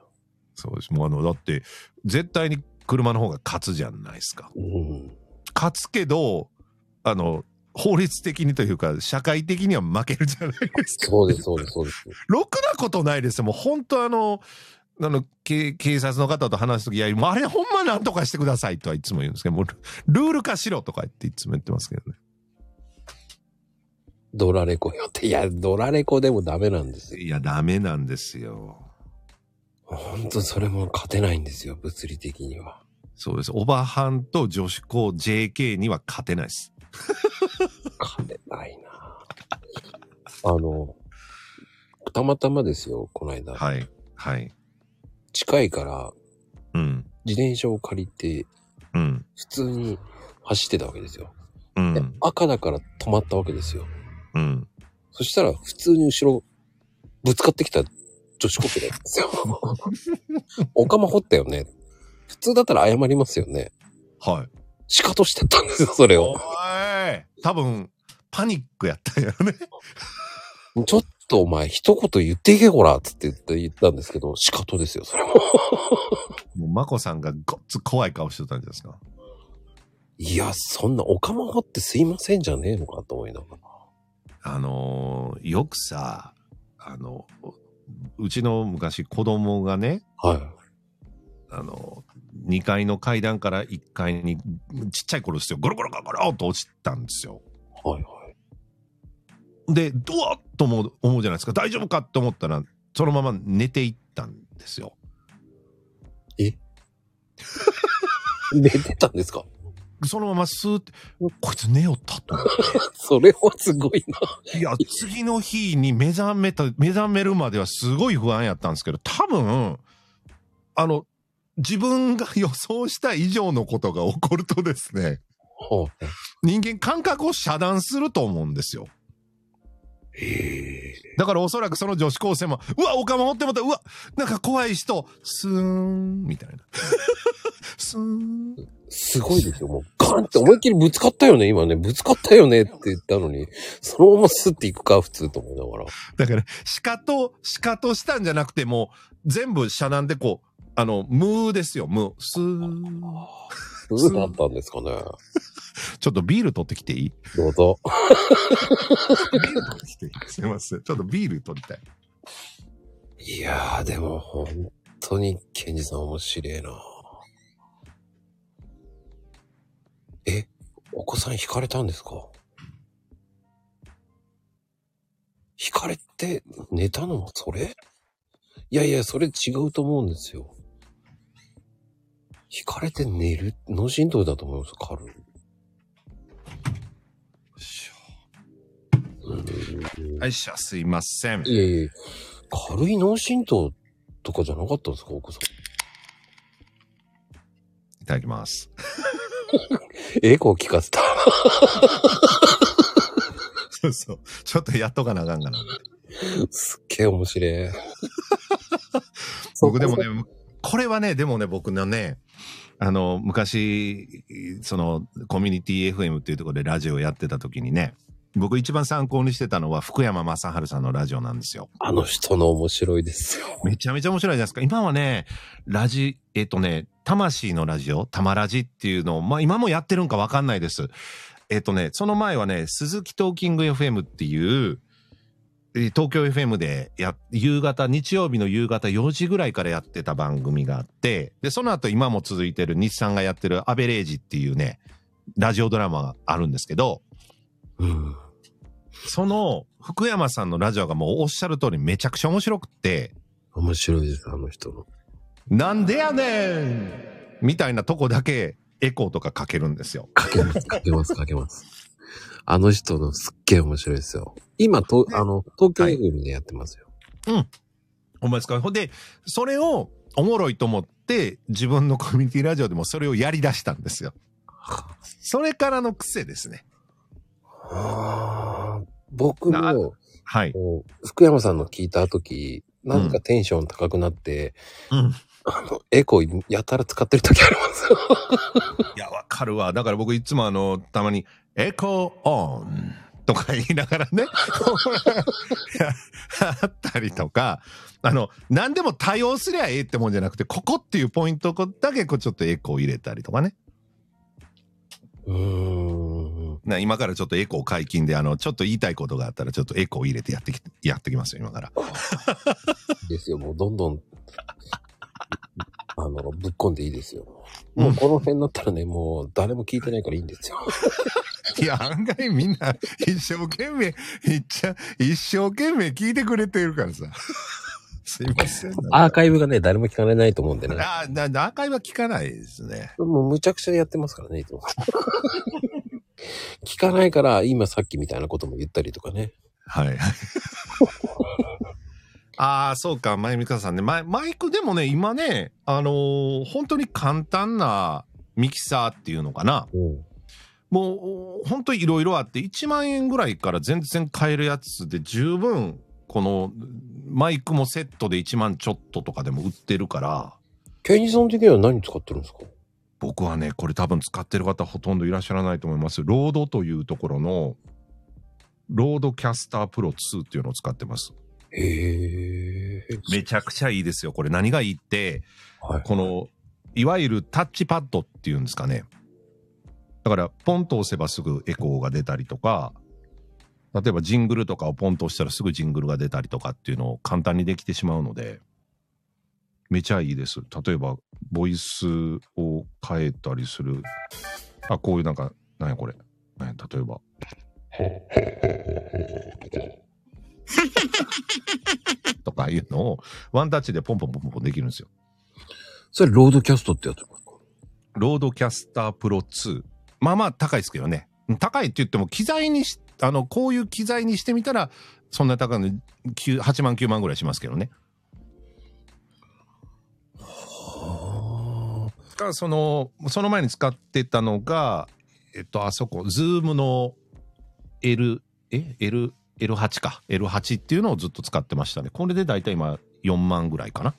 C: そうです。もうあの、だって、絶対に車の方が勝つじゃないですか。
A: うん。
C: 勝つけど、あの、法律的にというか、社会的には負けるじゃないですか。
A: そうです、そうです、そうです。
C: ろくなことないですよ。もう本当あの、あの、警警察の方と話すとき、いや、もうあれほんまなんとかしてくださいとはいつも言うんですけど、もうルルール化しろとか言っていつも言ってますけどね。
A: ドラレコよって。いや、ドラレコでもダメなんですよ。
C: いや、ダメなんですよ。
A: ほんとそれも勝てないんですよ、物理的には。
C: そうです。オバハンと女子高 JK には勝てないです。
A: 勝てないなあの、たまたまですよ、この間。
C: はい。はい。
A: 近いから、
C: うん。
A: 自転車を借りて、
C: うん。
A: 普通に走ってたわけですよ。で
C: うん。
A: 赤だから止まったわけですよ。
C: うん。
A: そしたら、普通に後ろ、ぶつかってきた女子高生なんですよ。<laughs> おかま掘ったよね。普通だったら謝りますよね。
C: はい。
A: 仕方してたんですよ、それ
C: お
A: を。
C: い多分、パニックやったんやろね。<laughs>
A: ちょっとお前、一言言っていけこらっつって言って言ったんですけど、仕方ですよ、それも。
C: もう、マコさんがごっつ怖い顔してたんじゃないですか。
A: いや、そんなおかま掘ってすいませんじゃねえのかと思いながら。
C: あのーよくさ、あの、うちの昔子供がね、
A: は
C: あの、2階の階段から1階にちっちゃい頃ですよ、ゴロゴロゴロゴロっと落ちたんですよ。
A: い。はいはい。
C: で、ドワッと思う思うじゃないですか、大丈夫かって思ったら、そのまま寝ていったんですよ。<laughs>
A: 寝てたんですか？
C: そのままスーって、こいつ寝よったと思っ <laughs>
A: それはすごいな。
C: て。いや、次の日に目覚めた、目覚めるまではすごい不安やったんですけど、多分、あの、自分が予想した以上のことが起こるとですね、
A: はあ、
C: 人間感覚を遮断すると思うんですよ。だからおそらくその女子高生も、うわ、おかま持ってもった、うわ、なんか怖い人、スーン、みたいな。<laughs> スーン。
A: すごいですよ。もうガンって思いっきりぶつかったよね、今ね。ぶつかったよねって言ったのに、そのままスッていくか、普通と思いながら。
C: だから、シカと、シカとしたんじゃなくて、もう、全部遮断でこう、あの、ムーですよ、ムー。スーン。
A: どうだったんですかね。
C: ちょっとビール取ってきていい？
A: どうぞ。
C: ビール取ってきていい？すいません。ちょっとビール取りたい。
A: いやー、でも本当にケンジさん面白いな。え、お子さん惹かれたんですか？惹かれて寝たの？もそれ？いやいや、それ違うと思うんですよ。引かれて寝る、脳震盪だと思います、軽い。うん
C: はい、しゃ、すいません。
A: いえいえ、軽い脳震盪とかじゃなかったんですか、奥さん。
C: いただきます。<laughs>
A: エコー聞かせた。
C: そうそう。ちょっとやっとかなあかんかな。
A: すっげえ面白い。
C: 僕でもね、これはね、でもね、僕のね、あの、昔、その、コミュニティ FM っていうところでラジオやってた時にね、僕一番参考にしてたのは福山雅治さんのラジオなんですよ。
A: あの人の面白いですよ。
C: めちゃめちゃ面白いじゃないですか。今はね、ラジ、えっとね、魂のラジオ、タマラジっていうのを、まあ今もやってるんかわかんないです。えっとね、その前はね、鈴木トーキング FM っていう、えー東京 FM でや、夕方、日曜日の夕方4時ぐらいからやってた番組があって、で、その後今も続いてる日産がやってるアベレージっていうね、ラジオドラマがあるんですけど、
A: うん。
C: その福山さんのラジオがもうおっしゃる通りめちゃくちゃ面白くって、
A: 面白いです、あの人の。
C: なんでやねんみたいなとこだけエコーとかかけるんですよ。
A: かけます、かけます、かけます。あの人のすっげえ面白いですよ。今、と、あの、東京でやってますよ。
C: お前ですかほんで、それをおもろいと思って自分のコミュニティラジオでもそれをやり出したんですよ。それからの癖ですね。
A: あー僕
C: な
A: も、
C: はい。
A: 福山さんの聞いた時、なんかテンション高くなって、
C: うん。
A: あの、エコーやたら使ってる時ありますよ。
C: いや、わかるわ。だから僕いつもあの、たまに、エコーオンとか言いながらね、<laughs> やったりとか、あの、何でも多用すりゃええってもんじゃなくて、ここっていうポイントだけこうちょっとエコー入れたりとかね。
A: うーん。
C: な今からちょっとエコー解禁で、あの、ちょっと言いたいことがあったら、ちょっとエコー入れてやってき、やってきますよ、今から。
A: ですよ、もうどんどん、あの、ぶっこんでいいですよ。もうこの辺だったらね、もう誰も聞いてないからいいんですよ。
C: いや、案外みんな一生懸命、いっちゃ、一生懸命聞いてくれてるからさ。<laughs> すいません。
A: アーカイブがね、誰も聞かれないと思うんでね。
C: あなアーカイブは聞かないですね。
A: もうむちゃくちゃやってますからね、いつも。<laughs> 聞かないから、今さっきみたいなことも言ったりとかね。
C: はい。<laughs> ああ、そうか、前見方さんね。マイマイクでもね、今ね、あのー本当に簡単なミキサーっていうのかな。
A: うん。
C: もう、本当にいろいろあって、1万円ぐらいから全然買えるやつで十分、この、マイクもセットで1万ちょっととかでも売ってるから、
A: ケンジさん的には何使ってるんですか？
C: 僕はね、これ多分使ってる方ほとんどいらっしゃらないと思います。ロードというところの、RODECaster Pro 2っていうのを使ってます。
A: へえ。
C: めちゃくちゃいいですよ。これ何がいいって、
A: はい。
C: この、いわゆるタッチパッドっていうんですかね。だから、ポンと押せばすぐエコーが出たりとか、例えばジングルとかをポンと押したらすぐジングルが出たりとかっていうのを簡単にできてしまうので、めちゃいいです。例えば、ボイスを変えたりする。あ、こういうなんか、なんやこれ。なんや例えば。<laughs> とかいうのをワンタッチでポンポンポンポンできるんですよ。
A: それ、ロードキャストってやつ
C: RODECaster Pro 2。まあまあ高いですけどね。高いって言っても機材にし、あの、こういう機材にしてみたら、そんな高いの9 8万9万ぐらいしますけどね。
A: は
C: がその、その前に使ってたのが、えっと、あそこ、 Zoom の L、え ?L、L8 か。L8 っていうのをずっと使ってましたね。これでだいたい今4万ぐらいかな。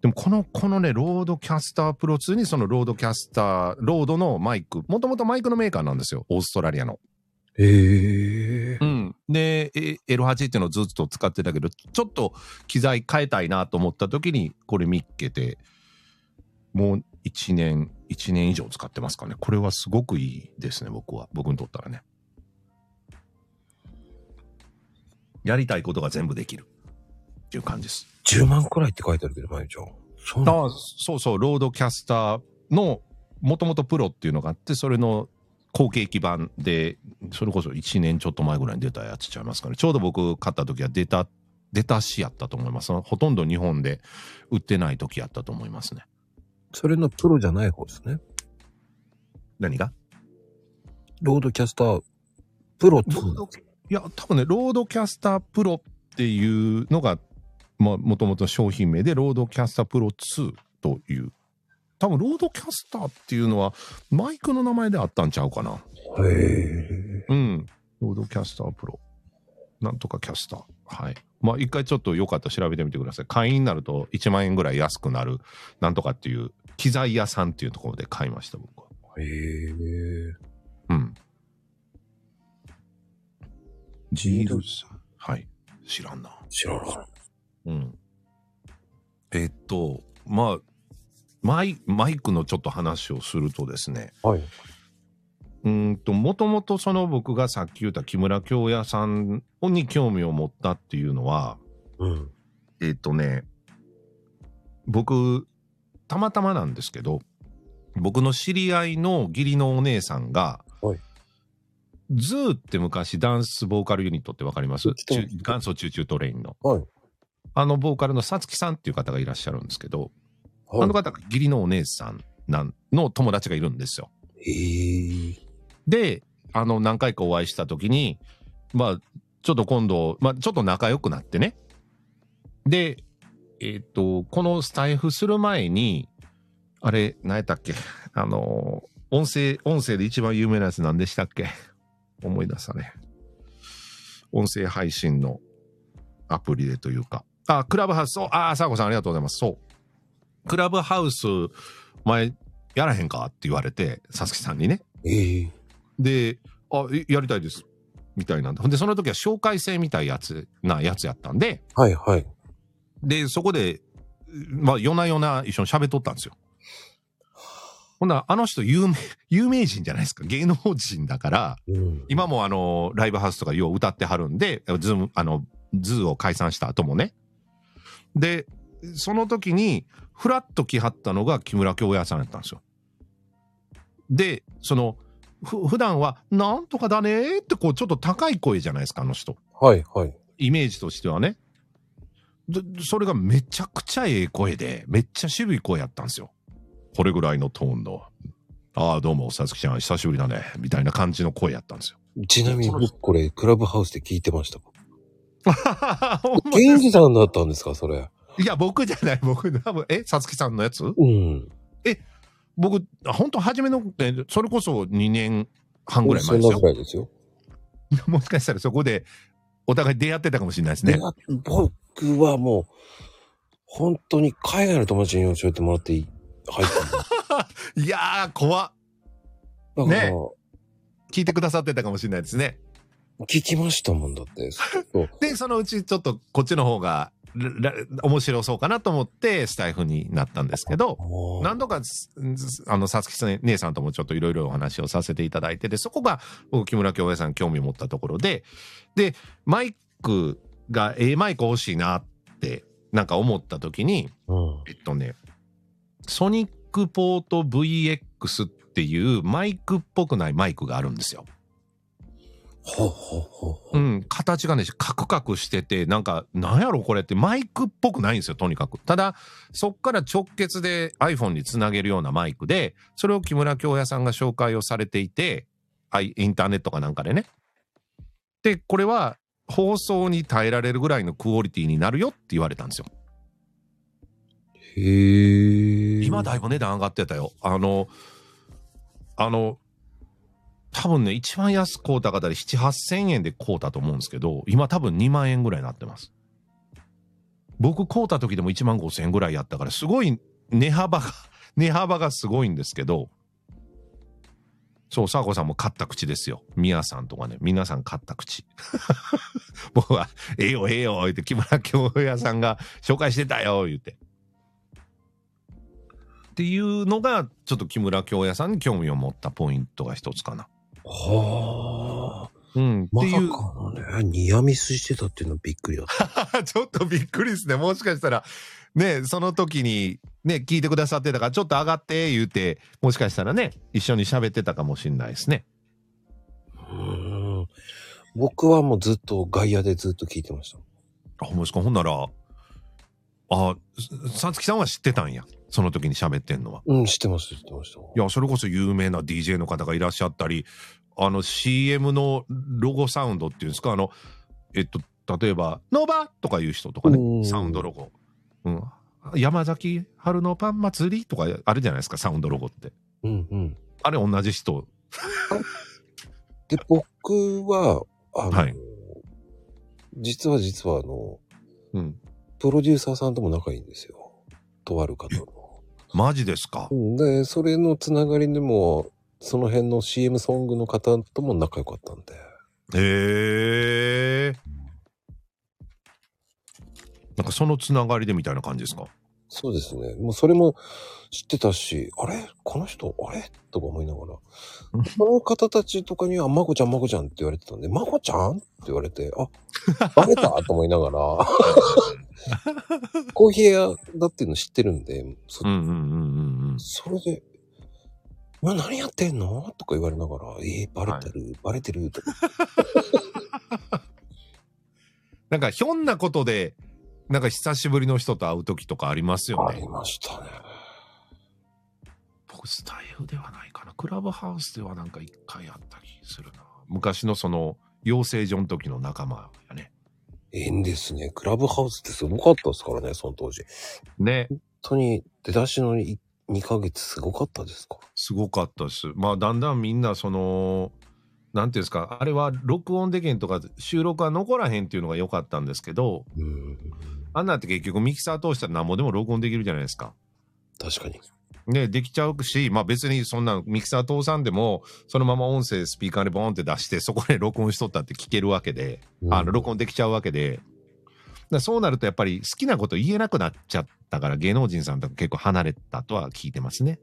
C: でもこの、このね、 RODECaster Pro 2にその RODECaster、RODE のマイク、もともとマイクのメーカーなんですよ。オーストラリアの。
A: へえ。
C: うん。で、え L8 っていうのをずっと使ってたけど、ちょっと機材変えたいなと思った時に、これ見っけて、もう1年、1年以上使ってますかね。これはすごくいいですね、僕は。僕にとったらね。やりたいことが全部できるっていう感じです。
A: 10万くらいって書いてあるけど、まゆちゃん。そう
C: あそうそう、ロードキャスターの、もともとプロっていうのがあって、それの後継基版で、それこそ1年ちょっと前ぐらいに出たやつちゃいますかね。ちょうど僕買った時は出た、出たしやったと思います。ほとんど日本で売ってない時やったと思いますね。
A: それのプロじゃない方ですね。
C: 何が？
A: ロードキャスタープロ
C: ロー
A: 2
C: ド。いや、多分ね、 RODECaster Pro っていうのが、まあ、もともと商品名で、 RODECaster Pro 2という。多分、 RODECaster っていうのは、マイクの名前であったんちゃうかな。
A: へえ。
C: うん。 RODECaster Pro。なんとかキャスター。はい。まあ、一回ちょっとよかったら調べてみてください。会員になると1万円ぐらい安くなる、なんとかっていう、機材屋さんっていうところで買いました、僕は。
A: へえ。
C: うん。ジールス。はい。知らんな。
A: 知らない。
C: うん。えっと、まあ、マイマイクのちょっと話をするとですね、
A: はい。
C: うーんと、もともとその僕がさっき言った木村京也さんに興味を持ったっていうのは、
A: うん。
C: えっとね、僕、たまたまなんですけど、僕の知り合いの義理のお姉さんが、
A: はい
C: ZOO って昔ダンスボーカルユニットってわかります？元祖 Choo Choo TRAIN の。
A: はい。
C: あのボーカルのさつきさんっていう方がいらっしゃるんですけど、
A: はい
C: あの方が義理のお姉さんなんの友達がいるんですよ。で、あの、何回かお会いした時に、まあ、ちょっと今度、まあ、ちょっと仲良くなってね。で、えっ、と、このスタイフする前に、あれ、何やったっけ？<laughs> あの、音声、音声で一番有名なやつ何でしたっけ？思い出したね。音声配信のアプリでというか。あ、クラブハウス、そうあ、サーコさんありがとうございます。そう。クラブハウス、前、やらへんかって言われて、さつきさんにね。
A: ええ。
C: で、あ、いやりたいです。みたいなんで。ほんで、その時は紹介制みたいやつ、なやつやったんで、
A: はいはい。
C: で、そこで、まあ、夜な夜な一緒に喋っとったんですよ。ほんなら、あの人有名、<laughs> 有名人じゃないですか。芸能人だから、
A: うん。
C: 今もあの、ライブハウスとかよう歌ってはるんで、ズーム、あの、ZOO を解散した後もね。で、その時に、フラッと来はったのが木村京也さんやったんですよ。で、その、ふ普段は、なんとかだねーって、こう、ちょっと高い声じゃないですか、あの人。
A: はいはい。
C: イメージとしてはね。でそれがめちゃくちゃええ声で、めっちゃ渋い声やったんですよ。これぐらいのトーンの。ああ、どうも、さつきちゃん、久しぶりだね。みたいな感じの声やったんですよ。
A: ちなみに僕これ、クラブハウスで聞いてました。
C: ほんま
A: 元気さんだったんですか、それ。
C: いや、僕じゃない、僕、多分、え、さつきさんのやつ？
A: うん。
C: 僕、本当初めの、えそれこそ2年半ぐらい前ですよ
A: そんなぐ。らいですよ。<laughs>
C: もしかしたらそこで、お互い出会ってたかもしれないですね。
A: 僕はもう、本当に海外の友達に教えてもらっていい入った <laughs>
C: いやー、怖っ
A: の。だから、
C: ね聞いてくださってたかもしれないですね。
A: 聞きましたもんだって。<laughs>
C: で、そのうちちょっとこっちの方が、面白そうかなと思って、スタイフになったんですけど、何度か、すあの、さつきさん姉さんともちょっといろいろお話をさせていただいて、で、そこが、僕木村京平さん興味を持ったところで、で、マイクが、ええマイク欲しいなって、なんか思った時に、
A: うん。
C: えっとね、ソニックポート VX っていうマイクっぽくないマイクがあるんですよ。
A: ほうほうほうほう。
C: うん、形がね、カクカクしてて、なんか、なんやろこれってマイクっぽくないんですよ、とにかく。ただ、そっから直結で iPhone につなげるようなマイクで、それを木村京也さんが紹介をされていて、インターネットかなんかでね。で、これは放送に耐えられるぐらいのクオリティになるよって言われたんですよ。
A: へえ。
C: 今だいぶ値段上がってたよ。あの、あの、多分ね、一番安く買うた方で7、8000円で買うたと思うんですけど、今多分2万円ぐらいになってます。僕買うた時でも1万5000円ぐらいやったから、すごい値幅が、<laughs> 値幅がすごいんですけど、そう、サーコさんも買った口ですよ。ミヤさんとかね、皆さん買った口。<laughs> 僕は、ええよええよ、言って、木村京也さんが紹介してたよ、言って。っていうのが、ちょっと木村京也さんに興味を持ったポイントが一つかな。
A: はあ。
C: うん。って
A: まさ。かのね、ニアミスしてたっていうのびっくりだった。<laughs>
C: ちょっとびっくりですね。もしかしたら、ね、その時に、ね、聞いてくださってたから、ちょっと上がって、言うて、もしかしたらね、一緒に喋ってたかもしれないですね。
A: うーん。僕はもうずっと外野でずっと聞いてました。
C: あ、ほんまですかほんなら、あ、ささつきさんは知ってたんや。その時に喋ってんのは。
A: うん、知ってます、知ってました。
C: いや、それこそ有名な DJ の方がいらっしゃったり、あの CM のロゴサウンドっていうんですか、あの、えっと、例えば、ノーバとかいう人とか
A: う
C: ね、
A: ん
C: サウンドロゴ。うん。山崎春のパン祭りとかあるじゃないですか、サウンドロゴって。
A: うんうん。
C: あれ同じ人。
A: で、僕は、あの、
C: はい
A: 実は実はあの、
C: うん。
A: プロデューサーさんとも仲いいんですよ。とある方の。
C: マジですか？
A: う。んで、それのつながりでも、その辺の CM ソングの方とも仲良かったんで。
C: へえ。なんかそのつながりでみたいな感じですか？
A: そうですね。もうそれも知ってたし、あれ？この人？あれ？とか思いながら。
C: うん。
A: その方たちとかには、まこちゃん、まこちゃんって言われてたんで、まこちゃん？って言われて、あ、バレた？と思いながら、<laughs> コーヒー屋だっていうの知ってるんで、そ,、
C: うんうんうんうんうん。
A: それで、今何やってんの？とか言われながら、えー、バレてる、バレてる？とか。<laughs>
C: なんかひょんなことで、なんか久しぶりの人と会う時とかありますよね。
A: あり。ましたね。
C: 僕スタイフではないかな。クラブハウスではなんか一回あったりするな。昔のその養成所の時の仲間やね。
A: 縁ですね。クラブハウスってすごかったですからね、その当時。
C: ね。
A: 本当に出だしの2ヶ月すごかったですか？ら。
C: すごかったです。まあだんだんみんなその、なんていうんですか、あれは録音できんとか収録は残らへんっていうのが良かったんですけど、
A: うん。
C: あんなんって結局ミキサー通したら何もでも録音できるじゃないですか。
A: 確かに。
C: ね、できちゃうし、まあ別にそんなミキサー通さんでも、そのまま音声スピーカーにボーンって出して、そこで <laughs> 録音しとったって聞けるわけで、あの、録音できちゃうわけで、だそうなるとやっぱり好きなこと言えなくなっちゃったから芸能人さんとか結構離れたとは聞いてますね。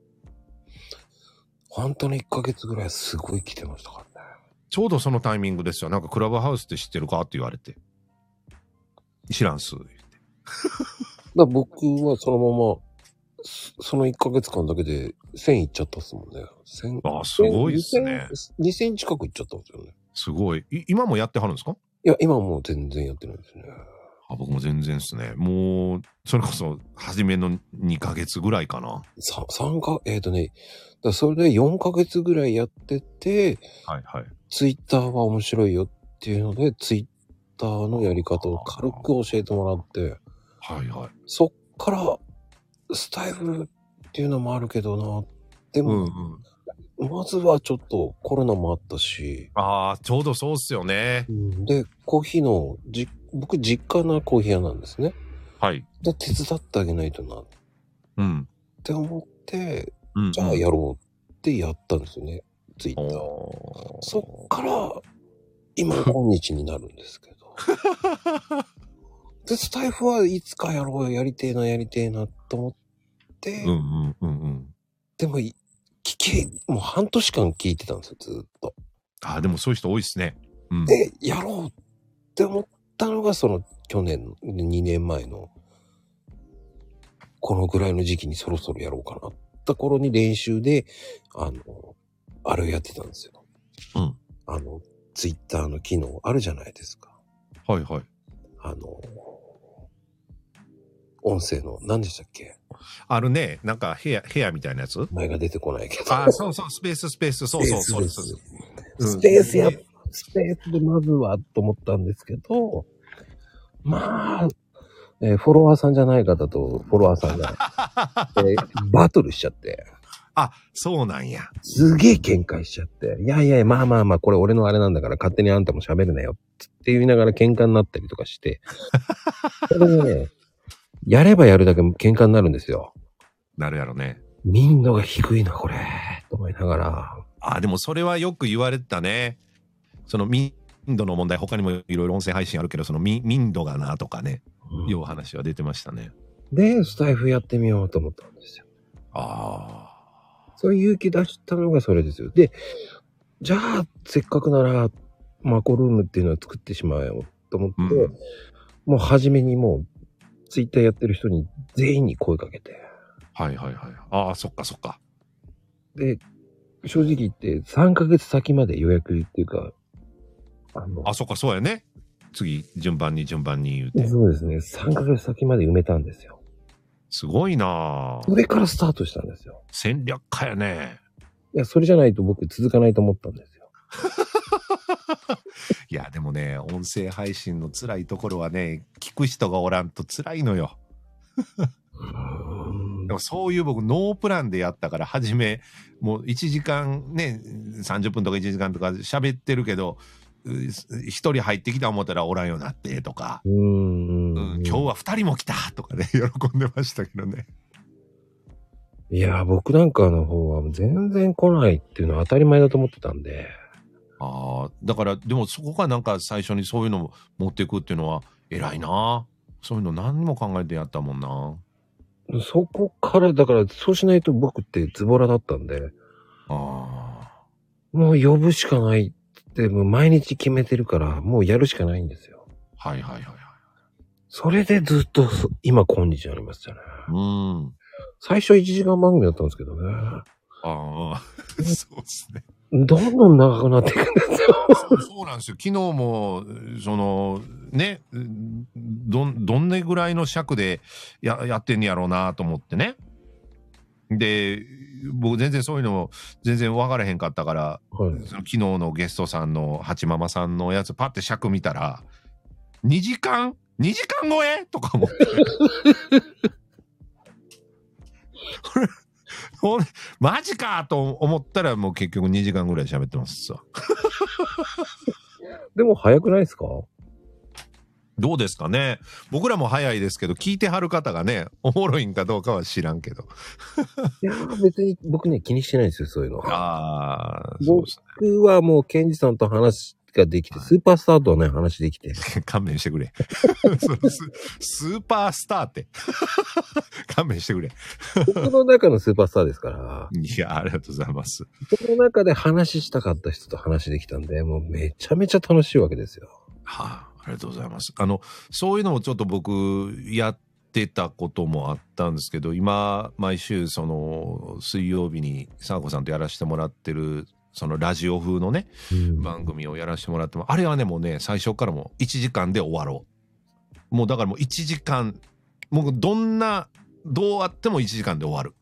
A: 本当に1ヶ月ぐらいすごい来てましたからね。
C: ちょうどそのタイミングですよ。なんかクラブハウスって知ってるかって言われて。知らんす。
A: だ僕はそのまま、そその1ヶ月間だけで1000いっちゃったっすもんね。1000
C: あすごいっすね。
A: 2000 2000近くいっちゃったんですよね。
C: すごい。い今もやってはるんですか？
A: いや、今はもう全然やってないですね。
C: あ僕も全然ですね。もう、それこそ初めの2ヶ月ぐらいかな。
A: さ3か、えっ、とね、だそれで4ヶ月ぐらいやってて、
C: はいはい。
A: ツイッターは面白いよっていうので、ツイッターのやり方を軽く教えてもらって、
C: はいはい。
A: そっから、スタイルっていうのもあるけどな。で
C: うんう
A: も、
C: ん。
A: まずはちょっとコロナもあったし、
C: ああ、ちょうどそうっすよね。
A: で、コーヒーの、じ、僕実家のコーヒー屋なんですね。
C: はい。
A: で、手伝ってあげないとなっ
C: うん。
A: て思って、
C: うん、
A: じゃあやろうってやったんですよね。ツイッター。そっから、今今日になるんですけど。<laughs> で、スタイフはいつかやろうよ、やりてえな、やりてえな、と思って、
C: うんうんうんうん。
A: でもい、聞け、もう半年間聞いてたんですよ、ずーっと。
C: ああ、でもそういう人多いっすね。うん。
A: で、やろうって思ったのが、その、去年、2年前の、このぐらいの時期にそろそろやろうかなった頃に練習で、あの、あれをやってたんですよ。
C: うん。
A: あの、ツイッターの機能あるじゃないですか。
C: はいはい。
A: あの、音声の、何でしたっけ？
C: あるね。なんか部屋、部屋みたいなやつ？
A: 前が出てこないけど。
C: ああ、そうそう、スペーススペース、そうそう、そうです。うん。
A: スペースや、スペースでまずはと思ったんですけど、まあ、えーフォロワーさんじゃない方とフォロワーさんが、<laughs> えーバトルしちゃって、
C: あ、そうなんや。
A: すげえ喧嘩しちゃって、いやいや、まあまあまあ、これ俺のあれなんだから勝手にあんたも喋るなよ。って言いながら喧嘩になったりとかして、それでね、やればやるだけ喧嘩になるんですよ。
C: なるやろね。
A: 民度が低いな、これ、と思いながら、
C: あ、でもそれはよく言われてたね。その民度の問題、他にもいろいろ音声配信あるけど、その民民度がなとかね、
A: うん
C: いう話は出てましたね。
A: で、スタイフやってみようと思ったんですよ。
C: あ
A: そういう勇気出したのがそれですよ。で、じゃあ、せっかくなら、マコルームっていうのを作ってしまえよと思って、
C: うん
A: もう初めにもう、ツイッターやってる人に全員に声かけて、
C: あ。はいはいはい。ああ、そっかそっか。
A: で、正直言って3ヶ月先まで予約っていうか、あの、
C: あ、そっかそうやね。次、順番に順番に言うて。
A: そうですね、3ヶ月先まで埋めたんですよ。
C: すごいな
A: それからスタートしたんですよ。
C: 戦略家やね。
A: いや、それじゃないと僕続かないと思ったんですよ。<laughs> <laughs>
C: いや、でもね、音声配信の辛いところはね、聞く人がおらんと辛いのよ。でもそういう僕、ノープランでやったから、初め、もう1時間ね、30分とか1時間とか喋ってるけど、う一人入ってきた思ったらおらんようになってとか、
A: うーん
C: うん今日は二人も来たとかね、喜んでましたけどね。
A: いや、僕なんかの方は全然来ないっていうのは当たり前だと思ってたんで。
C: ああ、だから、でもそこがなんか最初にそういうのを持っていくっていうのは偉いな。そういうの何にも考えてやったもんな。
A: そこから、だからそうしないと僕ってズボラだったんで、
C: あ
A: もう呼ぶしかないって、もう毎日決めてるから、もうやるしかないんですよ。
C: あ、はいはいはいはい。
A: それでずっとそ今今日ありますよね。
C: うん。
A: 最初1時間番組だったんですけどね。
C: ああ、<laughs> そうですね。
A: どんどん長くなっていくんですよ。
C: そうなんですよ。昨日も、その、ね、どん、どんなぐらいの尺でややってんやろうなと思ってね。で、僕全然そういうのも全然分からへんかったから、
A: はい。
C: その昨日のゲストさんの八ママさんのやつパッて尺見たら、2時間 ?2 時間超え？とか思って。<laughs> マジかと思ったらもう結局2時間ぐらい喋ってますさ。<laughs>
A: でも早くないですか？
C: どうですかね僕らも早いですけど、聞いてはる方がね、おもろいんかどうかは知らんけど。<laughs>
A: いやー別に僕ね気にしてないんですよ、そういうの。
C: ああ、そうです
A: 僕はもうケンジさんと話ができて、スーパースターとはね、話できて。
C: ね。<laughs> 勘弁してくれ。<laughs> ススーパースターって。<laughs> 勘弁してくれ。
A: 僕の中のスーパースターですから、
C: いや、ありがとうございます。
A: 僕の中で話したかった人と話できたんで、もうめちゃめちゃ楽しいわけですよ。
C: はあ、ありがとうございます。あの、そういうのもちょっと僕、やってたこともあったんですけど、今、毎週、その、水曜日に、サーコさんとやらせてもらってる、そのラジオ風のね、
A: うん
C: 番組をやらせてもらっても、あれはね、もうね、最初からもう1時間で終わろう。もうだからもう1時間、もうどんな、どうあっても1時間で終わる。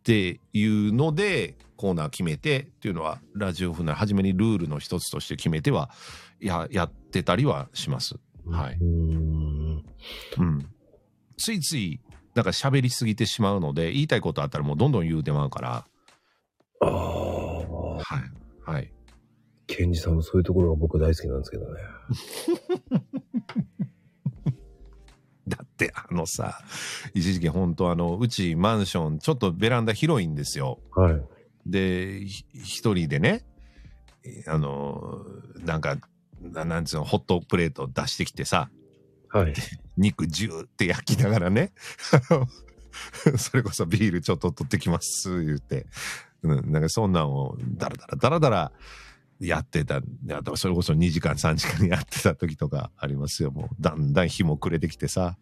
C: っていうので、コーナー決めてっていうのは、ラジオ風な初めにルールの一つとして決めては、や、やってたりはします。はい。
A: うん。
C: ついつい、なんか喋りすぎてしまうので、言いたいことあったらもうどんどん言うてまうから、
A: ああ。
C: はい。はい。
A: ケンジさんのそういうところが僕大好きなんですけどね。<laughs>
C: だってあのさ一時期本当あのうちマンションちょっとベランダ広いんですよ
A: はい。
C: でひ一人でねあのなんかななんつうのホットプレート出してきてさ
A: はい。
C: 肉ジューって焼きながらね <laughs> それこそビールちょっと取ってきます言って、うん、なんかそんなんをダラダラダラダラやってた。あとそれこそ2時間3時間やってた時とかありますよ。もうだんだん日も暮れてきてさ。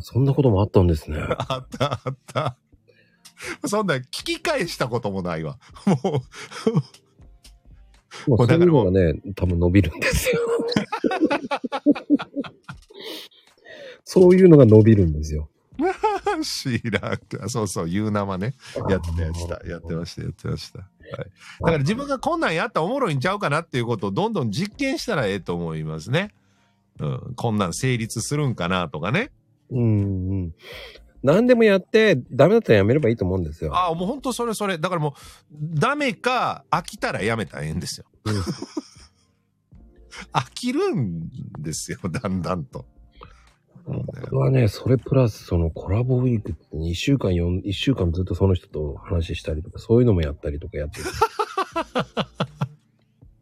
A: そんなこともあったんですね。<laughs>
C: あったあった。そんな聞き返したこともないわ。もう、もうだからもう
A: ね、多分伸びるんですよ。<laughs> そういうのが伸びるんですよ。<laughs>
C: 知らんか。そうそう、言う生ね。<laughs> やってました。やってました。やってました。はい。だから自分がこんなんやったらおもろいんちゃうかなっていうことをどんどん実験したらええと思いますね。うん。こんなん成立するんかなとかね。
A: うんうん。何でもやって、ダメだったらやめればいいと思うんですよ。
C: ああ、もう本当それそれ。だからもう、ダメか飽きたらやめたらええんですよ。
A: う <laughs> ん
C: 飽きるんですよ、だんだんと。
A: 僕はね、それプラスそのコラボウィークって2週間よん、1週間ずっとその人と話したりとか、そういうのもやったりとかやってる。<laughs>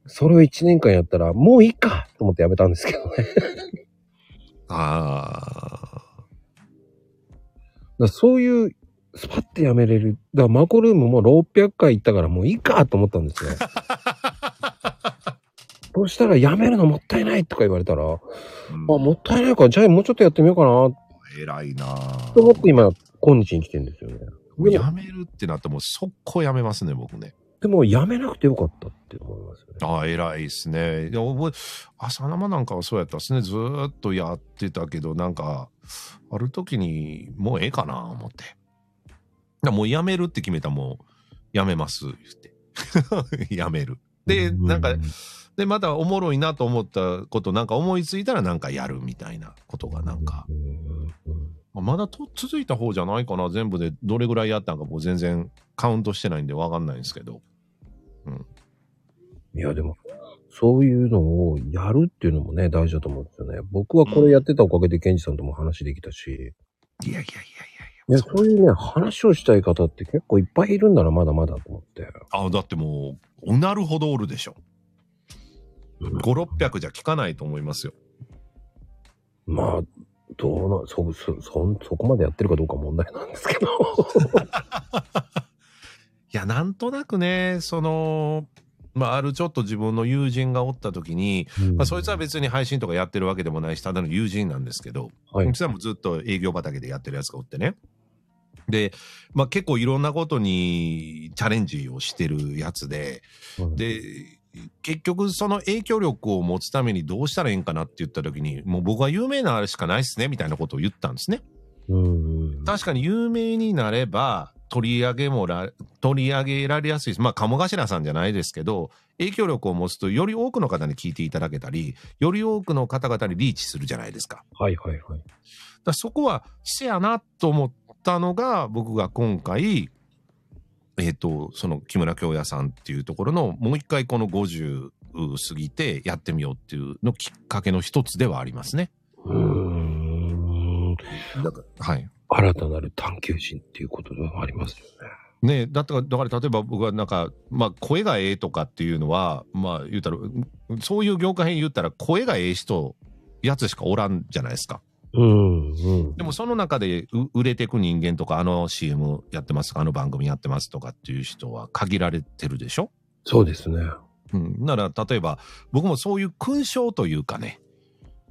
A: それを1年間やったら、もういいかと思ってやめたんですけどね。<laughs>
C: あ
A: らそういう、スパッてやめれる。だからマコルームも600回行ったからもういいかと思ったんですよ。<laughs> そしたらやめるのもったいないとか言われたら、あ、
C: あ、うん
A: もったいないから、じゃあもうちょっとやってみようかな
C: 偉いなぁ
A: と思って今、今日に来てるんですよね。
C: やめるってなってもう速攻やめますね、僕ね。
A: でも、やめなくてよかったって思いますよね。
C: ああ、偉いですね。いや、覚え、朝生なんかはそうやったですね。ずーっとやってたけど、なんか、ある時に、もうええかな、思って。だもうやめるって決めたらもう、やめます、言って。やめる。で、なんか、で、またおもろいなと思ったこと、なんか思いついたらなんかやるみたいなことがなんか、
A: うんうん
C: まだと続いた方じゃないかな、全部でどれぐらいやったんかもう全然カウントしてないんでわかんないんですけど。
A: いや、でも、そういうのをやるっていうのもね、大事だと思うんですよね。僕はこれやってたおかげで、ケンジさんとも話できたし、
C: いやいやいやい
A: いや、そういうね、話をしたい方って結構いっぱいいるんだな、まだまだと思って。
C: あ、だってもう、うなるほどおるでしょ。5、600じゃ効かないと思いますよ。
A: まあ、どうな、そ、そ、そ、そこまでやってるかどうか問題なんですけど。<laughs>
C: いや、なんとなくね、その、まあ、あるちょっと自分の友人がおった時に、まあ、そいつは別に配信とかやってるわけでもないし、ただの友人なんですけど、
A: はい
C: そいつはもうずっと営業畑でやってるやつがおってね。で、まあ、結構いろんなことにチャレンジをしてるやつで、
A: はい
C: で、結局その影響力を持つためにどうしたらいいんかなって言った時に、もう僕は有名なあれしかないっすね、みたいなことを言ったんですね。確かに有名になれば取り上げもら取り上げられやすいまあ鴨頭さんじゃないですけど影響力を持つとより多くの方に聞いていただけたりより多くの方々にリーチするじゃないですか。
A: はいはいはい。
C: だそこはせやなと思ったのが僕が今回えっ、とその木村京也さんっていうところのもう一回この50過ぎてやってみようっていうのきっかけの一つではありますね。
A: うーん。
C: だからはい
A: 新たなる探求心っていうことでもありますよね。
C: ねだったらだから例えば僕はなんか、まあ、声がええとかっていうのはまあ言ったらうんそういう業界編言ったら声がええ人やつしかおらんじゃないですか
A: うんうん。
C: でもその中でう売れてく人間とかあの CM やってますあの番組やってますとかっていう人は限られてるでしょ？
A: そうですね。
C: うん、なら例えば僕もそういう勲章というかね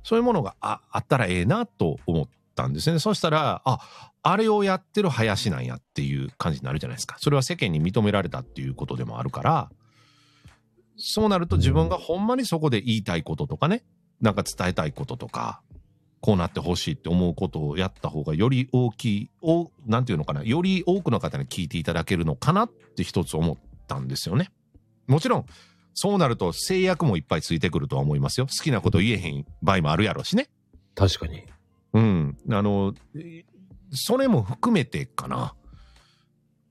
C: そういうものがああったらええなと思ったんですねそしたらああれをやってる林なんやっていう感じになるじゃないですかそれは世間に認められたっていうことでもあるからそうなると自分がほんまにそこで言いたいこととかねなんか伝えたいこととかこうなってほしいって思うことをやった方がより大きいおなんていうのかなより多くの方に聞いていただけるのかなって一つ思ったんですよねもちろんそうなると制約もいっぱいついてくるとは思いますよ。好きなこと言えへん場合もあるやろしね。
A: 確かに。
C: うん。あの、えそれも含めてかな。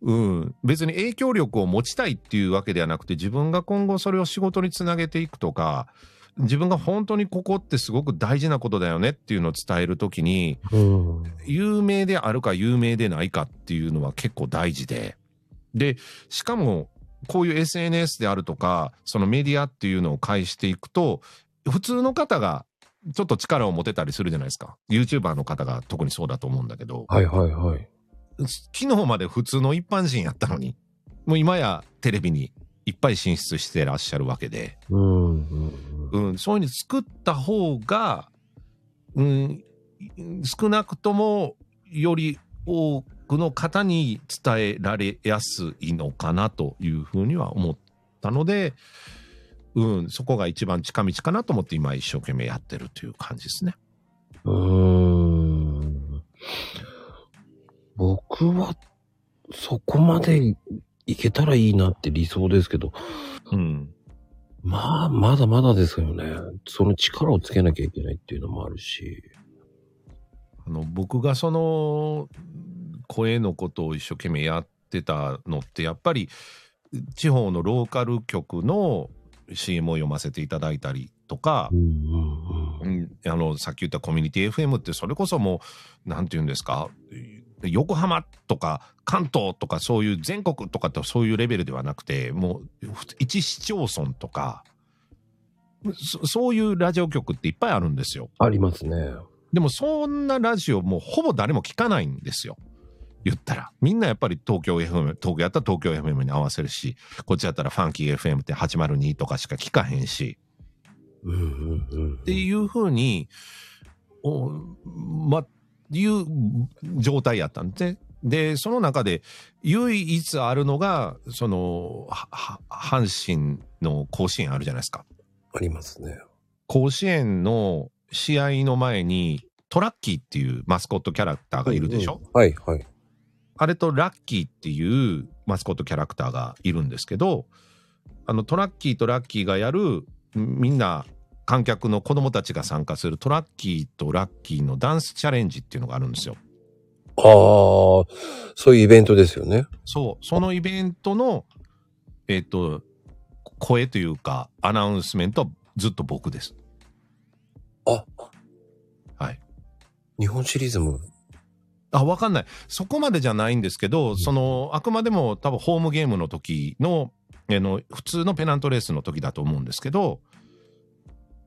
C: うん。別に影響力を持ちたいっていうわけではなくて、自分が今後それを仕事につなげていくとか、自分が本当にここってすごく大事なことだよねっていうのを伝えるときに、
A: うん。
C: 有名であるか有名でないかっていうのは結構大事で。で、しかも、こういう SNS であるとか、そのメディアっていうのを介していくと、普通の方がちょっと力を持てたりするじゃないですか。YouTuber の方が特にそうだと思うんだけど、
A: はいはいはい。
C: 昨日まで普通の一般人やったのに、もう今やテレビにいっぱい進出してらっしゃるわけで、
A: うんうんうん。
C: うん、そういうふうに作った方が、うん、少なくともより多くの方に伝えられやすいのかなというふうには思ったので、うん、そこが一番近道かなと思って今一生懸命やってるという感じですね。
A: うーん。僕は、そこまでいけたらいいなって理想ですけど、
C: うん。
A: まあ、まだまだですよね。その力をつけなきゃいけないっていうのもあるし。
C: あの僕がその声のことを一生懸命やってたのってやっぱり地方のローカル局の CM を読ませていただいたりとか
A: う、ん
C: あのさっき言ったコミュニティ FM ってそれこそもうなんて言うんですか？横浜とか関東とかそういう全国とかってそういうレベルではなくてもう一市町村とかそそういうラジオ局っていっぱいあるんですよ。
A: ありますね。
C: でもそんなラジオもうほぼ誰も聞かないんですよ。言ったら。みんなやっぱり東京 FM、東京やったら東京 FM に合わせるし、こっちやったらファンキー FM って802とかしか聞かへんし、
A: うんうんうん。
C: っていうふうに、おま、いう状態やったんで、で、その中で唯一あるのが、その、阪神の甲子園あるじゃないですか。
A: ありますね。
C: 甲子園の試合の前に、トラッキーっていうマスコットキャラクターがいるでしょ、
A: うんうんはいはい。
C: あれとラッキーっていうマスコットキャラクターがいるんですけど、あのトラッキーとラッキーがやる、みんな観客の子供たちが参加するトラッキーとラッキーのダンスチャレンジっていうのがあるんですよ。
A: ああ、そういうイベントですよね。
C: そう、そのイベントの、えっ、と、声というか、アナウンスメントはずっと僕です。
A: あ、
C: はい。
A: 日本シリーズも、
C: あ、わかんない。そこまでじゃないんですけど、その、あくまでも多分ホームゲームの時の、あの、普通のペナントレースの時だと思うんですけど、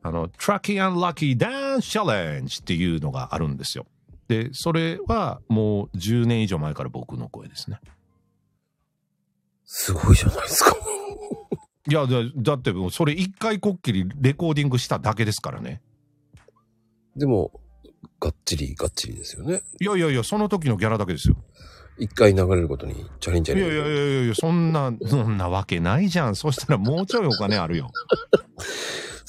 C: あの、トラッキーアンラッキーダンスチャレンジっていうのがあるんですよ。で、それはもう10年以上前から僕の声ですね。
A: すごいじゃないですか。
C: いや、だだってもうそれ一回こっきりレコーディングしただけですからね。
A: でも、がっちりがっちりですよね。
C: いやいやいや、その時のギャラだけですよ。
A: 一回流れることにチャレンジャー
C: いやいやいやいやいや、そんな、そんなわけないじゃん。そしたらもうちょいお金あるよ。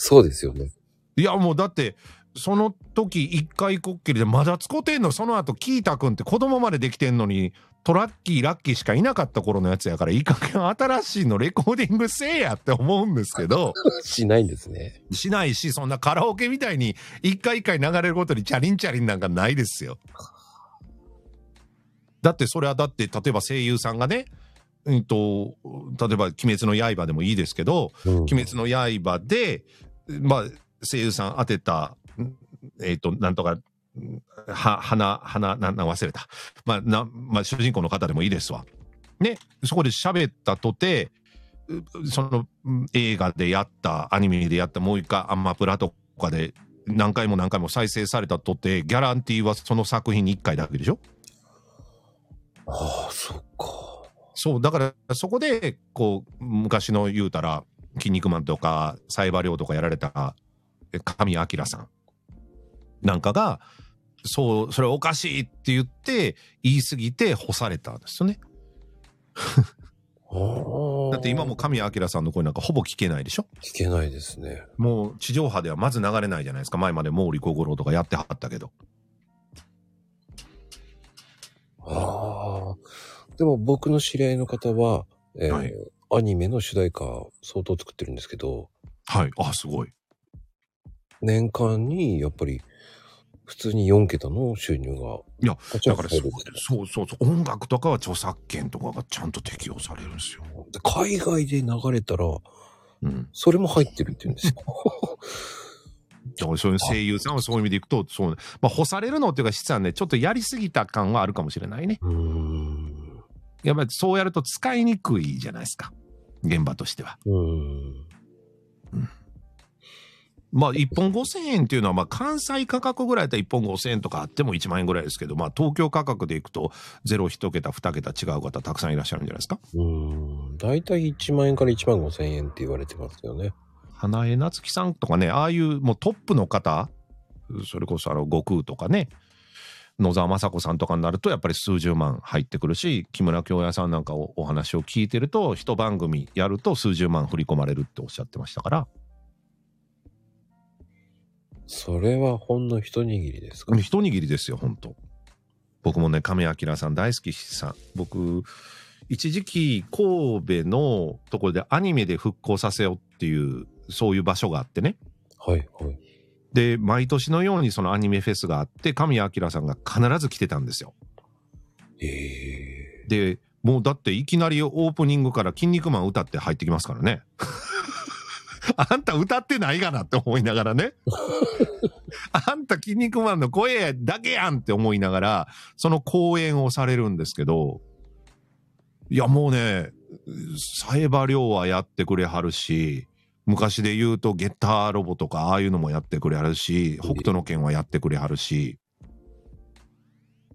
A: そうですよね。
C: いや、もうだって、その時一回こっきりでまだ使ってんのその後キータ君って子供までできてんのにトラッキーラッキーしかいなかった頃のやつやからいい加減新しいのレコーディングせえやって思うんですけど
A: しないんですね。<laughs>
C: しないしそんなカラオケみたいに一回一回流れるごとにチャリンチャリンなんかないですよだってそれはだって例えば声優さんがねうんと例えば「鬼滅の刃」でもいいですけど
A: うん
C: 鬼滅の刃で、まあ、声優さん当てた、んえっ、と、なんとか、んは、花、花、な、な、忘れた。まあ、な、まあ、主人公の方でもいいですわ。ね、そこで喋ったとて、うその、ん映画でやった、アニメでやった、もう一回アンマプラとかで、何回も何回も再生されたとて、ギャランティーはその作品に1回だけでしょ？
A: ああ、そっか。
C: そう、だからそこで、こう、昔の言うたら、筋肉マンとか、サイバーリョウとかやられた、え神明さんなんかが、そう、それおかしいって言って、言い過ぎて干されたんですよね。だって今も神明さんの声なんかほぼ聞けないでしょ？
A: 聞けないですね。
C: もう地上波ではまず流れないじゃないですか。前まで毛利小五郎とかやってはったけど。
A: ああ。でも僕の知り合いの方は、えー
C: はい
A: アニメの主題歌相当作ってるんですけど、
C: はい。あ、すごい。
A: 年間にやっぱり普通に4桁の収入が。
C: いや、だからそうそうそうそう。音楽とかは著作権とかがちゃんと適用されるんですよ。
A: で海外で流れたら、
C: うん。
A: それも入ってるって言うんですよ。<laughs>
C: だからそういう声優さんはそういう意味でいくと、そうね。まあ、干されるのっていうか、実はね、ちょっとやりすぎた感はあるかもしれないね。
A: うーん。
C: やっぱりそうやると使いにくいじゃないですか。現場としては。
A: うーん。
C: まあ、1本5000円っていうのは、まあ、関西価格ぐらいだったら1本5000円とかあっても1万円ぐらいですけど、まあ、東京価格でいくと、0、1桁、2桁違う方たくさんいらっしゃるんじゃないですか？
A: うーん。だいたい1万円から1万5千円って言われてますよね。
C: 花江夏樹さんとかね、ああいうもうトップの方、それこそあの悟空とかね、野沢雅子さんとかになるとやっぱり数十万入ってくるし、木村京也さんなんかおお話を聞いてると、一番組やると数十万振り込まれるっておっしゃってましたから、
A: それはほんの一握りですか、
C: 一握りですよ、本当僕もね、亀明さん大好きしさん。僕、一時期神戸のところでアニメで復興させようっていう、そういう場所があってね。
A: はいはい。
C: で、毎年のようにそのアニメフェスがあって、神谷明さんが必ず来てたんですよ。
A: ええ
C: で、もうだっていきなりオープニングから筋肉マン歌って入ってきますからね。<laughs> あんた歌ってないかなって思いながらね。<laughs> あんた筋肉マンの声だけやんって思いながら、その公演をされるんですけど、いやもうね、サイバー量はやってくれはるし、昔で言うとゲッターロボとかああいうのもやってくれはるし、北斗の拳はやってくれはるし、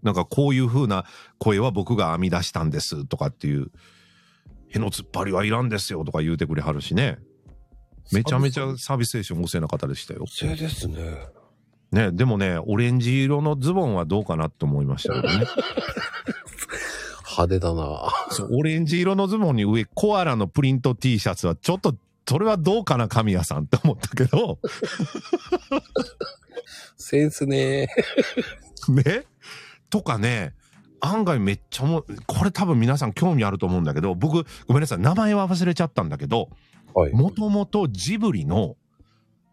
C: なんかこういう風な声は僕が編み出したんですとかっていう、への突っ張りはいらんですよとか言うてくれはるしね。めちゃめちゃサービス精神旺盛な方でしたよ。
A: そうですね。
C: ね、でもね、オレンジ色のズボンはどうかなと思いましたけどね。<laughs>
A: 派手だな。
C: そうオレンジ色のズボンに上、コアラのプリント T シャツは、ちょっと、それはどうかな、神谷さんって思ったけど、
A: センスね <laughs>
C: ね？とかね、案外めっちゃもう、これ多分皆さん興味あると思うんだけど、僕、ごめんなさい、名前は忘れちゃったんだけど、
A: はい。
C: もともとジブリの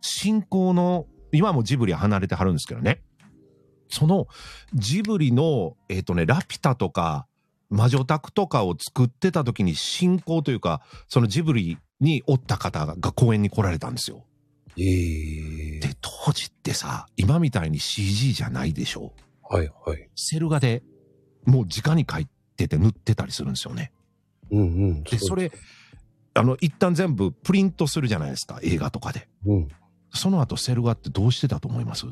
C: 進行の、今もジブリは離れてはるんですけどね。そのジブリの、えっ、とね、ラピュタとか、魔女宅とかを作ってた時に進行というか、そのジブリにおった方が公演に来られたんですよ。
A: ええ
C: で、当時ってさ、今みたいに CG じゃないでしょ？
A: はいはい。
C: セル画でもう直に描いてて塗ってたりするんですよね。
A: うんうん。
C: で、それ、あの、一旦全部プリントするじゃないですか、映画とかで。
A: うん。
C: その後セル画ってどうしてたと思います？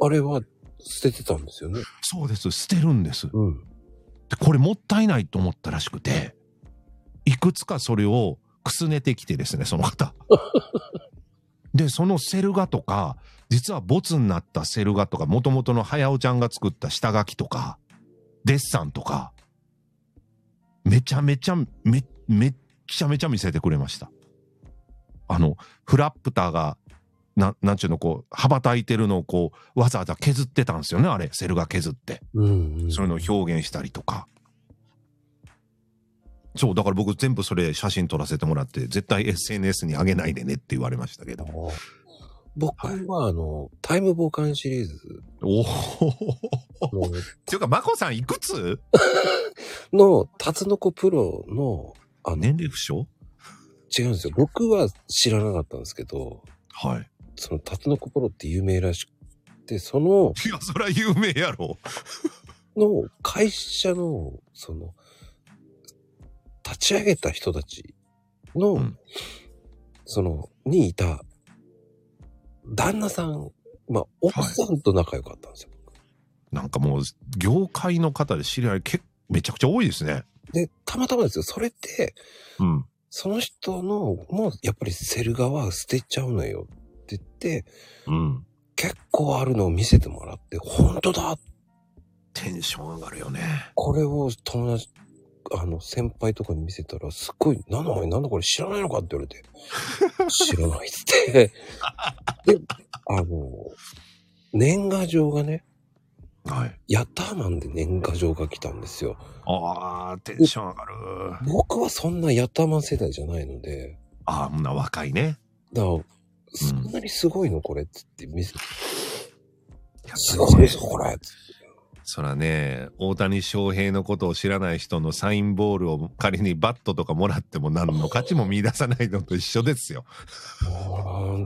A: あれは捨ててたんですよね。
C: そうです。捨てるんです。
A: うん。
C: で、これもったいないと思ったらしくて、いくつかそれをくすねてきてですね、その方。<laughs> で、そのセル画とか、実はボツになったセル画とか、もともとの早尾ちゃんが作った下書きとか、デッサンとか、めちゃめちゃ、め、めっちゃめちゃ見せてくれました。あの、フラップターが、ななんちゅうの、こう、羽ばたいてるのをこう、わざわざ削ってたんですよね、あれ、セル画削って。
A: うん、うん。
C: そういうのを表現したりとか。そう、だから僕全部それ写真撮らせてもらって、絶対 SNS に上げないでねって言われましたけど。
A: 僕は、あの、タイムボカンシリーズ
C: おお。
A: の、<laughs>
C: っていうか、まこさんいくつ？
A: の、タツノコプロの、あの、
C: 年齢不詳？
A: 違うんですよ。僕は知らなかったんですけど、
C: はい。
A: そのタツノコプロって有名らしくて、その、
C: いや、そりゃ有名やろ。
A: の会社の、その、立ち上げた人たちの、
C: うん
A: その、にいた、旦那さん、まあ、奥さんと仲良かったんですよ。
C: なんかもう、業界の方で知り合い結めちゃくちゃ多いですね。
A: で、たまたまですよ。それって、
C: うん。
A: その人の、もう、やっぱりセル画は捨てちゃうのよって言って、
C: うん。
A: 結構あるのを見せてもらって、本当だ
C: テンション上がるよね。
A: これを友達、あの、先輩とかに見せたら、すっごい、なんだお前、なんだこれ？知らないのか？って言われて、<laughs> 知らないっつって。<laughs> で、あの、年賀状がね、
C: はい。
A: ヤッターマンで年賀状が来たんですよ。
C: ああ、テンション上がる。
A: 僕はそんなヤッターマン世代じゃないので、
C: ああ、な若いね。
A: だから、そんなにすごいの？これ？っつって見せて、すごいぞ、これっつって。
C: そらね、大谷翔平のことを知らない人のサインボールを仮にバットとかもらっても何の価値も見出さないのと一緒ですよ。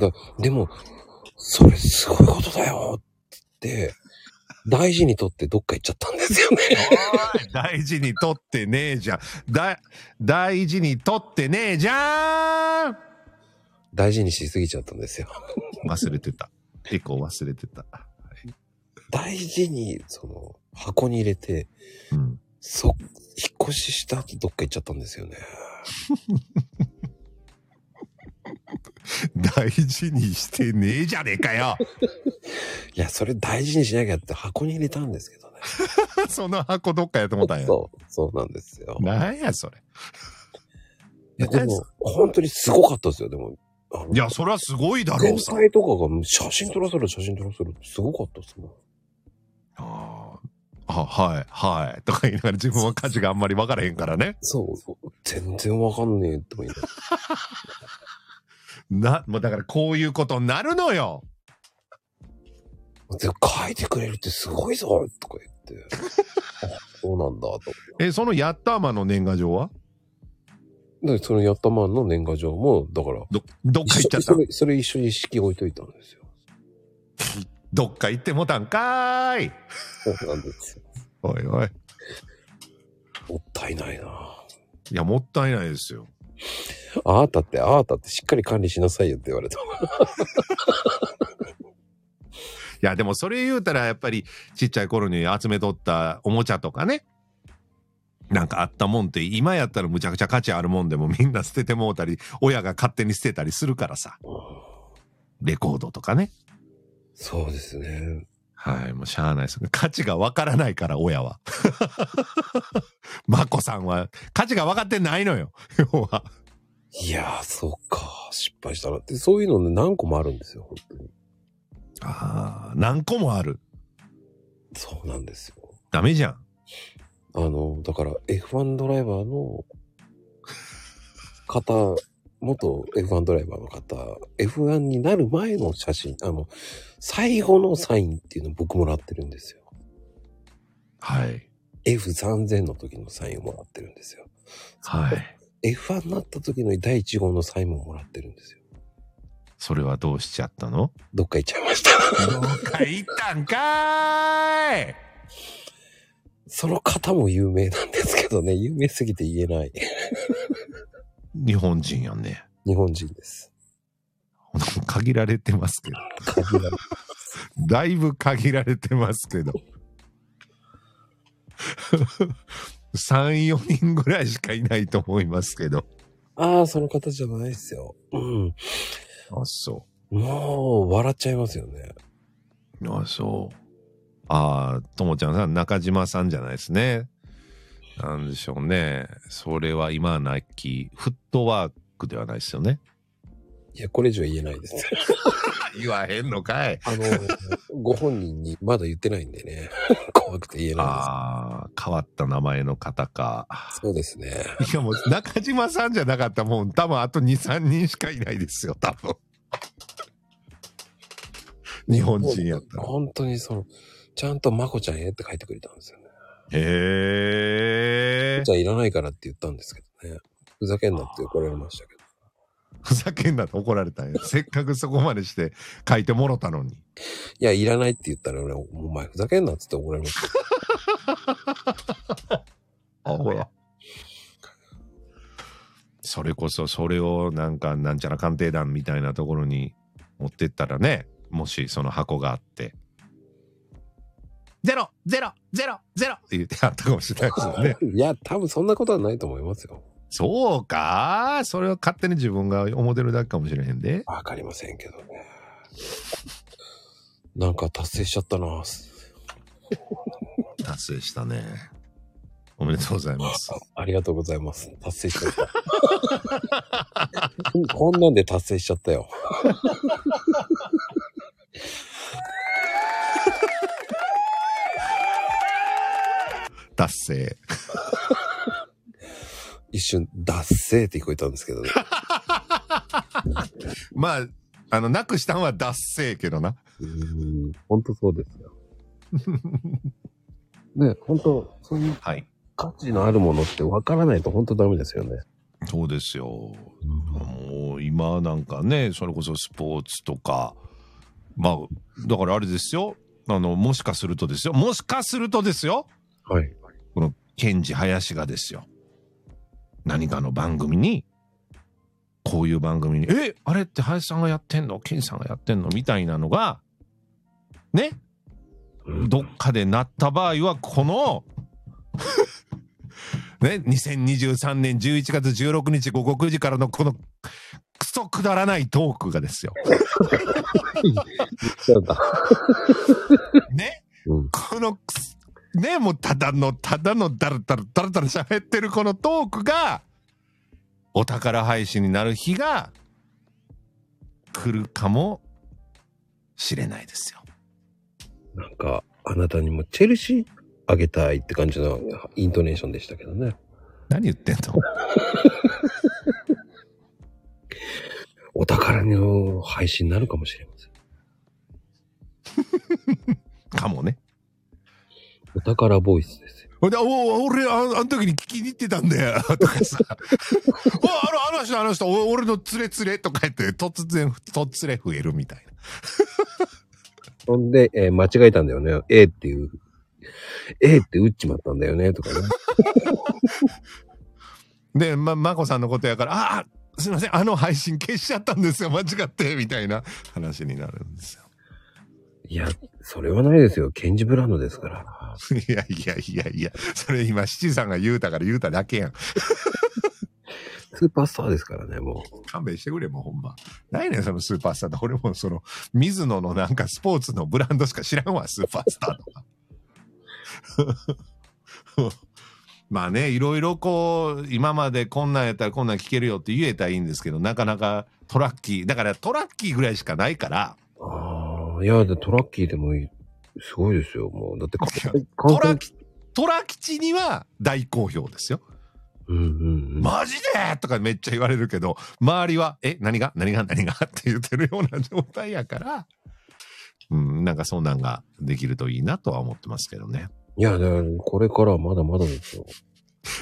A: だでも、それすごいことだよって、大事にとってどっか行っちゃったんですよね。<laughs>
C: 大事に取ってねえじゃん。だ、大事に取ってねえじゃん
A: 大事にしすぎちゃったんですよ。
C: 忘れてた。エコー忘れてた。
A: 大事に、その、箱に入れて、
C: うん。
A: そ、引っ越しした後どっか行っちゃったんですよね。<laughs>
C: 大事にしてねえじゃねえかよ。<laughs>
A: いや、それ大事にしなきゃって箱に入れたんですけどね。<laughs>
C: その箱どっかやと思ったんや。
A: そう、そうなんですよ。
C: なんやそれ。
A: いや、でも、本当にすごかったですよ、でも。
C: いや、それはすごいだろ
A: 前
C: うさ。
A: 回とかが写真撮らせる、写真撮らせるってすごかったですもん。
C: あーあ、はい、はい。とか言いながら自分は価値があんまり分からへんからね。
A: そうそう。全然わかんねえって思いながら <laughs>
C: な、もうだからこういうことになるのよ。
A: で書いてくれるってすごいぞとか言って。<laughs> あ、そうなんだと。
C: え、そのヤッターマンの年賀状は？
A: で、そのやったマンの年賀状も、だから、
C: ど、どっか行っちゃった
A: そ。れ、それ一緒に式置いといたんですよ。<laughs>
C: どっか行ってもたんかーい。
A: そうなんですよ。
C: おいおい。
A: もったいないな。
C: いや、もったいないですよ。
A: あなたって、あなたってしっかり管理しなさいよって言われた。
C: いや、でもそれ言うたらやっぱりちっちゃい頃に集めとったおもちゃとかね。なんかあったもんって今やったらむちゃくちゃ価値あるもんでもみんな捨ててもうたり、親が勝手に捨てたりするからさ。レコードとかね。
A: そうですね。
C: はい、もうしゃあないです。価値がわからないから、親は。<laughs> まこさんは、価値が分かってないのよ、要は。
A: いやー、そっか。失敗したなって、そういうのね、何個もあるんですよ、本当に。
C: ああ、何個もある。
A: そうなんですよ。
C: ダメじゃん。
A: あの、だから F1 ドライバーの方、元 F1 ドライバーの方、F1 になる前の写真、あの、最後のサインっていうのを僕もらってるんですよ。
C: はい。
A: F3000 の時のサインをもらってるんですよ。
C: はい。
A: F1 になった時の第1号のサインももらってるんですよ。
C: それはどうしちゃったの？
A: どっか行っちゃいました。
C: どっか行ったんかーい
A: その方も有名なんですけどね、有名すぎて言えない。
C: 日本人やんね。
A: 日本人です。<laughs>
C: 限られてますけど。だいぶ限られてますけど。3、4人ぐらいしかいないと思いますけど。
A: ああ、その方じゃないですよ。うん。
C: あ、そ
A: もう、笑っちゃいますよね。
C: う。あ、そう。ああ、ともちゃんさん、中島さんじゃないですね。なんでしょうね。それは今はなき、フットワークではないですよね。
A: いや、これ以上言えないです。<laughs>
C: 言わへんのかい。
A: あの、ご本人にまだ言ってないんでね。<laughs> 怖くて言えない
C: ああ、変わった名前の方か。
A: です。そうですね。
C: いやもう中島さんじゃなかったもん多分あと2、3人しかいないですよ、多分。<laughs> 日本人やったら。
A: 本当にその、ちゃんとまこちゃんへって書いてくれたんですよね。
C: へえ。
A: じゃあいらないからって言ったんですけどね。ふざけんなって怒られましたけど。
C: ふざけんなと怒られたんや。<laughs> せっかくそこまでして書いてもろたのに。
A: いや、いらないって言ったら俺、お前ふざけんなっつって怒られました。<laughs>
C: あ、ほら。それこそそれをなんかなんちゃら鑑定団みたいなところに持ってったらね、もしその箱があって。ゼロゼロゼロゼロって言ってあったかもしれないですよね。<laughs>
A: いや、多分そんなことはないと思いますよ。
C: そうか？それは勝手に自分が思ってるだけかもしれへんで。
A: わかりませんけどね。<laughs> なんか達成しちゃったな。<laughs>
C: 達成したね。おめでとうございます。
A: ありがとうございます。達成しちゃった。<laughs> こんなんで達成しちゃったよ。
C: 達成。
A: 一瞬、達成って聞こえたんですけどね。<laughs>
C: まあ、あの、なくしたんは達成けどな。
A: うーん、ほんとそうですよ。<laughs> ね、ほんと、そういう
C: はい。
A: 価値のあるものって分からないとほんとダメですよね。
C: そうですよ。もう今なんかね、それこそスポーツとか、まあ、だからあれですよ。あの、もしかするとですよ。もしかするとですよ。
A: はい。
C: この、ケンジ林がですよ。何かの番組に、こういう番組に、え、あれって林さんがやってんの？ケンジさんがやってんの？みたいなのが、ね、どっかでなった場合は、<laughs> この、ね、2023年11月16日午後9時からのこのクソくだらないトークがですよ。<laughs> ね、
A: うん。
C: このくす、ね、もうただの、ただのだらだらだらだら喋ってるこのトークが、お宝配信になる日が来るかもしれないですよ。
A: なんか、あなたにもチェルシーあげたいって感じのイントネーションでしたけどね。
C: 何言ってんの？<laughs>
A: お宝の配信になるかもしれません。<laughs>
C: かもね。
A: お宝ボイスですよ。
C: ほんで、お俺あ、あの時に聞きに行ってたんだよ、<laughs> とかさ。<laughs> おあの、あの人、あの人、お俺の連れ連れとか言って、突然、突れ増えるみたいな。<laughs>
A: ほんで、えー間違えたんだよね。A っていう。A って打っちまったんだよね、とかね。
C: で、ま、まこさんのことやから、ああ、すいません、あの配信消しちゃったんですよ、間違って、みたいな話になるんですよ。
A: いや、それはないですよ。ケンジブランドですから。<laughs>
C: いやいやいやいや、それ今、七さんが言うたから言うただけやん。
A: スーパースターですからね、も
C: 勘弁してくれ、もうほんま。何やねん、そのスーパースターって。俺もその、水野のなんかスポーツのブランドしか知らんわ、スーパースターとか。<laughs> まあね、いろいろこう、今までこんなんやったらこんなん聞けるよって言えたらいいんですけど、なかなかトラッキー、だからトラッキーぐらいしかないから、
A: う。ああ、いや、でトラッキーでもいい。すごいですよ、もう。だって、
C: トラトラ吉には大好評ですよ。
A: うんうんうん。
C: マジでとかめっちゃ言われるけど、周りは、え、何が何が何がって言ってるような状態やから、うん、なんかそんなんができるといいなとは思ってますけどね。
A: いや、だからこれからはまだまだですよ。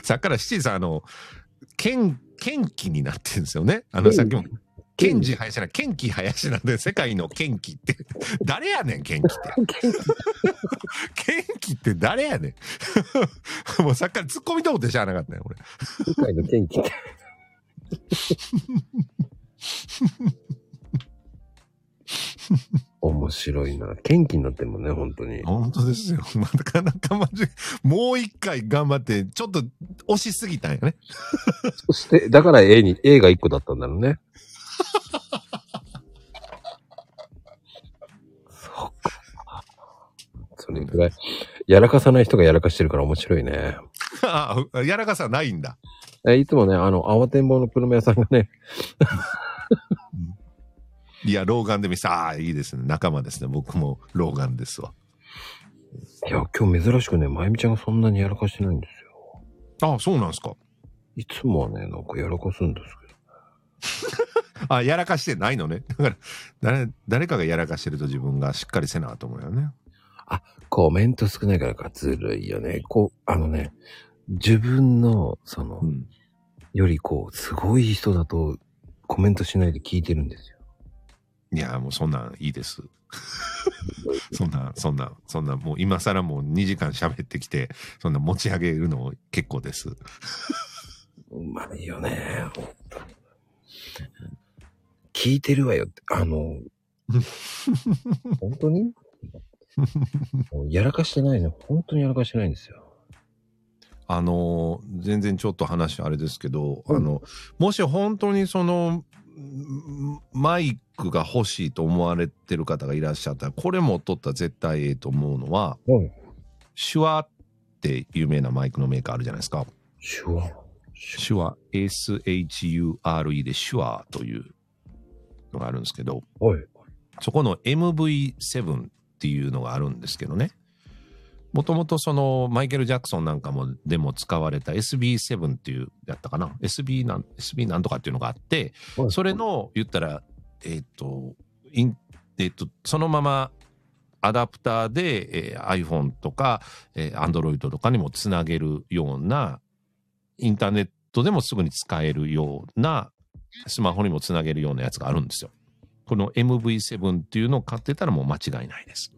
C: さっきから七時さん、あの、剣、剣気になってるんですよね。あの、さっきも、剣治林な、剣気林なんで、世界の剣気って、<laughs> 誰やねん、剣気って。剣気って誰やねん。<laughs> もうさっきから突っ込みと思ってしゃあなかったよ、俺。
A: 世界の元気って。<laughs> 面白いな。元気になってんもんね、本当に。
C: 本当ですよ。なかなかマジ、もう一回頑張って、ちょっと押しすぎたんやね。
A: そして、だから A に、A が1個だったんだろうね。そっか。それぐらい、やらかさない人がやらかしてるから面白いね。
C: ああやらかさないんだ。
A: えいつもね、あの、慌てんぼうのプロメ屋さんがね、
C: いや、老眼で見せああ、いいですね。仲間ですね。僕も老眼ですわ。
A: いや、今日珍しくね、まゆみちゃんがそんなにやらかしてないんですよ。
C: ああ、そうなんですか。
A: いつもはね、なんかやらかすんですけど。<laughs>
C: あやらかしてないのね。だから、誰、誰かがやらかしてると自分がしっかりせなと思うよね。
A: コメント少ないからかずるいよね。こう、あのね、自分の、その、
C: うん。
A: よりこう、すごい人だとコメントしないで聞いてるんですよ。
C: いや、もうそんなんいいです。<laughs> そんな、そんな、そんな、もう今更もう2時間喋ってきて、そんな持ち上げるの結構です。
A: うまいよね。聞いてるわよって、あの、<laughs> 本当に？<laughs> もうやらかしてないの。本当にやらかしてないんですよ。
C: あの、全然ちょっと話あれですけど、
A: うん
C: あの、もし本当にその、んマイクが欲しいと思われてる方がいらっしゃったら、これも取ったら絶対ええと思うのは、
A: はい。
C: 手話って有名なマイクのメーカーあるじゃないですか。
A: 手話。
C: 手話、SHURE で手話というのがあるんですけど、
A: はい。
C: そこの MV7 っていうのがあるんですけどね。もともとそのマイケル・ジャクソンなんかもでも使われた SB7 っていうやったかな ?SB なん、SB なんとかっていうのがあって、
A: はい
C: それの言ったら、えっ、と、イン、えっ、と、そのままアダプターで、えー iPhone とか、えー Android とかにもつなげるような、インターネットでもすぐに使えるような、スマホにもつなげるようなやつがあるんですよ。この MV7 っていうのを買ってたらもう間違いないです。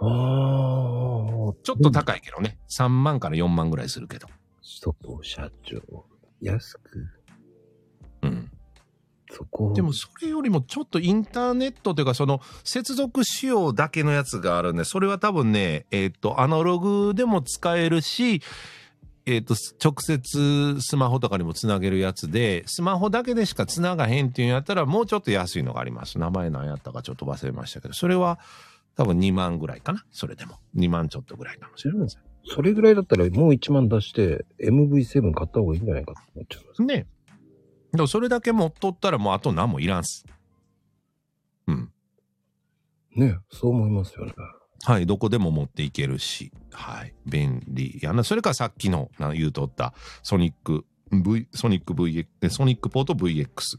A: ああ。
C: ちょっと高いけどね。3万から4万ぐらいするけど。
A: そこ、社長。安く。
C: うん。
A: そこ。
C: でもそれよりもちょっとインターネットというかその接続仕様だけのやつがあるんで、それは多分ね、えっ、と、アナログでも使えるし、えっ、と、直接スマホとかにもつなげるやつで、スマホだけでしかつながへんっていうんやったらもうちょっと安いのがあります。名前何やったかちょっと忘れましたけど、それは多分2万ぐらいかな。それでも。2万ちょっとぐらいかもしれません。
A: それぐらいだったらもう1万出して MV7 買った方がいいんじゃないかと思っちゃいます。
C: ね。でもそれだけ持っとったらもうあと何もいらんす。うん。
A: ねそう思いますよね。
C: はい、どこでも持っていけるし、はい、便利やな。それからさっきのな言うとったソニック V、ソニック VX、えソニックポート VX。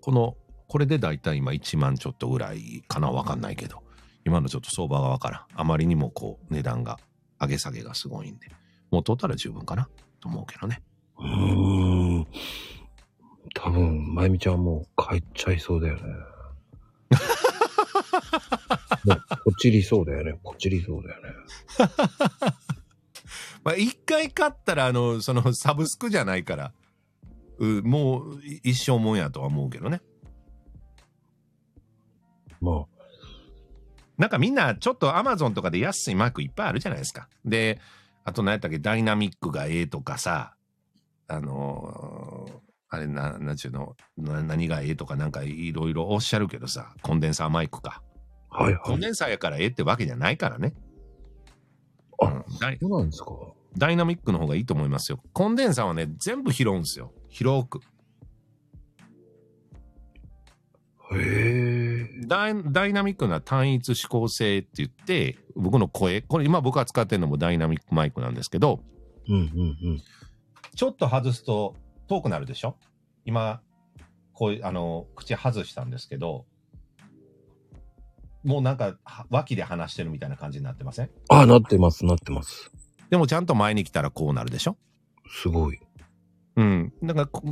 C: この、これでだいたい今1万ちょっとぐらいかなわかんないけど、今のちょっと相場がわからん。あまりにもこう値段が上げ下げがすごいんで、もう取ったら十分かなと思うけどね。
A: うーん。多分、まゆみちゃんもう帰っちゃいそうだよね。<laughs> もうポチりそうだよね。ポチりそうだよね。<laughs>
C: まあ一回買ったらあの、そのサブスクじゃないから、うもう一生もんやとは思うけどね。
A: まあ、
C: なんかみんなちょっとアマゾンとかで安いマークいっぱいあるじゃないですか。で、あと何やったっけ、ダイナミックがええとかさ、あのーあれな、なんちゅうの、な何がええとかなんかいろいろおっしゃるけどさ、コンデンサーマイクか。
A: はいはい。
C: コンデンサーやからええってわけじゃないからね。
A: あ
C: うんダイ
A: そうなんですか。
C: ダイナミックの方がいいと思いますよ。コンデンサーはね、全部拾うんですよ。広く。
A: へえ。
C: ダイダイナミックな単一指向性って言って、僕の声、これ今僕が使ってるのもダイナミックマイクなんですけど、
A: うんうんうん。
C: ちょっと外すと遠くなるでしょ？今、こういう、あの、口外したんですけど、もうなんか、は脇で話してるみたいな感じになってません？
A: あ、なってます、なってます。
C: でもちゃんと前に来たらこうなるでしょ？
A: すごい。
C: うん。だからこ、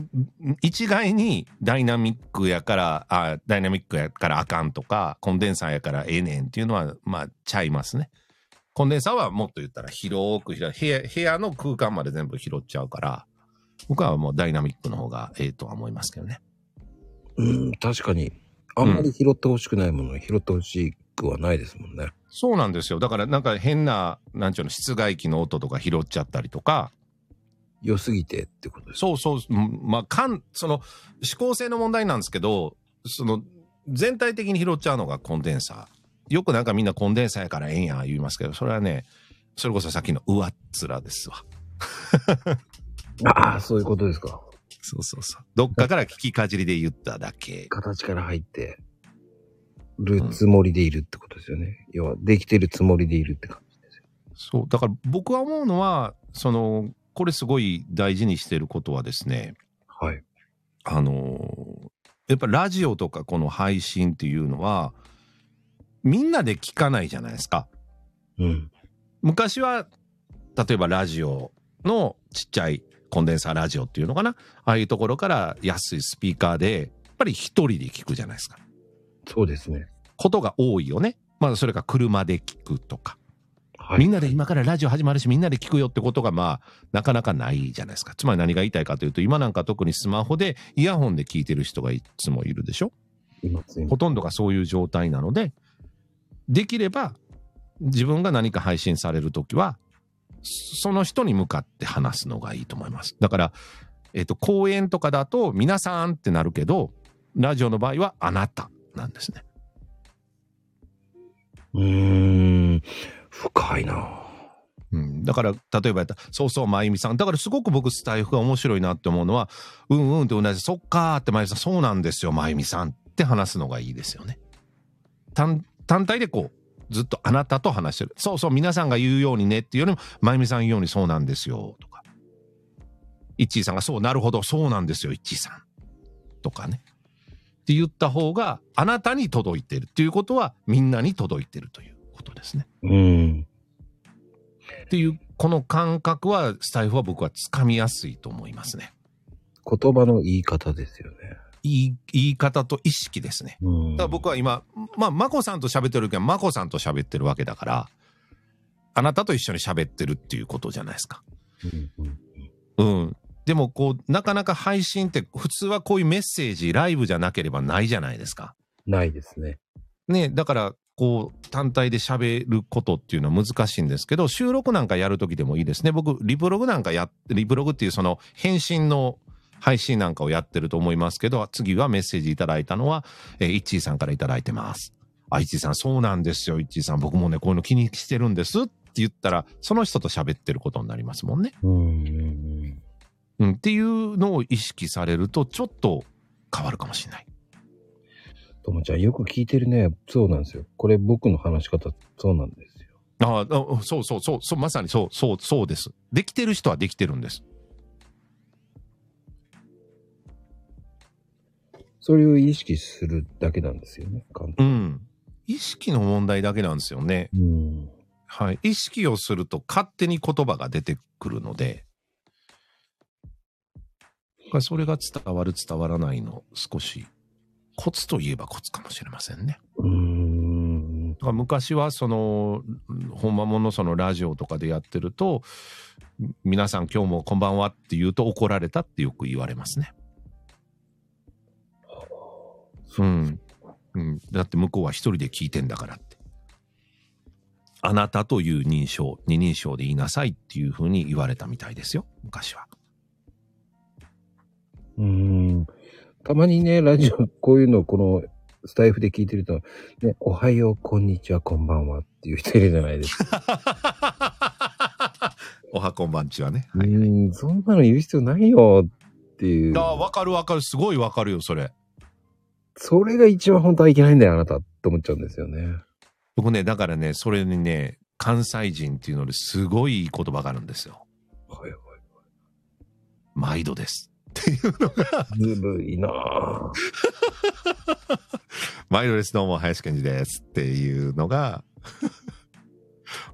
C: 一概にダイナミックやから、あダイナミックやからあかんとか、コンデンサーやからええねんっていうのは、まあ、ちゃいますね。コンデンサーはもっと言ったら広く部屋、部屋の空間まで全部拾っちゃうから、僕はもうダイナミックの方がええとは思いますけどね。
A: うん、確かに。あんまり拾ってほしくないものを拾ってほしくはないですもんね。
C: そうなんですよ。だからなんか変な、なんちゅうの、室外機の音とか拾っちゃったりとか、
A: 良すぎてってことです。
C: そうそう、うんまあ、かん、その、指向性の問題なんですけど、その、全体的に拾っちゃうのがコンデンサー。よくなんかみんなコンデンサーやからええんや言いますけど、それはね、それこそさっきの上っ面ですわ。<laughs>
A: ああ、そういうことですか。
C: そうそうそう。どっかから聞きかじりで言っただけ。
A: 形から入って、るつもりでいるってことですよね。要は、できてるつもりでいるって感じですよ。
C: そう。だから僕は思うのは、その、これすごい大事にしてることはですね、
A: はい。
C: あのやっぱラジオとかこの配信っていうのは、みんなで聞かないじゃないですか。
A: うん。
C: 昔は、例えばラジオのちっちゃいコンデンサーラジオっていうのかな？ああいうところから安いスピーカーで、やっぱり一人で聞くじゃないですか。
A: そうですね。
C: ことが多いよね。まあそれか車で聞くとか。
A: はい。
C: みんなで今からラジオ始まるしみんなで聞くよってことがまあなかなかないじゃないですか。つまり何が言いたいかというと今なんか特にスマホでイヤホンで聞いてる人がいつもいるでしょ？ほとんどがそういう状態なので、できれば自分が何か配信されるときは、その人に向かって話すのがいいと思います。だから、えっ、と、講演とかだと皆さんってなるけど、ラジオの場合はあなたなんですね。
A: うーん。深いな
C: うん、だから、例えばやったら、そうそう、まゆみさん。だからすごく僕スタイフが面白いなって思うのは、うんうんって同じ、そっかーってまゆみさん、そうなんですよ、まゆみさんって話すのがいいですよね。単単体でこう、ずっとあなたと話してる。そうそう、皆さんが言うようにねっていうよりも、まゆみさん言うようにそうなんですよ、とか。いっちーさんが、そう、なるほど、そうなんですよ、いっちーさん。とかね。って言った方が、あなたに届いてるっていうことは、みんなに届いてるということですね。
A: うん。
C: っていう、この感覚は、スタイフは僕はつかみやすいと思いますね。
A: 言葉の言い方ですよね。
C: 言い言い方と意識ですね。
A: うん。
C: だから僕は今、まあ、まこさんと喋ってる時は、まこさんと喋ってるわけだから、あなたと一緒に喋ってるっていうことじゃないですか。
A: うん。
C: でも、こう、なかなか配信って、普通はこういうメッセージ、ライブじゃなければないじゃないですか。
A: ないですね。
C: ね、だから、こう、単体で喋ることっていうのは難しいんですけど、収録なんかやるときでもいいですね。僕、リブログなんかやって、リブログっていうその、返信の配信なんかをやってると思いますけど、次はメッセージいただいたのは、えー、イッチーさんからいただいてます。あ、イッチーさん、そうなんですよ、イッチーさん。僕もね、こういうの気にしてるんですって言ったら、その人と喋ってることになりますもんね。
A: うんうん
C: うん、っていうのを意識されると、ちょっと変わるかもしれない。
A: ともちゃんよく聞いてるね。そうなんですよ。これ僕の話し方、そうなんですよ。
C: ああ、あそうそうそう、そう、まさにそう、そう、そうです。できてる人はできてるんです。
A: それを意識するだけなんですよね。簡
C: う
A: 単
C: ん。意識の問題だけなんですよね。
A: うん。
C: はい。意識をすると勝手に言葉が出てくるので、それが伝わる伝わらないの少しコツといえばコツかもしれませんね。
A: うーん。
C: 昔はその、本間ものそのラジオとかでやってると、皆さん今日もこんばんはって言うと怒られたってよく言われますね。うん。うん。だって向こうは一人で聞いてんだからって。あなたという認証、二人称で言いなさいっていうふうに言われたみたいですよ、昔は。
A: たまにね、ラジオ、こういうの、この、スタイフで聞いてると、ね、おはよう、こんにちは、こんばんはっていう人いるじゃないですか。<laughs>
C: おはこんばんちはね。
A: うーん、そんなの言う必要ないよっていう。
C: あわかるわかる。すごいわかるよ、それ。
A: それが一番本当はいけないんだよ、あなたって思っちゃうんですよね。
C: 僕ね、だからね、それにね、関西人っていうのですごいいい言葉があるんですよ。
A: はいはい。
C: 毎度です。っていうのが、
A: ずるいなぁ。
C: 毎度です、どうも、林健二ですっていうのが、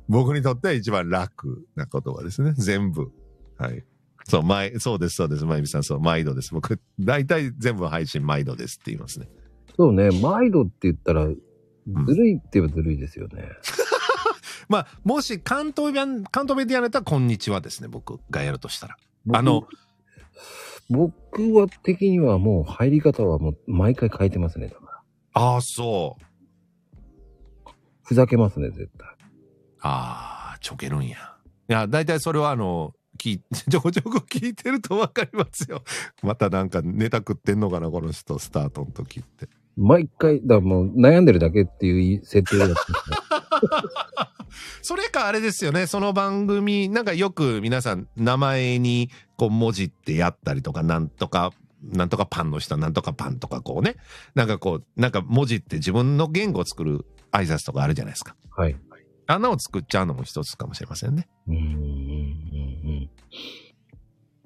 C: 僕にとっては一番楽な言葉ですね。全部。はい。そう、毎、そうです、そうです。まゆみさん、そう、毎度です。僕、大体全部配信毎度ですって言いますね。
A: そうね、毎度って言ったら、ずるいって言えばずるいですよね。<laughs>
C: まあ、もし関東弁、関東弁でやれたら、こんにちはですね、僕がやるとしたら。
A: 僕
C: あの、
A: 僕は的にはもう入り方はもう毎回変えてますね。だから。
C: ああ、そう。
A: ふざけますね、絶対。
C: ああ、ちょけるんや。いや、大体それはあの、聞いちょこちょこ聞いてるとわかりますよ。またなんかネタ食ってんのかな、この人、スタートの時って。
A: 毎回、だもう悩んでるだけっていう設定でやってますね。<laughs>
C: それかあれですよね、その番組、なんかよく皆さん名前にこう文字ってやったりとか、なんとか、なんとかパンの下、なんとかパンとかこうね、なんかこう、なんか文字って自分の言語を作る挨拶とかあるじゃないですか。
A: はい。
C: あんなを作っちゃうのも一つかもしれませんね。
A: うん、うん、うん、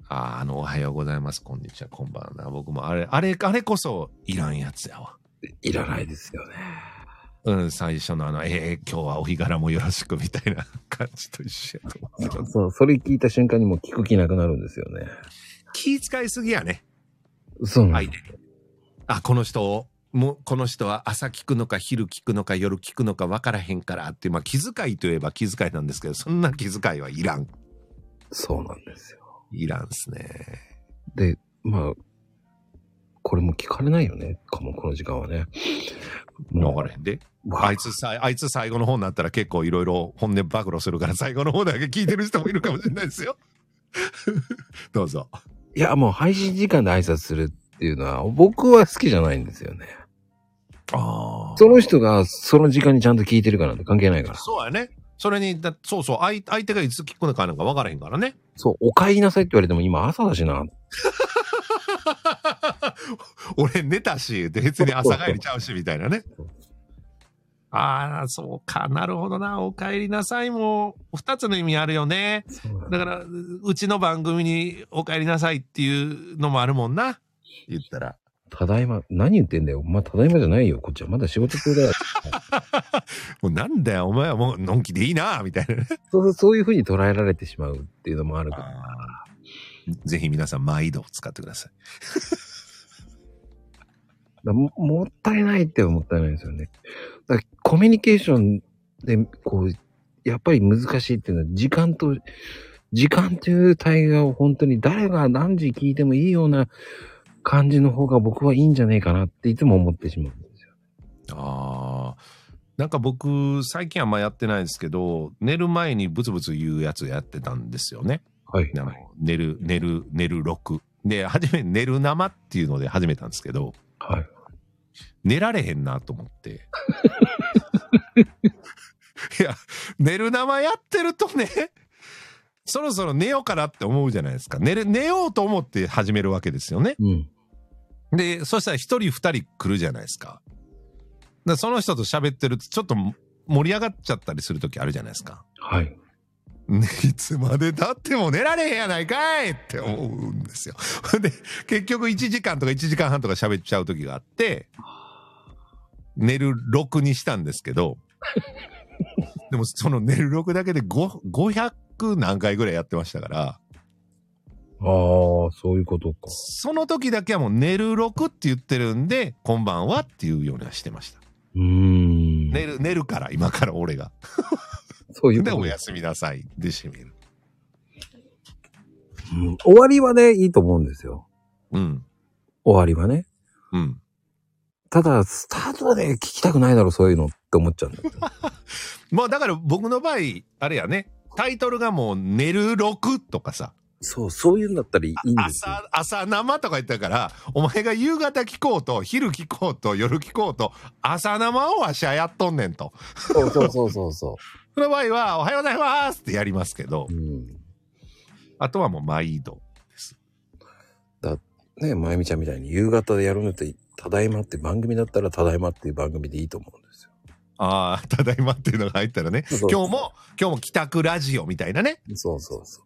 C: ああ、あの、おはようございます、こんにちは、こんばんは。僕もあれ、あれ、あれこそいらんやつやわ。
A: うん。いらないですよね。
C: うん、最初のあの、えー、今日はお日柄もよろしくみたいな感じと一緒やと思うけど。<laughs>
A: そう、それ聞いた瞬間にもう聞く気なくなるんですよね。
C: 気遣いすぎやね。
A: そうなんです
C: 相手に。あ、この人を、もう、この人は朝聞くのか昼聞くのか夜聞くのか分からへんからっていう、まあ気遣いといえば気遣いなんですけど、そんな気遣いはいらん。
A: そうなんですよ。
C: いらんっすね。
A: で、まあ、これも聞かれないよね。かも、この時間はね。
C: 分からへんで。
A: わ
C: あいつさ、あいつ最後の方になったら結構いろいろ本音暴露するから最後の方だけ聞いてる人もいるかもしれないですよ。<laughs> どうぞ。
A: いや、もう配信時間で挨拶するっていうのは、僕は好きじゃないんですよね。
C: あ
A: その人がその時間にちゃんと聞いてるかなんて関係ないから。
C: そうやね。それに、だそうそう、相相手がいつ聞くのかなんか分からへんからね。
A: そう、お帰りなさいって言われても今朝だしな。<laughs>
C: 俺寝たし、で別に朝帰りちゃうし、みたいなね。ああ、そうか。なるほどな。お帰りなさいも、二つの意味あるよね。だから、ううちの番組にお帰りなさいっていうのもあるもんな。言ったら。
A: ただいま、何言ってんだよ。まあ、ただいまじゃないよ。こっちはまだ仕事中だよ。<laughs>
C: もうなんだよ、お前はもうのんきでいいな、みたいなね。
A: そうそういうふうに捉えられてしまうっていうのもあるから。
C: ぜひ皆さん、毎度を使ってください。
A: だももったいないってはもったいないですよね。だコミュニケーションで、こう、やっぱり難しいっていうのは、時間と、時間という対話を本当に誰が何時聞いてもいいような感じの方が僕はいいんじゃねえかなっていつも思ってしまうんですよ。
C: ああ。なんか僕、最近あんまやってないですけど、寝る前にブツブツ言うやつやってたんですよね。
A: はい。
C: あの寝る、寝る、寝る6。で、初め、寝る生っていうので始めたんですけど、
A: はい。
C: 寝られへんなと思って。<laughs> いや、寝る生やってるとね、そろそろ寝ようかなって思うじゃないですか。寝る、寝ようと思って始めるわけですよね。
A: うん。
C: で、そしたら一人二人来るじゃないですか。でその人と喋ってるとちょっと盛り上がっちゃったりする時あるじゃないですか。
A: はい。
C: ね、いつまで経っても寝られへんやないかいって思うんですよ。<laughs> で、結局1時間とか1時間半とか喋っちゃう時があって、寝る6にしたんですけど、<laughs> でもその寝る6だけで5 500何回ぐらいやってましたから、
A: ああ、そういうことか。
C: その時だけはもう寝る6って言ってるんで、こんばんはっていうようにはしてました。
A: うーん。
C: 寝る、寝るから、今から俺が。で、<laughs>
A: そういうこと
C: おやすみなさい。で、閉める。
A: うん終わりはね、いいと思うんですよ。
C: うん。
A: 終わりはね。
C: うん。
A: ただ、スタートで聞きたくないだろ、そういうのって思っちゃうんだよ。<laughs>
C: まあだから僕の場合、あれやね、タイトルがもう寝る6とかさ、
A: そう、そういうんだったらいいんですよ。
C: 朝、朝生とか言ったから、お前が夕方聞こうと、昼聞こうと、夜聞こうと、朝生をわしはやっとんねんと。
A: そうそうそうそうそ <laughs>
C: その場合は、おはようございますってやりますけど
A: う。う、ん。
C: あとはもう毎度。
A: ねまゆみちゃんみたいに夕方でやるのって、ただいまって番組だったらただいまっていう番組でいいと思うんですよ。
C: ああ、ただいまっていうのが入ったらね、今日も、今日も帰宅ラジオみたいなね、
A: そうそうそう。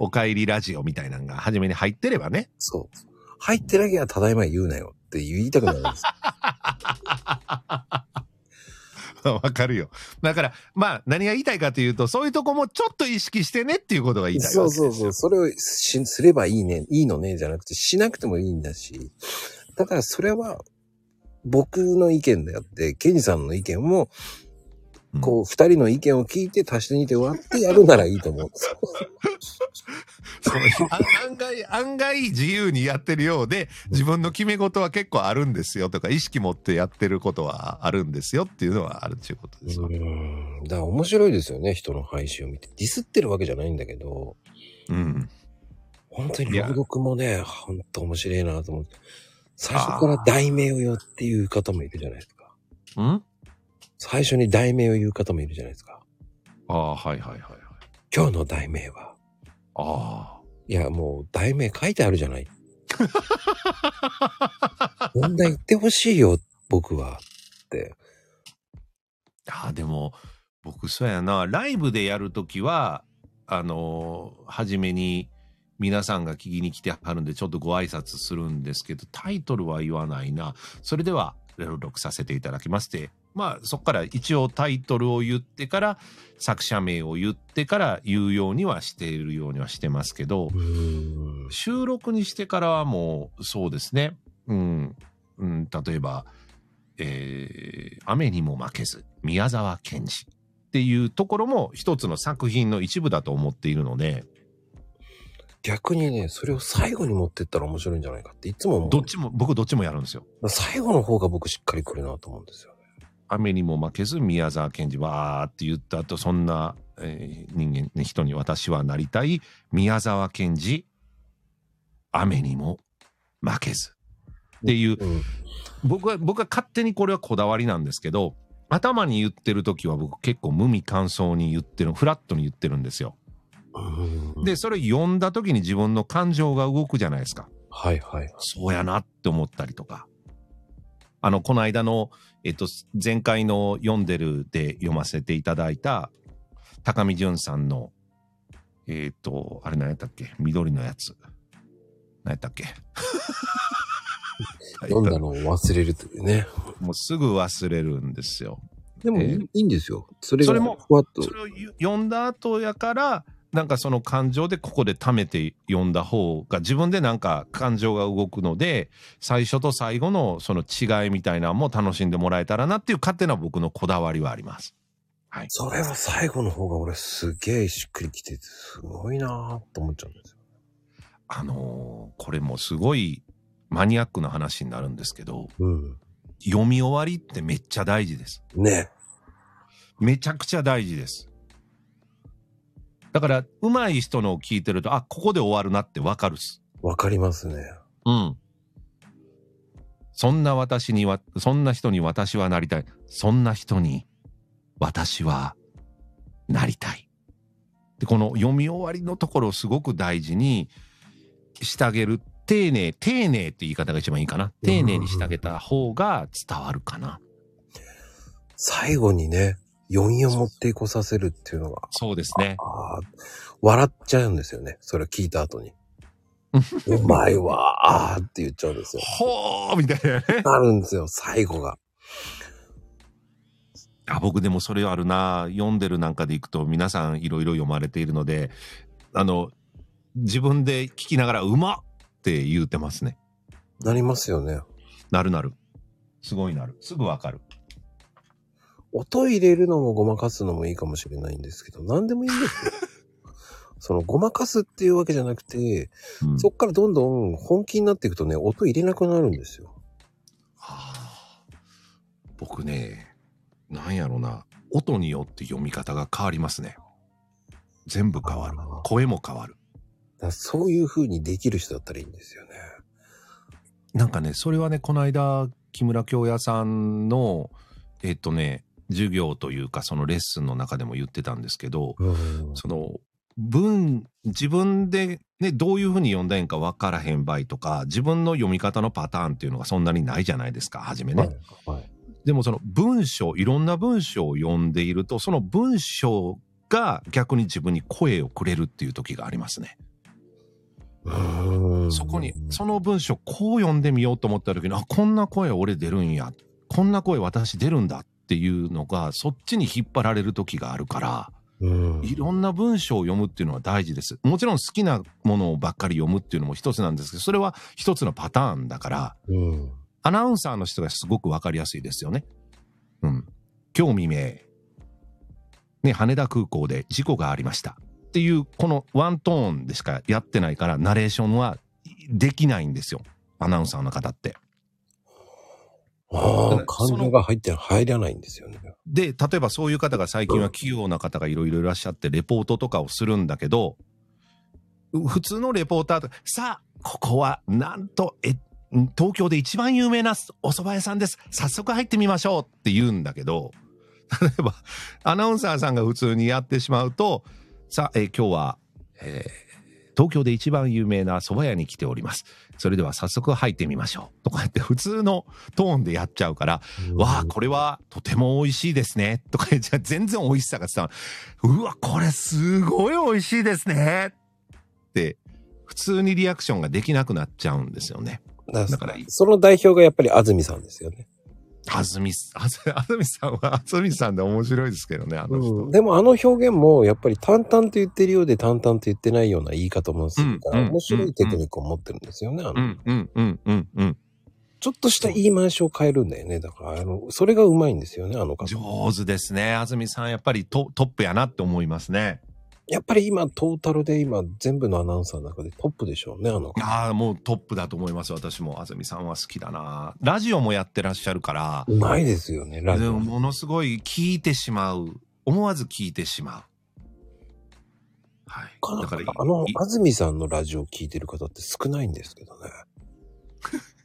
C: お帰りラジオみたいなのが初めに入ってればね。
A: そう。入ってなきゃただいま言うなよって言いたくなるんですよ。
C: わかるよ。だから、まあ、何が言いたいかというと、そういうとこもちょっと意識してねっていうことが言いたい
A: そうそうそう。それをしすればいいね、いいのね、じゃなくて、しなくてもいいんだし。だからそれは、僕の意見であって、ケニさんの意見も、
C: うん
A: こう、二人の意見を聞いて足して2で割ってやるならいいと思うんですよ。<laughs>
C: そうあ案外、案外自由にやってるようで、自分の決め事は結構あるんですよとか、意識持ってやってることはあるんですよっていうのはあるっていうことですわ。
A: うん。だから面白いですよね、人の配信を見て。ディスってるわけじゃないんだけど、
C: うん。
A: 本当に朗読もね、本当面白いなと思って。最初から題名を言うっていう方もいるじゃないですか。
C: うん？
A: 最初に題名を言う方もいるじゃないですか。
C: ああ、はいはいはいはい。
A: 今日の題名は。
C: あ
A: いや、もう題名書いてあるじゃない。<laughs> 問題言ってほしいよ、僕は。って。
C: あ。ああ、でも、僕そうやな、ライブでやるときは、あのー初めに皆さんが聞きに来てはるんで、ちょっとご挨拶するんですけど、タイトルは言わないな。それでは、録録させていただきまして、まあ、そこから一応タイトルを言ってから、作者名を言ってから言うようにはしているようにはしてますけど。収録にしてからはもうそうですね。うん。うん、例えば、えー雨にも負けず、宮沢賢治っていうところも一つの作品の一部だと思っているので、
A: 逆にね、それを最後に持ってったら面白いんじゃないかっていつも思う。
C: どっちも、僕どっちもやるんですよ。
A: 最後の方が僕しっかり来るなと思うんですよね。
C: 雨にも負けず、宮沢賢治、わーって言った後、そんな、えー人間、ね、人に私はなりたい、宮沢賢治、雨にも負けず。っていう、
A: うん。
C: 僕は、僕は勝手にこれはこだわりなんですけど、頭に言ってる時は僕結構無味乾燥に言ってる、フラットに言ってるんですよ。
A: うん
C: で、それ読んだ時に自分の感情が動くじゃないですか。
A: はいはい。
C: そうやなって思ったりとか。あの、この間の、えっと、前回の読んでるで読ませていただいた、高見淳さんの、えっと、あれ何やったっけ？緑のやつ。何やったっけ？<laughs>
A: 読んだのを忘れるというね。
C: もうすぐ忘れるんですよ。
A: でもいい,、
C: えー
A: いいんですよ。それが
C: それも
A: ふわっと。
C: それをゆ読んだ後やから、なんかその感情でここで溜めて読んだ方が自分でなんか感情が動くので、最初と最後のその違いみたいなのも楽しんでもらえたらなっていう勝手な僕のこだわりはあります。はい。
A: それは最後の方が俺すげえしっくりきてて、すごいなぁと思っちゃうんですよ。
C: あのーこれもすごいマニアックな話になるんですけど、
A: うん。
C: 読み終わりってめっちゃ大事です。
A: ね。
C: めちゃくちゃ大事です。だから、上手い人のを聞いてると、あ、ここで終わるなってわかるっす。
A: わかりますね。
C: うん。そんな私には、そんな人に私はなりたい。そんな人に私はなりたい。で、この読み終わりのところをすごく大事にしてあげる。丁寧、丁寧って言い方が一番いいかな。丁寧にしてあげた方が伝わるかな。
A: 最後にね、余韻を持っていこさせるっていうのが、
C: そうですね。
A: ああ、笑っちゃうんですよね。それを聞いた後に。<laughs> うまいわーって言っちゃうんですよ。
C: ほーみたいなね。
A: なるんですよ、最後が。
C: あ僕でもそれあるな読んでるなんかでいくと皆さんいろいろ読まれているのであの自分で聞きながら「うまっ!」って言うてますね
A: なりますよね。
C: なるなるすごいなるすぐわかる
A: 音入れるのもごまかすのもいいかもしれないんですけど、何でもいいんですよ。<laughs> そのごまかすっていうわけじゃなくて、
C: うん。
A: そっからどんどん本気になっていくとね、音入れなくなるんですよ。
C: はあ僕ねなんやろな。音によって読み方が変わりますね。全部変わる。声も変わる。
A: らそういう風にできる人だったらいいんですよね。
C: なんかね、それはね、この間、木村京也さんの、えっとね、授業というか、そのレッスンの中でも言ってたんですけど、
A: うん。
C: その、文、自分でね、どういうふうに読んだんか分からへん場合とか、自分の読み方のパターンっていうのがそんなにないじゃないですか、初めね。
A: はい。はい。
C: でもその文章、いろんな文章を読んでいると、その文章が逆に自分に声をくれるっていう時がありますね。
A: うん
C: そこに、その文章こう読んでみようと思った時に、あ、こんな声俺出るんや。こんな声私出るんだっていうのが、そっちに引っ張られる時があるから、
A: うん。
C: いろんな文章を読むっていうのは大事です。もちろん好きなものばっかり読むっていうのも一つなんですけど、それは一つのパターンだから、
A: うん。
C: アナウンサーの人がすごくわかりやすいですよね。うん。今日未明、ね、羽田空港で事故がありました。っていう、このワントーンでしかやってないから、ナレーションはできないんですよ。アナウンサーの方って。
A: ああ、感情が入って入らないんですよね。
C: で、例えばそういう方が最近は器用な方がいろいろいらっしゃって、レポートとかをするんだけど、う普通のレポーターと、さあ、ここは、なんと、え、東京で一番有名なお蕎麦屋さんです。早速入ってみましょうって言うんだけど、<laughs> 例えば、アナウンサーさんが普通にやってしまうと、さあ、え今日は、えー東京で一番有名な蕎麦屋に来ております。それでは早速入ってみましょう。とか言って普通のトーンでやっちゃうから、わあ、これはとても美味しいですね。とか言っちゃ全然美味しさが伝わる。うわ、これすごい美味しいですね。って、普通にリアクションができなくなっちゃうんですよね。
A: だ
C: だから
A: その代表がやっぱり安住さんですよね。
C: あずみ、あず、あずみさんは、あずみさんで面白いですけどね、あの人。
A: うん、でもあの表現もやっぱり淡々と言ってるようで淡々と言ってないような言い方もするから、
C: うんうん
A: 面白いテクニックを持ってるんですよね。あの
C: うん、うん、うん、うん、うん。
A: ちょっとした言い回しを変えるんだよね。だから、あの、それがうまいんですよね、あの方。
C: 上手ですね。あずみさん、やっぱりトトップやなって思いますね。
A: やっぱり今、トータルで今、全部のアナウンサーの中でトップでしょうね、あの。
C: ああ、もうトップだと思います、私も。あずみさんは好きだな。ラジオもやってらっしゃるから、
A: うまいですよね、ラジオ。
C: でもものすごい聞いてしまう。思わず聞いてしまう。はい。だから、
A: あの
C: い、
A: 安住さんのラジオを聞いてる方って少ないんですけどね。<laughs>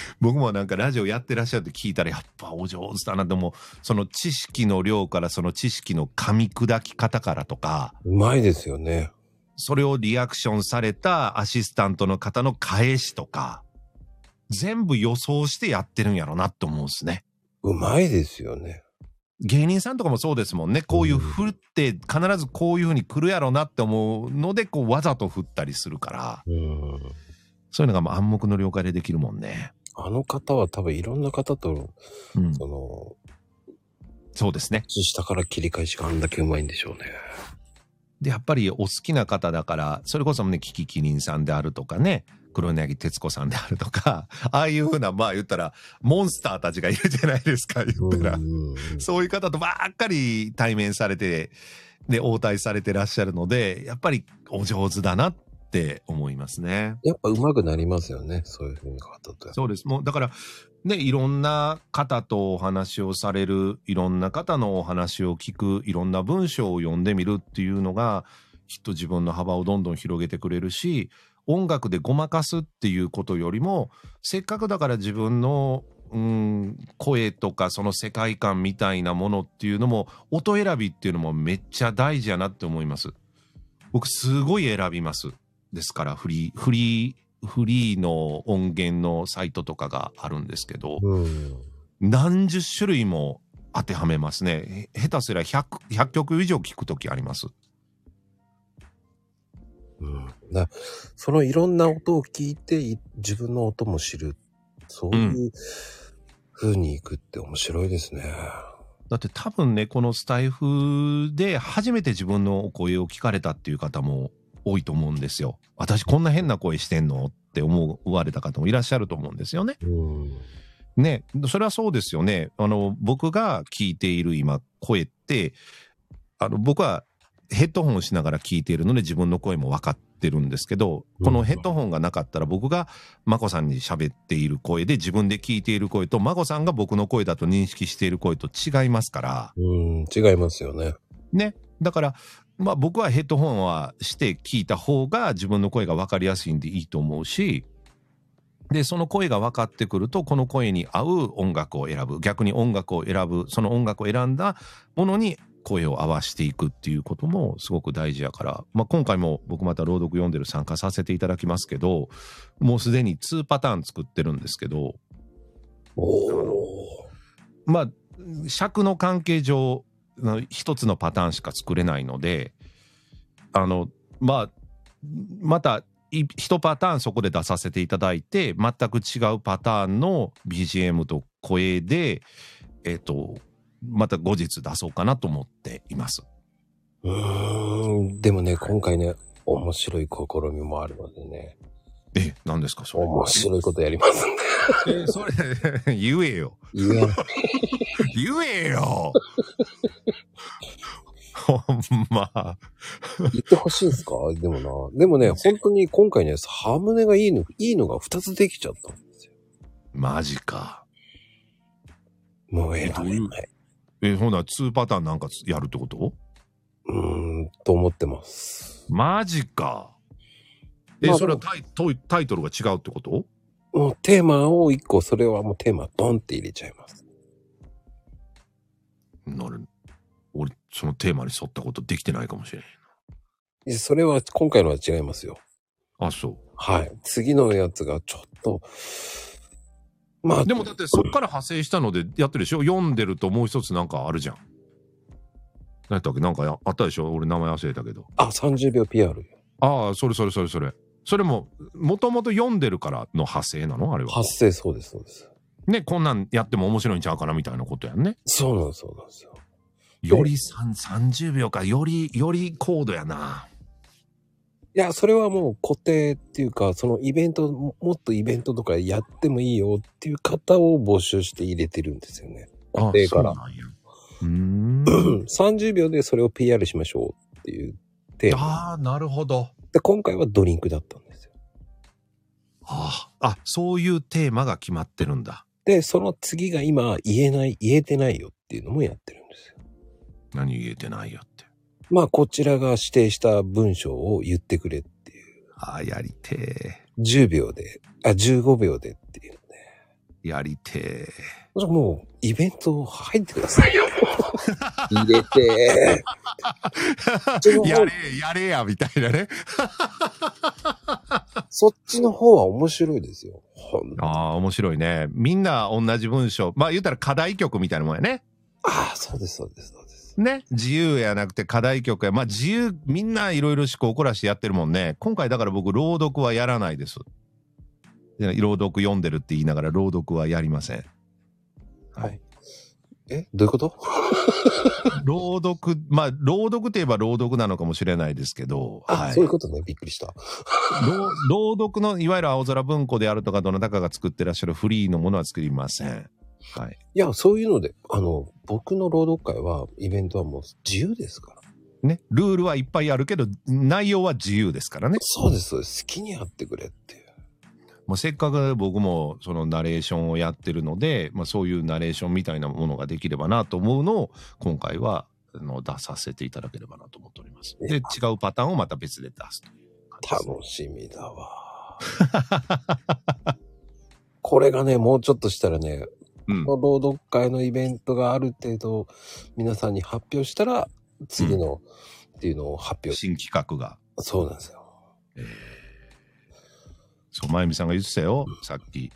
A: <laughs>
C: 僕もなんかラジオやってらっしゃるって聞いたら、やっぱお上手だな。でも、その知識の量から、その知識の噛み砕き方からとか、
A: うまいですよね。
C: それをリアクションされたアシスタントの方の返しとか、全部予想してやってるんやろなって思うんですね。
A: うまいですよね。
C: 芸人さんとかもそうですもんね。こういう振って必ずこういう風に来るやろなって思うので、こうわざと振ったりするから、
A: うん。
C: そういうのがもう暗黙の了解でできるもんね。
A: あの方は多分いろんな方と、
C: うん。
A: その、
C: そうですね。
A: 下から切り返しがあんだけうまいんでしょうね。
C: で、やっぱりお好きな方だから、それこそね、キキキリンさんであるとかね、黒柳徹子さんであるとか、<laughs> ああいう風な、まあ言ったら、モンスターたちがいるじゃないですか、言ったら。
A: うん
C: そういう方とばっかり対面されて、で、応対されてらっしゃるので、やっぱりお上手だなって思いますね。
A: やっぱ上手くなりますよね。そういう風に方と。
C: そうです。もう、だから、ね、いろんな方とお話をされる、いろんな方のお話を聞く、いろんな文章を読んでみるっていうのが、きっと自分の幅をどんどん広げてくれるし、音楽でごまかすっていうことよりも、せっかくだから自分の、うん、声とかその世界観みたいなものっていうのも、音選びっていうのもめっちゃ大事やなって思います。僕すごい選びます。ですから、フリー、フリー、フリーの音源のサイトとかがあるんですけど、
A: うん。
C: 何十種類も当てはめますね。へ下手すりゃ100、100曲以上聞くときあります。
A: うん。だそのいろんな音を聞いて、い自分の音も知る。そういう風に行くって面白いですね。
C: だって多分ね、このスタイフで初めて自分のお声を聞かれたっていう方も多いと思うんですよ。私こんな変な声してんの？って思われた方もいらっしゃると思うんですよね。
A: うん。
C: ね、それはそうですよね。あの、僕が聞いている今、声って、あの、僕はヘッドホンをしながら聞いているので自分の声も分かってるんですけど、このヘッドホンがなかったら僕がマコさんに喋っている声で自分で聞いている声と、マコさんが僕の声だと認識している声と違いますから、
A: うん、違いますよね。
C: ね。だから、まあ僕はヘッドホンはして聞いた方が自分の声が分かりやすいんでいいと思うし、で、その声が分かってくると、この声に合う音楽を選ぶ。逆に音楽を選ぶ。その音楽を選んだものに声を合わせていくっていうこともすごく大事やから、まあ今回も僕また朗読読んでる参加させていただきますけど、もうすでに2パターン作ってるんですけど、
A: おお。
C: まあ、尺の関係上、の一つのパターンしか作れないので、あの、まあ、また、い一パターンそこで出させていただいて、全く違うパターンの BGM と声で、えっ、と、また後日出そうかなと思っています。
A: うーん。でもね、今回ね、面白い試みもあるのでね、
C: え、何ですかそれ。
A: 面白いことやりますんで。
C: え、それ、<laughs> 言えよ。
A: 言え。
C: 言えよほんま。
A: 言ってほしいんですか？でもな。でもね、本当に今回ね、ハムネがいいの、いいのが2つできちゃったんですよ。
C: マジか。
A: もう選べ
C: えどう
A: ない。
C: え、ほな、2パターンなんかやるってこと？
A: うーん、と思ってます。
C: マジか。え、
A: まあ
C: それはタイタイトルが違うってこと？
A: もうテーマを1個、それはもうテーマドンって入れちゃいます。
C: なる。俺、そのテーマに沿ったことできてないかもしれん。
A: でそれは、今回のは違いますよ。
C: あ、そ
A: はい。次のやつがちょっと、まあ、
C: う。でもだってそっから派生したのでやってるでしょ？読んでるともう一つなんかあるじゃん。何やったっけ？なんかやあったでしょ？俺名前忘れたけど。
A: あ、30秒 PR よ。
C: ああ、それそれそれそれ。それも、もともと読んでるからの派生なの？あれは。
A: 発生そうです、そうです。
C: ね、こんなんやっても面白いんちゃうかなみたいなことやんね。
A: そうなんそうなんですよ。
C: より3 30秒か、より、より高度やな。
A: いや、それはもう固定っていうか、そのイベント、ももっとイベントとかやってもいいよっていう方を募集して入れてるんですよね。固定から。
C: そうなんやうーん。<clears throat>
A: 30秒でそれを PR しましょうっていうテーマ。
C: ああ、なるほど。
A: で、今回はドリンクだったんですよ。
C: ああ、あ、そういうテーマが決まってるんだ。
A: で、その次が今言えない、言えてないよっていうのもやってるんですよ。
C: 何言えてないよって。
A: まあ、こちらが指定した文章を言ってくれっていう。
C: ああ、やりて
A: 10秒で、あ、15秒でっていうね。
C: え。やりて
A: じゃあもう、イベント入ってくださいよ。入れて。
C: え。<laughs> やれ、やれや、みたいなね。
A: そっちの方は面白いですよ。ほん
C: ああ、面白いね。みんな同じ文章。まあ言ったら課題曲みたいなもんやね。
A: ああ、そうです、そうです、そうです。
C: ね。自由やなくて課題曲や。まあ自由、みんないろいろ思考を凝らしてやってるもんね。今回だから僕、朗読はやらないです。で朗読読んでるって言いながら朗読はやりません。
A: はい。えどういうこと？<laughs>
C: 朗読、まあ朗読といえば朗読なのかもしれないですけど、
A: あ、
C: はい
A: そういうことね。びっくりした。
C: 朗朗読のいわゆる青空文庫であるとかどなたかが作ってらっしゃるフリーのものは作りません。はい。
A: いや、そういうので、あの、僕の朗読会は、イベントはもう自由ですから。
C: ね。ルールはいっぱいあるけど、内容は自由ですからね。
A: そうです、そうです。好きにやってくれっていう。
C: もうせっかく僕もそのナレーションをやってるので、まあ、そういうナレーションみたいなものができればなと思うのを今回はあの出させていただければなと思っております。で、違うパターンをまた別で出すというね
A: 楽しみだわ。<laughs> これがね、もうちょっとしたらね、
C: うん。
A: この朗読会のイベントがある程度皆さんに発表したら、次のっていうのを発表。
C: 新企画が。
A: そうなんですよ。
C: えーそう、まゆみさんが言ってたよ、さっき。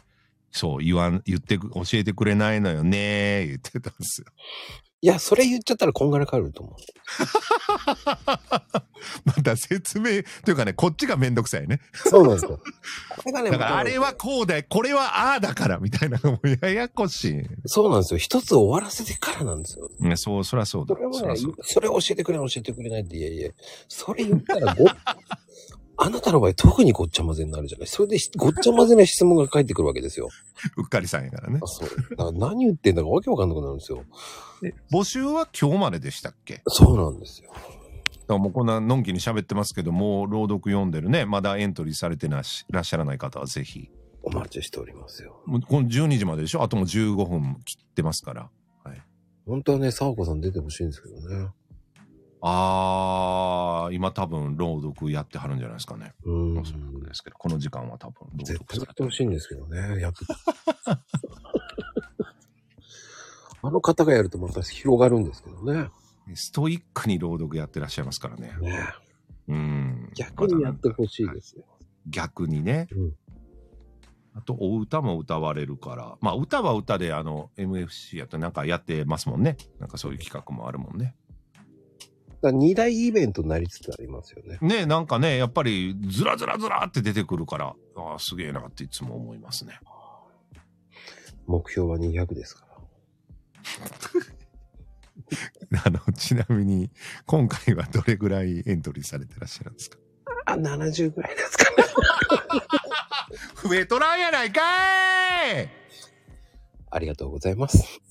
C: そう、言わん、言ってく、教えてくれないのよね言ってたんですよ。
A: いや、それ言っちゃったらこんがらかると思う。<laughs>
C: また説明、というかね、こっちがめんどくさいね。
A: そうなんですよ。<laughs> これがね、
C: だから、あれはこうだよ、これはああだから、みたいなのもややこしい。
A: そうなんですよ。一つ終わらせてからなんですよ。
C: ね、そう、そりゃそうだ
A: それ。
C: そ
A: れ教えてくれ、教えてくれないって、いやいや、それ言ったらご、<laughs> あなたの場合特にごっちゃ混ぜになるじゃない。それでごっちゃ混ぜな質問が返ってくるわけですよ。<laughs>
C: うっかりさんやからね
A: あ。そう。だから何言ってんだかわけわかんなくなるんですよ。
C: 募集は今日まででしたっけ？
A: そうなんですよ。
C: らもうこんなのんきに喋ってますけども、朗読読んでるね、まだエントリーされてなしいらっしゃらない方はぜひ。
A: お待ちしておりますよ。
C: もうこの12時まででしょ？あともう15分切ってますから。
A: 本当はね、沢子さん出てほしいんですけどね。
C: あー、今多分朗読やってはるんじゃないですかね。
A: うん
C: おそらくですけど、この時間は多分朗
A: 絶対や
C: 読され
A: ってほしいんですけどね。やってあの方がやるとまた広がるんですけどね。
C: ストイックに朗読やってらっしゃいますからね。
A: ね
C: うん。
A: 逆にやってほしいですよ。
C: 逆にね。
A: うん
C: あと、お歌も歌われるから。まあ、歌は歌で、あの、MFC やってなんかやってますもんね。なんかそういう企画もあるもんね。
A: 二大イベントになりつつありますよね。
C: ねなんかね、やっぱり、ずらずらずらって出てくるから、ああ、すげえなっていつも思いますね。
A: 目標は200ですから。<laughs>
C: あの、ちなみに、今回はどれぐらいエントリーされてらっしゃるんですか？
A: あ、70ぐらいですかね。<laughs>
C: 増えとらんやないかい
A: ありがとうございます。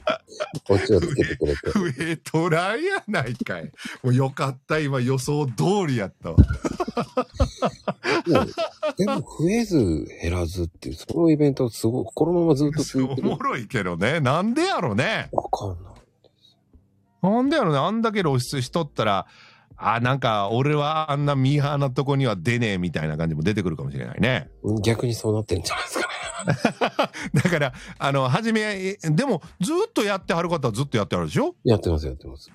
A: <laughs> オチをつけてくれて。
C: 増えとらんやないかい。もうよかった、今予想通りやったわ。
A: でも増えず減らずっていう、そのイベントすごい、このままずっと続いてる
C: おも。ろいけどね。なんでやろね。
A: わかんない。
C: なんでやろね。あんだけ露出しとったら、あ、なんか、俺はあんなミーハーなとこには出ねえみたいな感じも出てくるかもしれないね。
A: 逆にそうなってるんじゃないですかね。<laughs>
C: だから、あの、はじめ、でも、ずっとやってはる方はずっとやってはるでしょ？
A: やってます、やってます。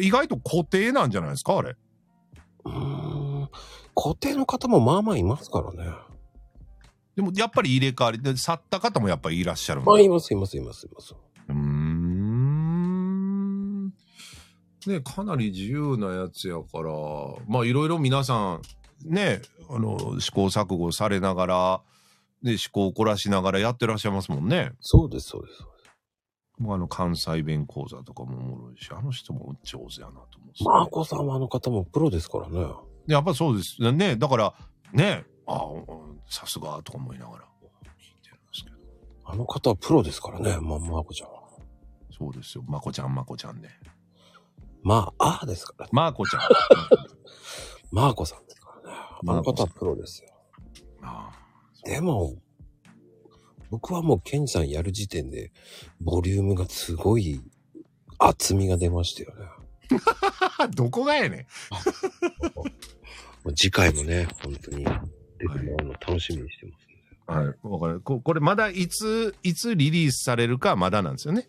C: 意外と固定なんじゃないですかあれ？
A: うーん。固定の方もまあまあいますからね。
C: でも、やっぱり入れ替わりで、去った方もやっぱりいらっしゃる
A: まあ、います、います、います、います。
C: うーん。ね、かなり自由なやつやから、まあいろいろ皆さん、ね、あの、試行錯誤されながら、ね、試行を凝らしながらやってらっしゃいますもんね。
A: そうです、そうです。
C: もうあの、関西弁講座とかもおもろいし、あの人も上手やなと思うんですよね
A: マーコさんはあの方もプロですからね。
C: やっぱそうですね。だから、ね、あさすがとか思いながら。
A: あの方はプロですからね、まあ、マーコちゃんは。
C: そうですよ。まこちゃん、まこちゃんで。
A: まあ、ああですからね。
C: まこちゃん。
A: マーコさんですからね。あの方はプロですよ。
C: あ
A: でも、僕はもうケンジさんやる時点で、ボリュームがすごい厚みが出ましたよね。
C: あ <laughs> どこがやねん。
A: も <laughs> う次回もね、本当に出てもらうの楽しみにしてます、
C: はい。わかる。ここれまだいつ、いつリリースされるかまだなんですよね。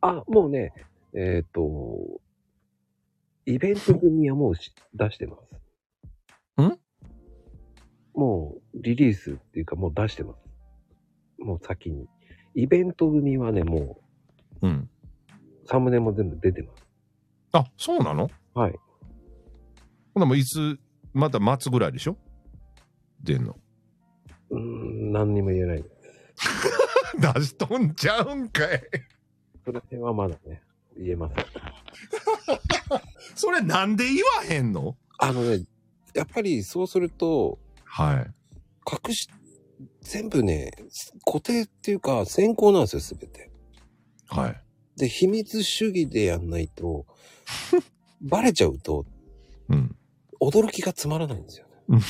A: あ、もうね、えっ、と、イベント組はもうし出してます。
C: ん？
A: もうリリースっていうかもう出してます。もう先に。イベント組はね、も
C: うん。
A: うサムネも全部出てます。
C: あ、そうなの？
A: はい。
C: ほなもういつ、また末ぐらいでしょ？出んの。
A: うーん、何にも言えないです。<laughs>
C: 出しとんちゃうんかい。
A: それはまだね、言えません。
C: それなんで言わへんの？
A: あのね、やっぱりそうすると、
C: はい。
A: 隠し、全部ね、固定っていうか先行なんですよ、すべて。
C: はい。
A: で、秘密主義でやんないと、<laughs> バレちゃうと、
C: うん。
A: 驚きがつまらないんですよね。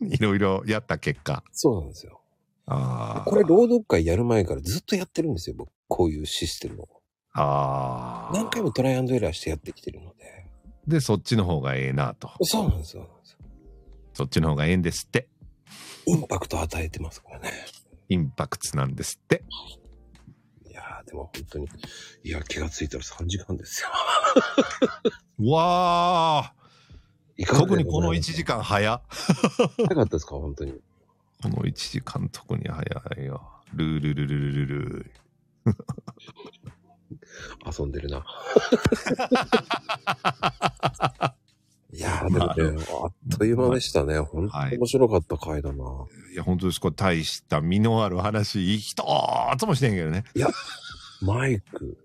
A: <laughs>
C: いろいろやった結果。
A: そうなんですよ。
C: ああ。
A: これ、朗読会やる前からずっとやってるんですよ、僕。こういうシステムを。
C: ああ。
A: 何回もトライアンドエラーしてやってきてるので。
C: で、そっちの方がええなと。
A: そうなんですよ。
C: そっちの方がええんですって。
A: インパクト与えてますからね。
C: インパクトなんですって。
A: いやー、でも本当に、いや、気がついたら3時間ですよ。
C: わあ。
A: いかがで
C: 特にこの1
A: ございます
C: 時間早。
A: 早かったですか、本当に。
C: この1時間特に早いよ。ルールルルルルルル。
A: 遊んでるな。<laughs> いやー、でもね、あっという間でしたね。本当に面白かった回だな。
C: いや、本当です。これ大した身のある話、一つもしてんけどね。
A: マイク、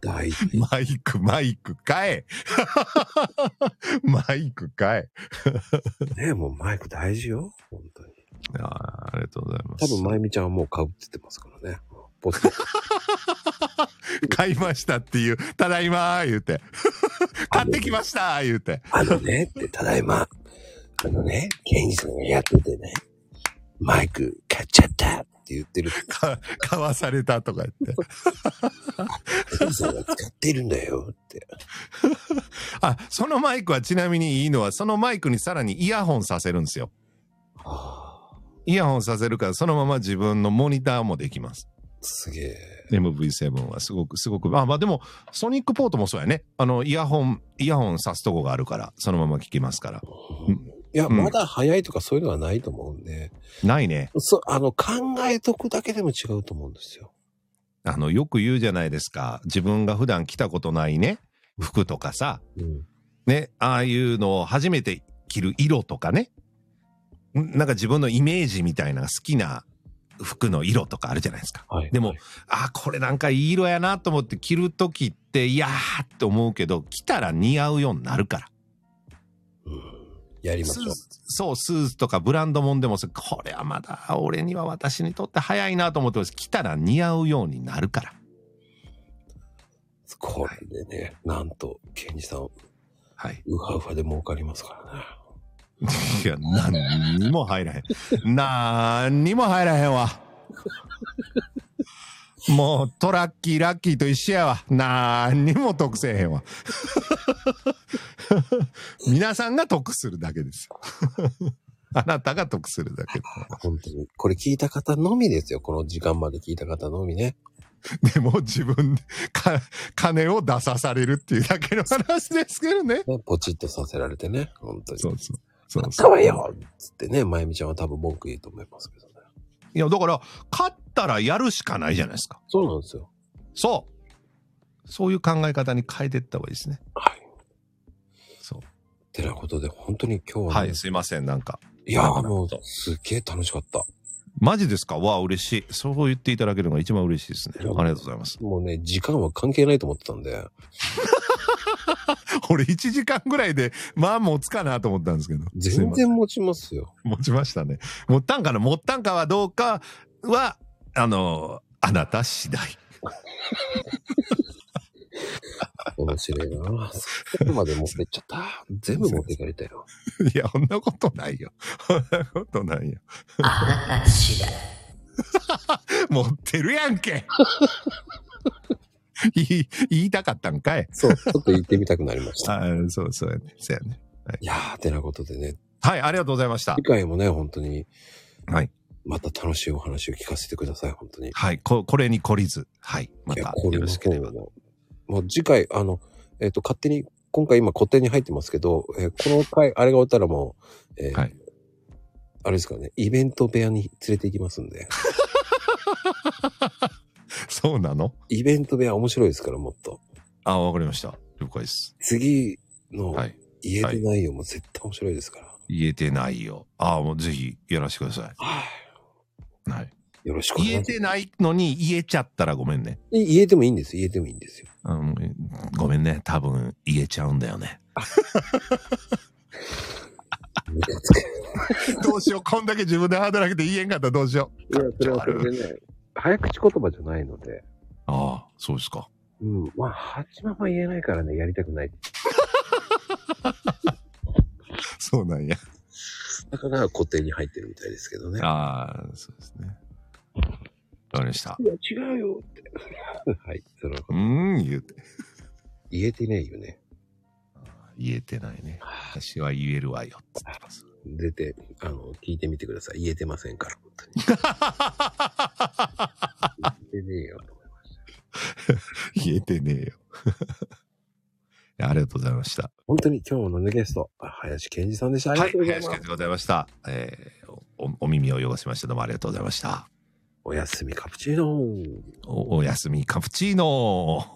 A: 大事。
C: マイク、マイク、かえ。<laughs> マイクかえ。
A: ねもうマイク大事よ。本当に。
C: あーありがとうございます。
A: 多分、まゆみちゃんはもう買うって言ってますからね。ポスト。<laughs>
C: 買いましたっていう、ただいまー言うて。<laughs> 買ってきましたー言うて。
A: あのね、って、ただいま、あのね、ケンジさんがやっててね、マイク買っちゃったって言ってる。
C: か買わされたとか言って。
A: ケンジさんが使ってるんだよって。<laughs>
C: あ、そのマイクはちなみにいいのは、そのマイクにさらにイヤホンさせるんですよ。
A: はあ、
C: イヤホンさせるから、そのまま自分のモニターもできます。
A: すげえ。
C: MV7 はすごく、すごく、まあまあでも、ソニックポートもそうやね。あの、イヤホン、イヤホンさすとこがあるから、そのまま聞けますから。
A: いや、
C: うん
A: まだ早いとかそういうのはないと思うんで、
C: ないね。
A: そう、あの、考えとくだけでも違うと思うんですよ。
C: あの、よく言うじゃないですか。自分が普段着たことないね、服とかさ、
A: うん。
C: ね、ああいうのを初めて着る色とかね。んなんか自分のイメージみたいな好きな服の色とかあるじゃないですか。
A: はい。
C: でも、あ、これなんかいい色やなと思って着るときって、いやーって思うけど、着たら似合うようになるから。
A: うん、やりましょう。
C: そう、スーツとかブランドもんでもこれはまだ俺には私にとって早いなと思ってます。着たら似合うようになるから。
A: これでね、なんと、ケンジさん、
C: はい。
A: ウハウハで儲かりますからね。<laughs>
C: いや、何にも入らへん。何にも入らへんわ。<laughs> もう、トラッキー、ラッキーと一緒やわ。何にも得せえへんわ。<laughs> 皆さんが得するだけですよ。あなたが得するだけ
A: 本当に。これ聞いた方のみですよ。この時間まで聞いた方のみね。
C: でも自分でか金を出さされるっていうだけの話ですけどね。
A: ね、ポチッとさせられてね。本当に。
C: そうそう。そうそう
A: たわよつってね、まゆみちゃんは多分文句言うと思いますけどね。
C: いや、だから、勝ったらやるしかないじゃないですか。
A: そうなんですよ。
C: そう。そういう考え方に変えていった方がいいですね。
A: はい。
C: そう。
A: てなことで、本当に今日は、ね、
C: はい、すいません、なんか。
A: いやーもう、すっげえ楽しかった。
C: マジですか？わあ、嬉しい。そう言っていただけるのが一番嬉しいですね。ありがとうございます。
A: もうね、時間は関係ないと思ってたんで。<laughs>
C: 俺1時間ぐらいで、まあ持つかなと思ったんですけど。
A: 全然持ちますよ。
C: 持ちましたね。持ったんかな？持ったんかはどうかは、あの、あなた次第。<laughs>
A: 面白いなそこまで持ってっちゃった。全部持っていかれたよ。
C: いや、そんなことないよ。そんなことないよ。
B: あなた次第。<laughs>
C: 持ってるやんけ <laughs> 言い言いたかったんかい。
A: そう、ちょっと言ってみたくなりました。<laughs>
C: あそうそうやね。そうやね。
A: いやー、てなことでね、
C: はい、ありがとうございました
A: 次。回もね、本当に、
C: はい。
A: また楽しいお話を聞かせてください、本当に。
C: はい、ここれに懲りず、はい、またよろしければ。
A: もう、もう次回、あの、えっ、と、勝手に、今回今固定に入ってますけど、えーこの回、あれが終わったらもう、えー
C: はい
A: あれですかね、イベント部屋に連れて行きますんで、<laughs> <laughs>
C: そうなの？
A: イベント部屋面白いですから、もっと。
C: あ、わかりました。了解です。
A: 次の
C: はい。
A: 言えてないよも絶対面白いですから。
C: 言えてないよ。あもうぜひやらせてくださ
A: はい。
C: い。はい。
A: よろしくお願いします。
C: 言えてないのに言えちゃったらごめんね。
A: い言えてもいいんです。言えてもいいんですよ。
C: あのごめんね。多分言えちゃうんだよね。<laughs>
A: ムカつく <laughs>
C: どうしよう。こんだけ自分でハードル上げて言えんかったらどうしよう。
A: いや、それはそれでね、早口言葉じゃないので、
C: ああ、そうですか。
A: うん。まあ、八幡は言えないからね、やりたくない。<laughs>
C: そうなんや。
A: だから固定に入ってるみたいですけどね。
C: ああ、そうですね。わかりました。
A: いや、違うよって。<laughs> はい。その
C: うーん、言うて。
A: 言えてないよね。
C: 言えてないね。私は言えるわよ。つってます。
A: 出て、あの、聞いてみてください。言えてませんから、本当に。言えてねえよ、と思いました。
C: 言えてねえよ。<laughs> ありがとうございました。
A: 本当に今日のねゲスト、あ林健二さんでした。ありが
C: はい、
A: とうございます。
C: 林健でございました。えーおお耳を汚しました。どうもありがとうございました。
A: おやすみカプチーノ
C: おおやすみカプチーノ